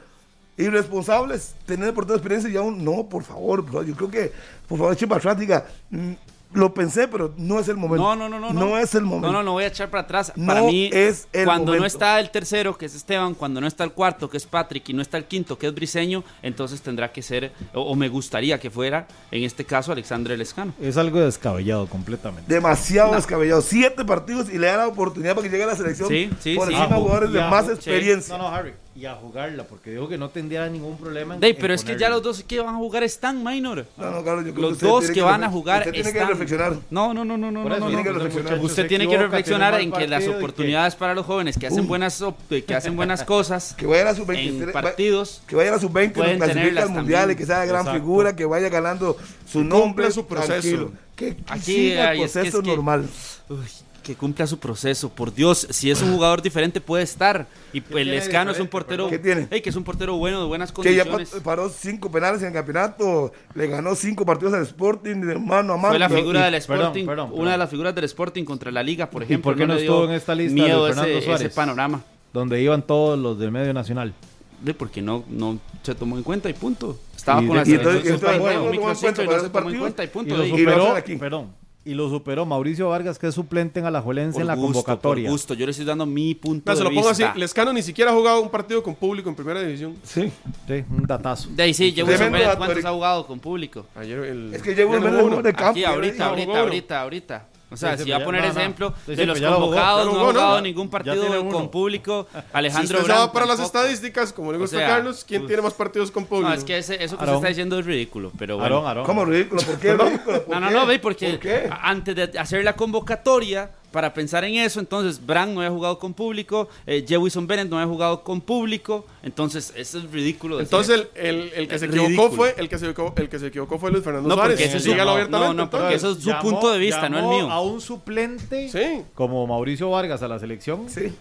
Irresponsables, tener el portero de experiencia y aún no, por favor. Yo creo que, por favor, eche para atrás, diga, mm, lo pensé, pero no es el momento. No, no, no, no. No es el momento. No, no, no voy a echar para atrás. No para mí, es el cuando no está el tercero, que es Esteban, cuando no está el cuarto, que es Patrick, y no está el quinto, que es Briseño, entonces tendrá que ser, o, o me gustaría que fuera, en este caso, Alexandre Lescano. Es algo descabellado completamente. Demasiado descabellado. Siete partidos y le da la oportunidad para que llegue a la selección Sí, sí, por sí. encima de jugadores de más sí. experiencia. No, no, Harry. Y a jugarla, porque dijo que no tendría ningún problema en Dey, en pero es que ya los dos que van a jugar están, Minor. No, no, Carlos, yo creo Los dos que van a jugar usted tiene que están- reflexionar. No, no, no, no, no, Por no, eso, no, tiene que no. reflexionar. muchacho Usted tiene que reflexionar en que las oportunidades para los jóvenes que hacen buenas op- que hacen buenas cosas Que vaya a sub-20. en partidos Que vaya a la sub-20, que clasifique al mundial y que sea gran Exacto. figura, que vaya ganando su nombre. su proceso. tranquilo. Que Aquí, siga el es que- proceso es que- normal. Que cumpla su proceso, por Dios, si es un jugador diferente puede estar. Y el Escano es un portero, ¿Qué tiene? Ey, que es un portero bueno, de buenas Que ya condiciones. pa- paró cinco penales en el campeonato, le ganó cinco partidos al Sporting de mano a mano. Fue la figura y- del Sporting, perdón, una perdón. de las figuras del Sporting contra la Liga, por ¿Y ejemplo. por qué no estuvo en esta lista miedo de Fernando ese, Suárez? ese panorama. Donde iban todos los del medio nacional. De porque no, no se tomó en cuenta y punto. Estaba Y con de- la y selección entonces- sub-20 entonces, bueno, micro no y se tomó en cuenta y Y punto. y lo superó, perdón, y lo superó Mauricio Vargas, que es suplente en Alajuelense por en la gusto, convocatoria. Por gusto, yo le estoy dando mi punto se de lo pongo así. vista. Lescano ni siquiera ha jugado un partido con público en primera división. Sí. Sí, un datazo. De ahí sí, dato, ¿cuántos ha jugado con público? Ayer el. Es que llegó ya el no medio hubo uno. de campo. Aquí, ahorita, ahorita, uno. ahorita, ahorita. O sea, Sí, si va a poner no, no. ejemplo Sí, de sí, los jugó, convocados, lo no ha jugó, ¿no? jugado ningún partido con público. Si Alejandro usted se va para las tampoco. estadísticas, como le gusta O a sea, Carlos, ¿quién pues- tiene más partidos con público? No, es que ese- eso que usted Aarón. está diciendo es ridículo, pero bueno. ¿Cómo ridículo? ¿Por qué ridículo? ¿Por No, no, no, ve, porque ¿Por qué? a- antes de hacer la convocatoria, para pensar en eso, entonces Brand no había jugado con público, eh, Jewison Bennett no había jugado con público, entonces eso es ridículo. decir Entonces el, el, el que se equivocó ridículo. fue el que se equivocó, el que se equivocó fue Luis Fernando No, Suárez. porque no, no, porque eso es su punto de vista, no el mío. A un suplente Sí. como Mauricio Vargas a la selección. Sí.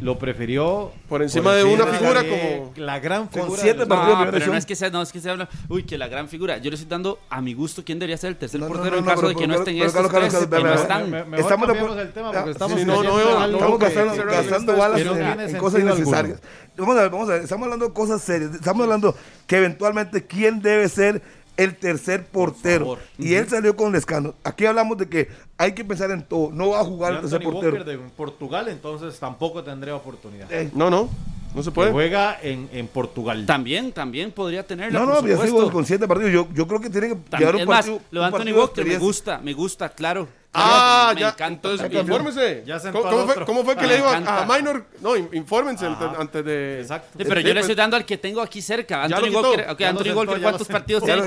Lo prefirió Por encima de una figura de como- la gran Con figura. siete del- partidos No, pero no es que sea, no es que se habla, uy, que la gran figura. Yo le estoy dando a mi gusto quién debería ser el tercer No, portero no, en caso pero- de que pero- no estén pero- estos tres, que no están. Me- mejor Estamos de cambiemos acuerdo- el tema porque estamos sí, no, Estamos gastando, que- gastando que- balas en, en cosas innecesarias. Vamos a ver, vamos a ver, estamos hablando de cosas serias. Estamos hablando que eventualmente quién debe ser el tercer portero. Y él salió con Lescano. Aquí hablamos de que hay que pensar en todo. No va a jugar el tercer portero. Walker de Portugal, entonces tampoco tendría oportunidad. Eh, No, no. No se Que puede. juega en, en Portugal. También, también podría tenerla, no, por no, ya supuesto. sigo con siete partidos. Yo, yo creo que tiene que También- llevar un es más, partido. lo de Anthony partido Walker me gusta, me gusta, claro. Ah, me ya. encanta entonces, también. infórmese. Ya ¿Cómo, cómo fue, cómo fue que le digo a, Minor? No, in- infórmense antes, antes de. Exacto. Sí, pero Sí, yo le pues- estoy dando al que tengo aquí cerca. Ya Anthony. Walker, ok, Ya lo Anthony sentó, Walker, ya ¿cuántos partidos tiene ya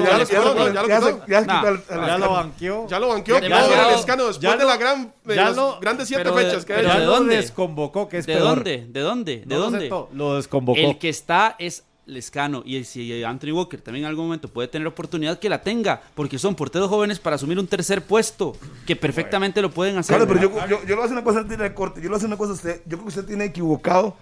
ya lo- banqueó. Ya lo banqueó. Después de la gran. Grandes siete fechas que. ¿de lo dónde? desconvocó, que es ¿De dónde? ¿De dónde? ¿De dónde? Lo desconvocó. El que está es Lescano y si Anthony Walker también en algún momento puede tener oportunidad que la tenga, porque son porteros jóvenes para asumir un tercer puesto, que perfectamente lo pueden hacer. Claro, pero yo, yo, yo a hacer una cosa antes de corte. Yo a hacer una cosa a usted. Yo creo que usted tiene equivocado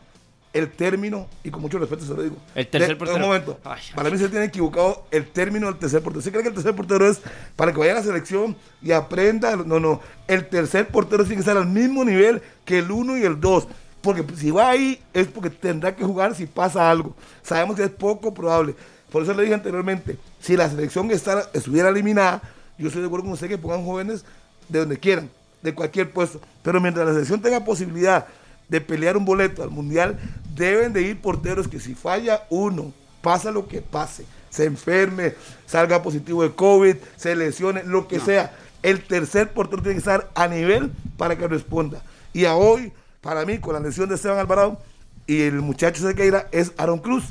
el término, y con mucho respeto se lo digo. El tercer De- portero. Un momento. Ay, ay. Para mí se tiene equivocado el término del tercer portero. ¿Usted cree que el tercer portero es para que vaya a la selección y aprenda? No, no. El tercer portero tiene que estar al mismo nivel que el uno y el dos. Porque si va ahí es porque tendrá que jugar si pasa algo. Sabemos que es poco probable. Por eso le dije anteriormente, si la selección está- estuviera eliminada, yo estoy de acuerdo con usted que pongan jóvenes de donde quieran, de cualquier puesto. Pero mientras la selección tenga posibilidad de pelear un boleto al Mundial, deben de ir porteros que si falla uno, pasa lo que pase, se enferme, salga positivo de COVID, se lesione, lo que sea, el tercer portero tiene que estar a nivel para que responda. Y a hoy, para mí, con la lesión de Esteban Alvarado y el muchacho Sequeira, es Aaron Cruz.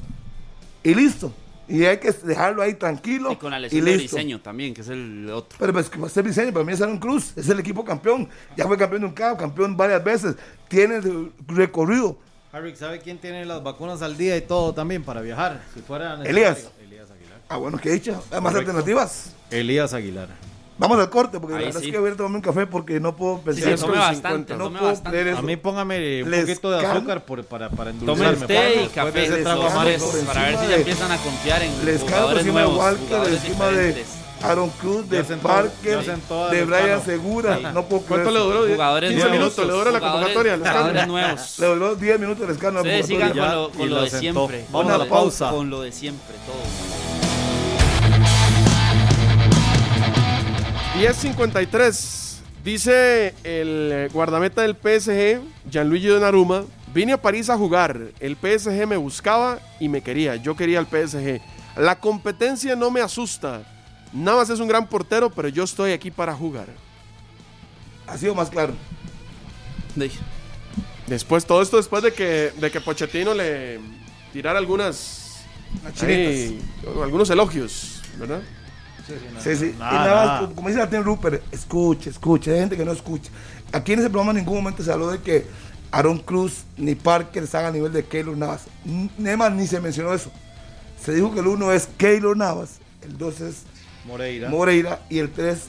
Y listo. Y hay que dejarlo ahí tranquilo. Y con la y lesión de listo. diseño también, que es el otro. Pero pues que va a ser diseño, para mí es Aaron Cruz, es el equipo campeón. Ya fue campeón de un CAO, campeón varias veces, tiene el recorrido. Harry, ¿sabe quién tiene las vacunas al día y todo también para viajar? Si fuera? Elías. Elías Aguilar. Ah, bueno, qué dicha, hay más alternativas. Elías Aguilar. Vamos al corte, porque Ahí la verdad sí. es que voy a tomarme un café porque no puedo Sí, pensar. sí, tome bastante, 50. no tome puedo bastante. creer eso. A mí póngame un Les poquito de azúcar por- para, para Tome endulzarme. usted y Después de café, ese trago amargo por para ver si encima ya de- empiezan a confiar en Les jugadores encima de nuevos, Walker, jugadores encima de. Aaron Cruz, de Parker, de Brian. Segura. Sí. No puedo creer ¿Cuánto le duró? Jugadores 15 nuevos. minutos, le duró la convocatoria. les Jugadores nuevos. Le duró 10 minutos el escano. Ustedes sigan con lo, y de siempre. Vamos Con a lo la de- pausa. Con lo de siempre, todo. 10.53. Dice el guardameta del PSG, Gianluigi Donnarumma, vine a París a jugar. El PSG me buscaba y me quería. Yo quería al PSG. La competencia no me asusta. Navas es un gran portero, pero yo estoy aquí para jugar. Ha sido más claro. De- Después, todo esto después de que, de que Pochettino le tirara algunas... Ahí, algunos elogios, ¿verdad? Sí, sí. Nada, y nada más, nada. como- como dice la Tim Rupert, escuche, escuche. Hay gente que no escucha. Aquí en ese programa en ningún momento se habló de que Aaron Cruz ni Parker están a nivel de Keylor Navas. N- Nema ni se mencionó eso. Se dijo que el uno es Keylor Navas, el dos es Moreira. Moreira y el tres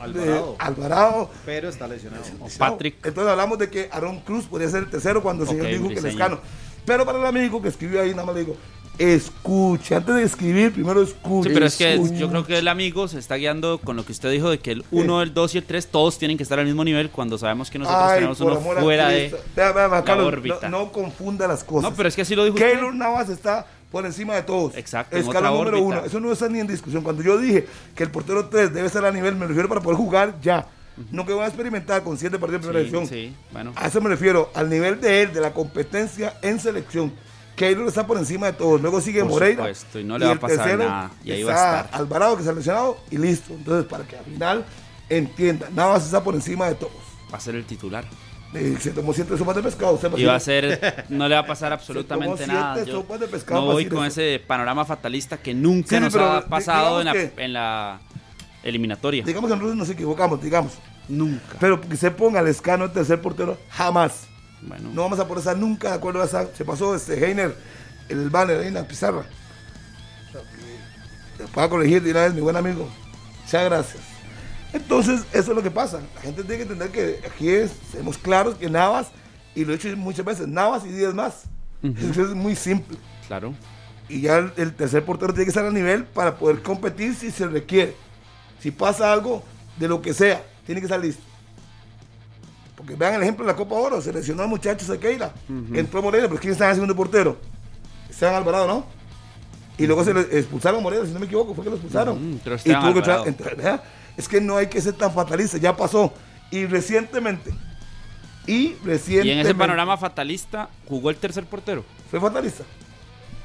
Alvarado. Alvarado. Pero está lesionado. Patrick. Entonces hablamos de que Aaron Cruz podría ser el tercero cuando el señor Ok, dijo que. Lescano. Pero para el amigo que escribió ahí, nada más le digo, escuche. Antes de escribir, primero escuche. Sí, pero es que escuche. yo creo que el amigo se está guiando con lo que usted dijo de que el 1, el 2 y el 3 todos tienen que estar al mismo nivel cuando sabemos que nosotros Ay, tenemos uno fuera de... La Carlos, órbita. No, no confunda las cosas. No, pero es que así lo dijo usted. Keylor Navas está por encima de todos. Exacto, otra número órbita. uno. Eso no está ni en discusión. Cuando yo dije que el portero 3 debe estar a nivel, me refiero para poder jugar ya. No que van a experimentar con siete partidos de Sí, división. sí, bueno. A eso me refiero, al nivel de él, de la competencia en selección. Keylor está por encima de todos. Luego sigue Por Moreira. supuesto, y no le va a pasar tercero nada, y ahí va a está estar. Alvarado, que se ha lesionado, y listo. Entonces, para que al final entiendan, Navas está por encima de todos. Va a ser el titular. Eh, Se tomó siete sopas de pescado. usted Y va a ser, no le va a pasar absolutamente nada. Yo sopas de pescado no voy con eso. ese panorama fatalista que nunca Sí, nos ha pasado en la, digamos que- en la eliminatoria. Digamos que nosotros nos equivocamos, digamos. Nunca. Pero que se ponga el escano el tercer portero, jamás. Bueno, No vamos a poner esa nunca de acuerdo a esa. Se pasó este Heiner, el banner ahí en la pizarra. Puedo corregir de una vez, mi buen amigo. Muchas gracias. Entonces, eso es lo que pasa. La gente tiene que entender que aquí es, seamos claros que Navas, y lo he dicho muchas veces, Navas y 10 más. Eso es muy simple. claro. Y ya el, el tercer portero tiene que estar a nivel para poder competir si se requiere. Si pasa algo de lo que sea, tiene que estar listo. Porque vean el ejemplo de la Copa Oro, se lesionó al muchacho Sequeira, entró Moreira, pero ¿quién está en el segundo portero? Esteban Alvarado, ¿no? Y luego se le expulsaron a Moreira, si no me equivoco, fue que lo expulsaron. Ujú, pero y tuvo que entrar-. Es que no hay que ser tan fatalista, ya pasó. Y recientemente, y recientemente. Y en ese panorama fatalista jugó el tercer portero. Fue fatalista.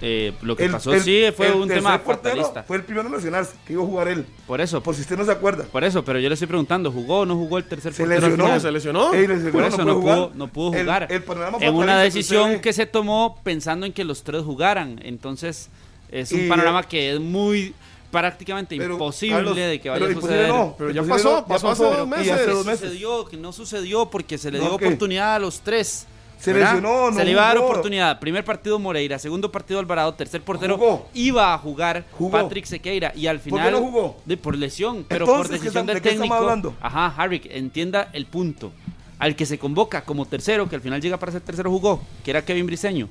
Eh, lo que El- pasó el- sí fue el un tema fatalista. Fue el primero lesionarse, que iba a jugar él. Por eso, Por si usted no se acuerda. por eso, pero yo le estoy preguntando, ¿jugó o no jugó el tercer Se portero? lesionó. final? ¿Se lesionó? Ey, lesionó, Por eso no, puede pudo, jugar. no pudo jugar. el panorama en una decisión que se tomó pensando en que los tres jugaran. Entonces, es un Y- panorama que es muy prácticamente Pero, imposible Carlos, de que vaya a suceder. no, Pero ya pasó, no, ya pasó hace dos meses. Que dos meses. sucedió, que no sucedió porque se le No, dio oportunidad a los tres. Se ¿verdad? lesionó, no Se le iba a dar jugó. oportunidad. Primer partido Moreira, segundo partido Alvarado, tercer portero Jugó. iba a jugar Jugó. Patrick Sequeira y al qué final no jugó? de- por lesión, pero Entonces, por ¿qué decisión estamos- del de qué técnico. hablando? Ajá, Harry, entienda el punto. Al que se convoca como tercero, que al final llega para ser tercero jugó, que era Kevin Briseño.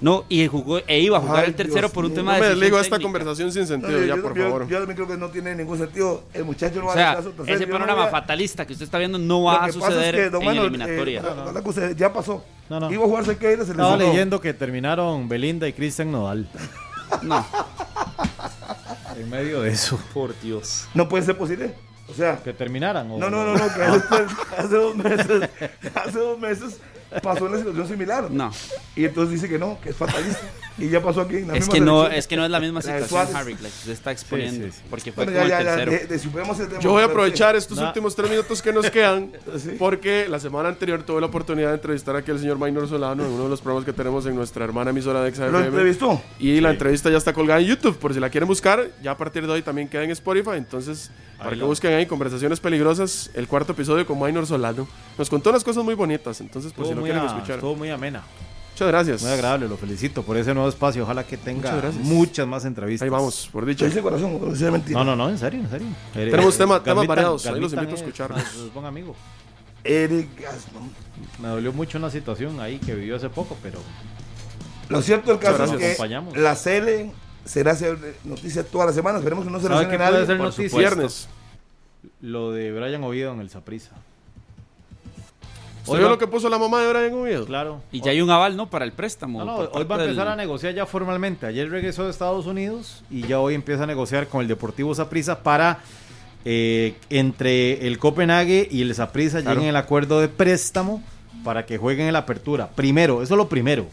No, y jugó, e iba a jugar Ay, el tercero Dios por un mío. tema No de me desligo de esta conversación sin No, sentido, yo, ya, yo- por yo- favor. yo también creo que no tiene ningún sentido. El muchacho no va O a sea, dar caso tercero. ese no panorama a- fatalista que usted está viendo no va a que pasa es suceder que, don en Manuel, eliminatoria. eh, que ya pasó. No, no. Iba a jugar Sequeira, se Estaba lesionó. leyendo que terminaron Belinda y Cristian Nodal. No, En medio de eso. por Dios. No puede ser posible. O sea, Que terminaron. o- no, no, no, no, que hace, hace dos meses, hace dos meses pasó una situación similar. No, Y entonces dice que no, que es fatalista. Y ya pasó aquí en la es misma que no, selección. es que no es la misma situación. Harry, la que usted está exponiendo, Sí, sí, sí. porque fue Bueno, con ya, el ya, ya, tercero. de, de- superemos el tema, Yo voy a aprovechar estos Na- últimos tres minutos que nos quedan Sí. porque la semana anterior tuve la oportunidad de entrevistar aquí al señor Maynor Solano en uno de los programas que tenemos en nuestra hermana emisora de sí. ¿Lo XFM. entrevistó? Y la entrevista ya está colgada en YouTube, por si la quieren buscar. Ya a partir de hoy también queda en Spotify. Entonces, para que busquen ahí Conversaciones Peligrosas, el cuarto episodio con Minor Solano. Nos contó unas cosas muy bonitas, entonces por si lo muy, a- estuvo muy amena. Muchas gracias. Muy agradable, lo felicito por ese nuevo espacio. Ojalá que tenga Muchas más entrevistas. Ahí vamos, por dice corazón, o sea mentira. No, no, no, en serio, en serio. Tenemos tema- temas Galmitan- variados, ahí los invito a es- escucharlos. es buen amigo. Eric Gasman. Me dolió mucho una situación ahí que vivió hace poco, pero Lo cierto del caso es que Acompañamos. la CL será noticia todas las semanas. Esperemos que no se ¿sabe lesione qué puede nadie. ser noticia? Viernes. Lo de Brian Oviedo en el Saprissa. ¿Usted vio lo que puso la mamá de Brian Oviedo? Claro. Y ya hay un aval, ¿no? Para el préstamo. No, no, hoy va a empezar del- a negociar ya formalmente. Ayer regresó de Estados Unidos y ya hoy empieza a negociar con el Deportivo Saprissa para eh, entre el Copenhague y el Saprissa Claro. lleguen el acuerdo de préstamo para que jueguen en la apertura. Primero, eso es lo primero.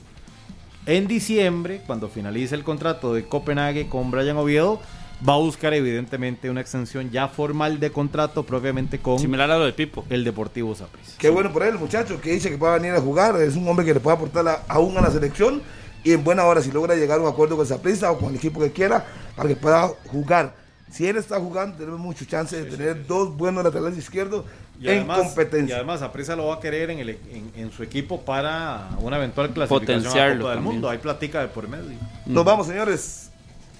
En diciembre, cuando finalice el contrato de Copenhague con Brian Oviedo, va a buscar evidentemente una extensión ya formal de contrato propiamente con Similar a lo de Pipo. el Deportivo Saprissa. Qué bueno por él, el muchacho, que dice que va a venir a jugar. Es un hombre que le puede aportar a- aún a la selección. Y en buena hora, si logra llegar a un acuerdo con Zaprisa o con el equipo que quiera, para que pueda jugar. Si él está jugando, tenemos mucho chance de tener dos buenos laterales izquierdos Y en además, competencia. Y además, Aprisa lo va a querer en, el, en, en su equipo para una eventual clasificación a Copa del también. Mundo. Hay platica de por medio. Nos vamos, señores.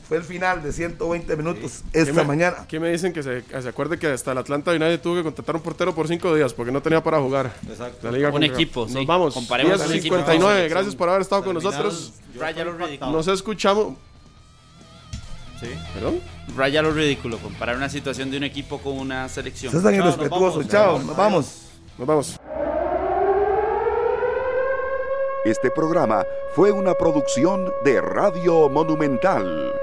Fue el final de 120 minutos ¿Qué esta me- mañana. ¿Qué me dicen? Que se, se acuerde que hasta el Atlanta United tuvo que contratar un portero por cinco días porque no tenía para jugar. Exacto. La Liga Un equipo, Nos sí. vamos. Comparemos Días un equipo 59. con Gracias por haber estado con nosotros. Raya lo ridículo. Nos escuchamos. Sí. ¿Perdón? Raya lo ridículo. Comparar una situación de un equipo con una selección. Ustedes están Chao, nos irrespetuosos. vamos. Chao, nos vamos. Nos vamos. Este programa fue una producción de Radio Monumental.